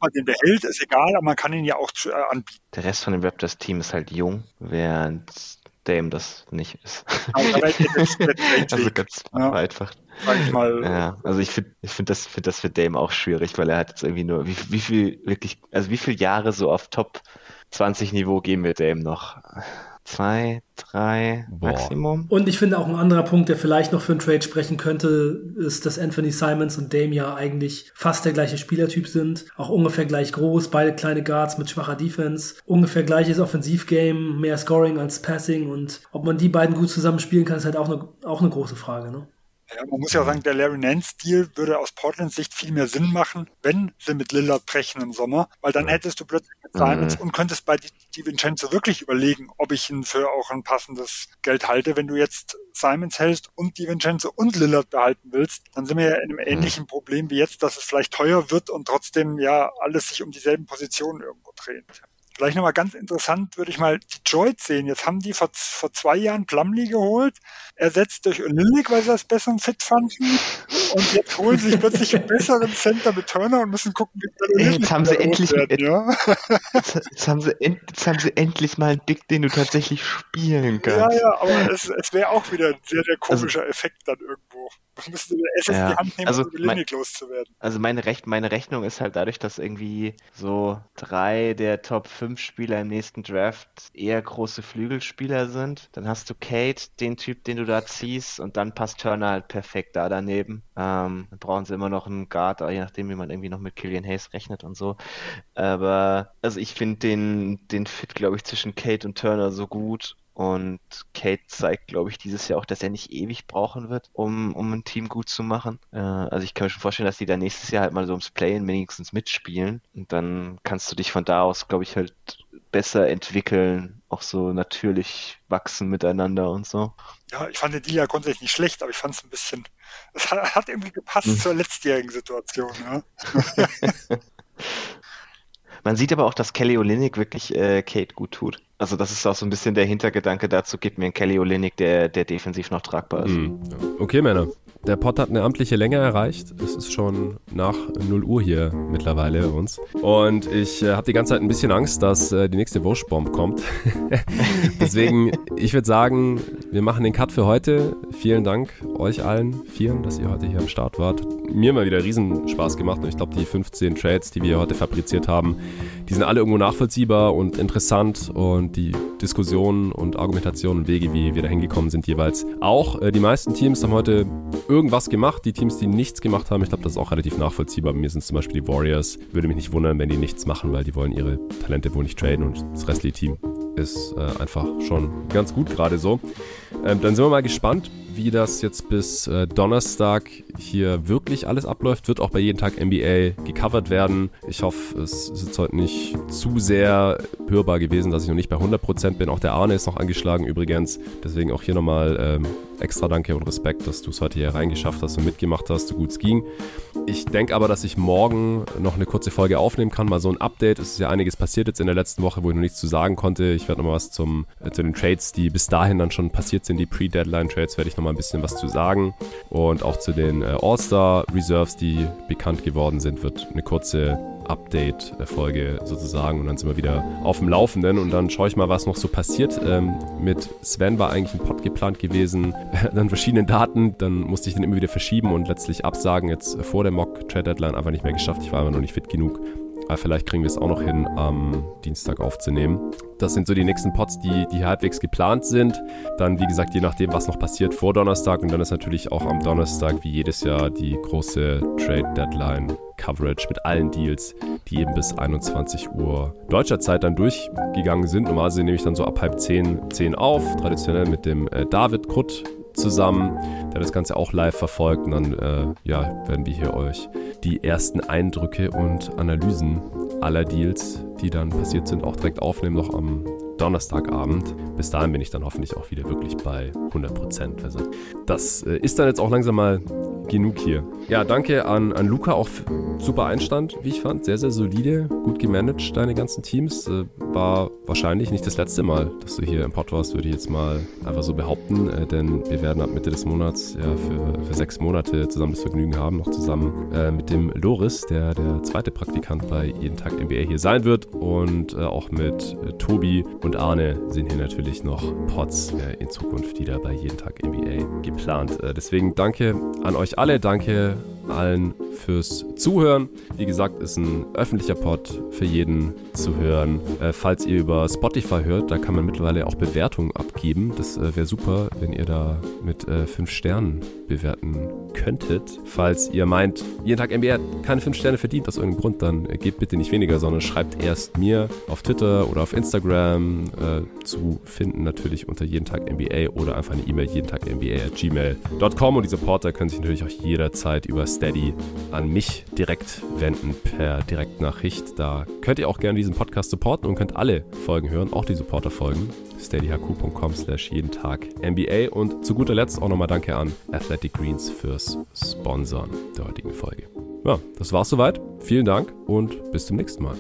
man den behält, ist egal, aber man kann ihn ja auch äh, anbieten. Der Rest von dem Raptors-Team ist halt jung, während Dame das nicht ist. *laughs* also ganz ja. einfach. Ja, also ich finde ich finde das, find das für Dame auch schwierig, weil er hat jetzt irgendwie nur, wie, wie viel wirklich, also wie viele Jahre so auf Top 20 Niveau gehen wir Dame noch? Zwei, drei Boah. Maximum. Und ich finde auch ein anderer Punkt, der vielleicht noch für einen Trade sprechen könnte, ist, dass Anthony Simons und Dame ja eigentlich fast der gleiche Spielertyp sind. Auch ungefähr gleich groß, beide kleine Guards mit schwacher Defense. Ungefähr gleiches Offensivgame, mehr Scoring als Passing. Und ob man die beiden gut zusammen spielen kann, ist halt auch eine, auch eine große Frage. Ne? Ja, man muss ja sagen, der Larry Nance-Deal würde aus Portlands Sicht viel mehr Sinn machen, wenn sie mit Lillard brechen im Sommer, weil dann hättest du plötzlich mit Simons mhm. und könntest bei Di Vincenzo wirklich überlegen, ob ich ihn für auch ein passendes Geld halte. Wenn du jetzt Simons hältst und Di Vincenzo und Lillard behalten willst, dann sind wir ja in einem mhm. ähnlichen Problem wie jetzt, dass es vielleicht teuer wird und trotzdem ja alles sich um dieselben Positionen irgendwo dreht. Vielleicht nochmal ganz interessant, würde ich mal Detroit sehen. Jetzt haben die vor, vor zwei Jahren Plumlee geholt, ersetzt durch Olynyk, weil sie das besseren Fit fanden. Und jetzt holen sie sich plötzlich einen besseren Center mit Turner und müssen gucken, wie Ey, jetzt haben sie endlich werden, ja? jetzt, jetzt, haben sie jetzt haben sie endlich mal einen Dick, den du tatsächlich spielen kannst. Ja, ja, aber es, es wäre auch wieder ein sehr, sehr komischer also, Effekt dann irgendwo. Man müsste es ja, in die Hand nehmen, also um mein, loszuwerden. Also meine, Rech meine Rechnung ist halt dadurch, dass irgendwie so drei der Top 5 Spieler im nächsten Draft eher große Flügelspieler sind. Dann hast du Kate, den Typ, den du da ziehst, und dann passt Turner halt perfekt da daneben. Ähm, dann brauchen sie immer noch einen Guard, je nachdem, wie man irgendwie noch mit Killian Hayes rechnet und so. Aber also ich finde den, den Fit, glaube ich, zwischen Kate und Turner so gut und Kate zeigt, glaube ich, dieses Jahr auch, dass er nicht ewig brauchen wird, um, um ein Team gut zu machen. Äh, also ich kann mir schon vorstellen, dass die da nächstes Jahr halt mal so ums Playen wenigstens mitspielen. Und dann kannst du dich von da aus, glaube ich, halt besser entwickeln, auch so natürlich wachsen miteinander und so. Ja, ich fand den Deal ja grundsätzlich nicht schlecht, aber ich fand es ein bisschen, es hat, hat irgendwie gepasst hm. zur letztjährigen Situation. Ja? *laughs* *laughs* Man sieht aber auch, dass Kelly Olynyk wirklich äh, Kate gut tut. Also das ist auch so ein bisschen der Hintergedanke dazu, gib mir einen Kelly Olynyk, der, der defensiv noch tragbar ist. Mhm. Okay, Männer. Der Pod hat eine amtliche Länge erreicht. Es ist schon nach 0 Uhr hier mittlerweile uns. Und ich äh, habe die ganze Zeit ein bisschen Angst, dass äh, die nächste Wurstbomb kommt. *laughs* Deswegen, ich würde sagen, wir machen den Cut für heute. Vielen Dank euch allen vieren, dass ihr heute hier am Start wart. Mir mal wieder riesen Spaß gemacht und ich glaube, die 15 Trades, die wir heute fabriziert haben, die sind alle irgendwo nachvollziehbar und interessant und die Diskussionen und Argumentationen und Wege, wie wir da hingekommen sind, jeweils auch. Äh, die meisten Teams haben heute irgendwas gemacht. Die Teams, die nichts gemacht haben, ich glaube, das ist auch relativ nachvollziehbar. Bei mir sind zum Beispiel die Warriors. Würde mich nicht wundern, wenn die nichts machen, weil die wollen ihre Talente wohl nicht traden und das restliche Team ist äh, einfach schon ganz gut gerade so. Ähm, dann sind wir mal gespannt, wie das jetzt bis äh, Donnerstag hier wirklich alles abläuft. Wird auch bei jeden Tag NBA gecovert werden. Ich hoffe, es ist jetzt heute nicht zu sehr hörbar gewesen, dass ich noch nicht bei 100% bin. Auch der Arne ist noch angeschlagen übrigens. Deswegen auch hier nochmal ähm, extra Danke und Respekt, dass du es heute hier reingeschafft hast und mitgemacht hast, so gut es ging. Ich denke aber, dass ich morgen noch eine kurze Folge aufnehmen kann. Mal so ein Update. Es ist ja einiges passiert jetzt in der letzten Woche, wo ich noch nichts zu sagen konnte. Ich werde nochmal was zum, äh, zu den Trades, die bis dahin dann schon passiert sind, die Pre-Deadline-Trades, werde ich nochmal ein bisschen was zu sagen. Und auch zu den äh, All-Star-Reserves, die bekannt geworden sind, wird eine kurze Update-Folge sozusagen und dann sind wir wieder auf dem Laufenden und dann schaue ich mal, was noch so passiert. Ähm, mit Sven war eigentlich ein Pod geplant gewesen, *laughs* dann verschiedene Daten, dann musste ich den immer wieder verschieben und letztlich absagen. Jetzt vor der Mock-Trade-Deadline einfach nicht mehr geschafft. Ich war aber noch nicht fit genug. Aber vielleicht kriegen wir es auch noch hin, am Dienstag aufzunehmen. Das sind so die nächsten Pots, die, die halbwegs geplant sind. Dann, wie gesagt, je nachdem, was noch passiert vor Donnerstag. Und dann ist natürlich auch am Donnerstag, wie jedes Jahr, die große Trade Deadline Coverage mit allen Deals, die eben bis 21 Uhr deutscher Zeit dann durchgegangen sind. Normalerweise nehme ich dann so ab halb 10, 10 auf, traditionell mit dem äh, David Krutt zusammen, der das Ganze auch live verfolgt. Und dann äh, ja, werden wir hier euch die ersten Eindrücke und Analysen aller Deals, die dann passiert sind, auch direkt aufnehmen, noch am Donnerstagabend. Bis dahin bin ich dann hoffentlich auch wieder wirklich bei 100%. Also das äh, ist dann jetzt auch langsam mal genug hier. Ja, danke an, an Luca, auch super Einstand, wie ich fand. Sehr, sehr solide, gut gemanagt, deine ganzen Teams. Äh, war wahrscheinlich nicht das letzte Mal, dass du hier im Pod warst, würde ich jetzt mal einfach so behaupten. Äh, denn wir werden ab Mitte des Monats ja für, für sechs Monate zusammen das Vergnügen haben, noch zusammen äh, mit dem Loris, der der zweite Praktikant bei Jeden Tag NBA hier sein wird. Und äh, auch mit äh, Tobi und Arne sind hier natürlich noch Pods äh, in Zukunft, die da bei Jeden Tag NBA geplant. deswegen danke an euch alle, danke allen fürs Zuhören. Wie gesagt, ist ein öffentlicher Pod für jeden zu hören. Äh, falls ihr über Spotify hört, da kann man mittlerweile auch Bewertungen abgeben. Das äh, wäre super, wenn ihr da mit äh, 5 Sternen bewerten könntet. Falls ihr meint, jeden Tag NBA keine 5 Sterne verdient aus irgendeinem Grund, dann äh, gebt bitte nicht weniger, sondern schreibt erst mir auf Twitter oder auf Instagram äh, zu finden, natürlich unter jeden Tag NBA oder einfach eine E-Mail jeden Tag NBA at gmail.com und die Supporter können sich natürlich auch jederzeit über Steady an mich direkt wenden per Direktnachricht. Da könnt ihr auch gerne diesen Podcast supporten und könnt alle Folgen hören, auch die Supporter-Folgen. steadyhq.com slash jeden Tag NBA. Und zu guter Letzt auch nochmal Danke an Athletic Greens fürs Sponsoren der heutigen Folge. Ja, das war's soweit. Vielen Dank und bis zum nächsten Mal.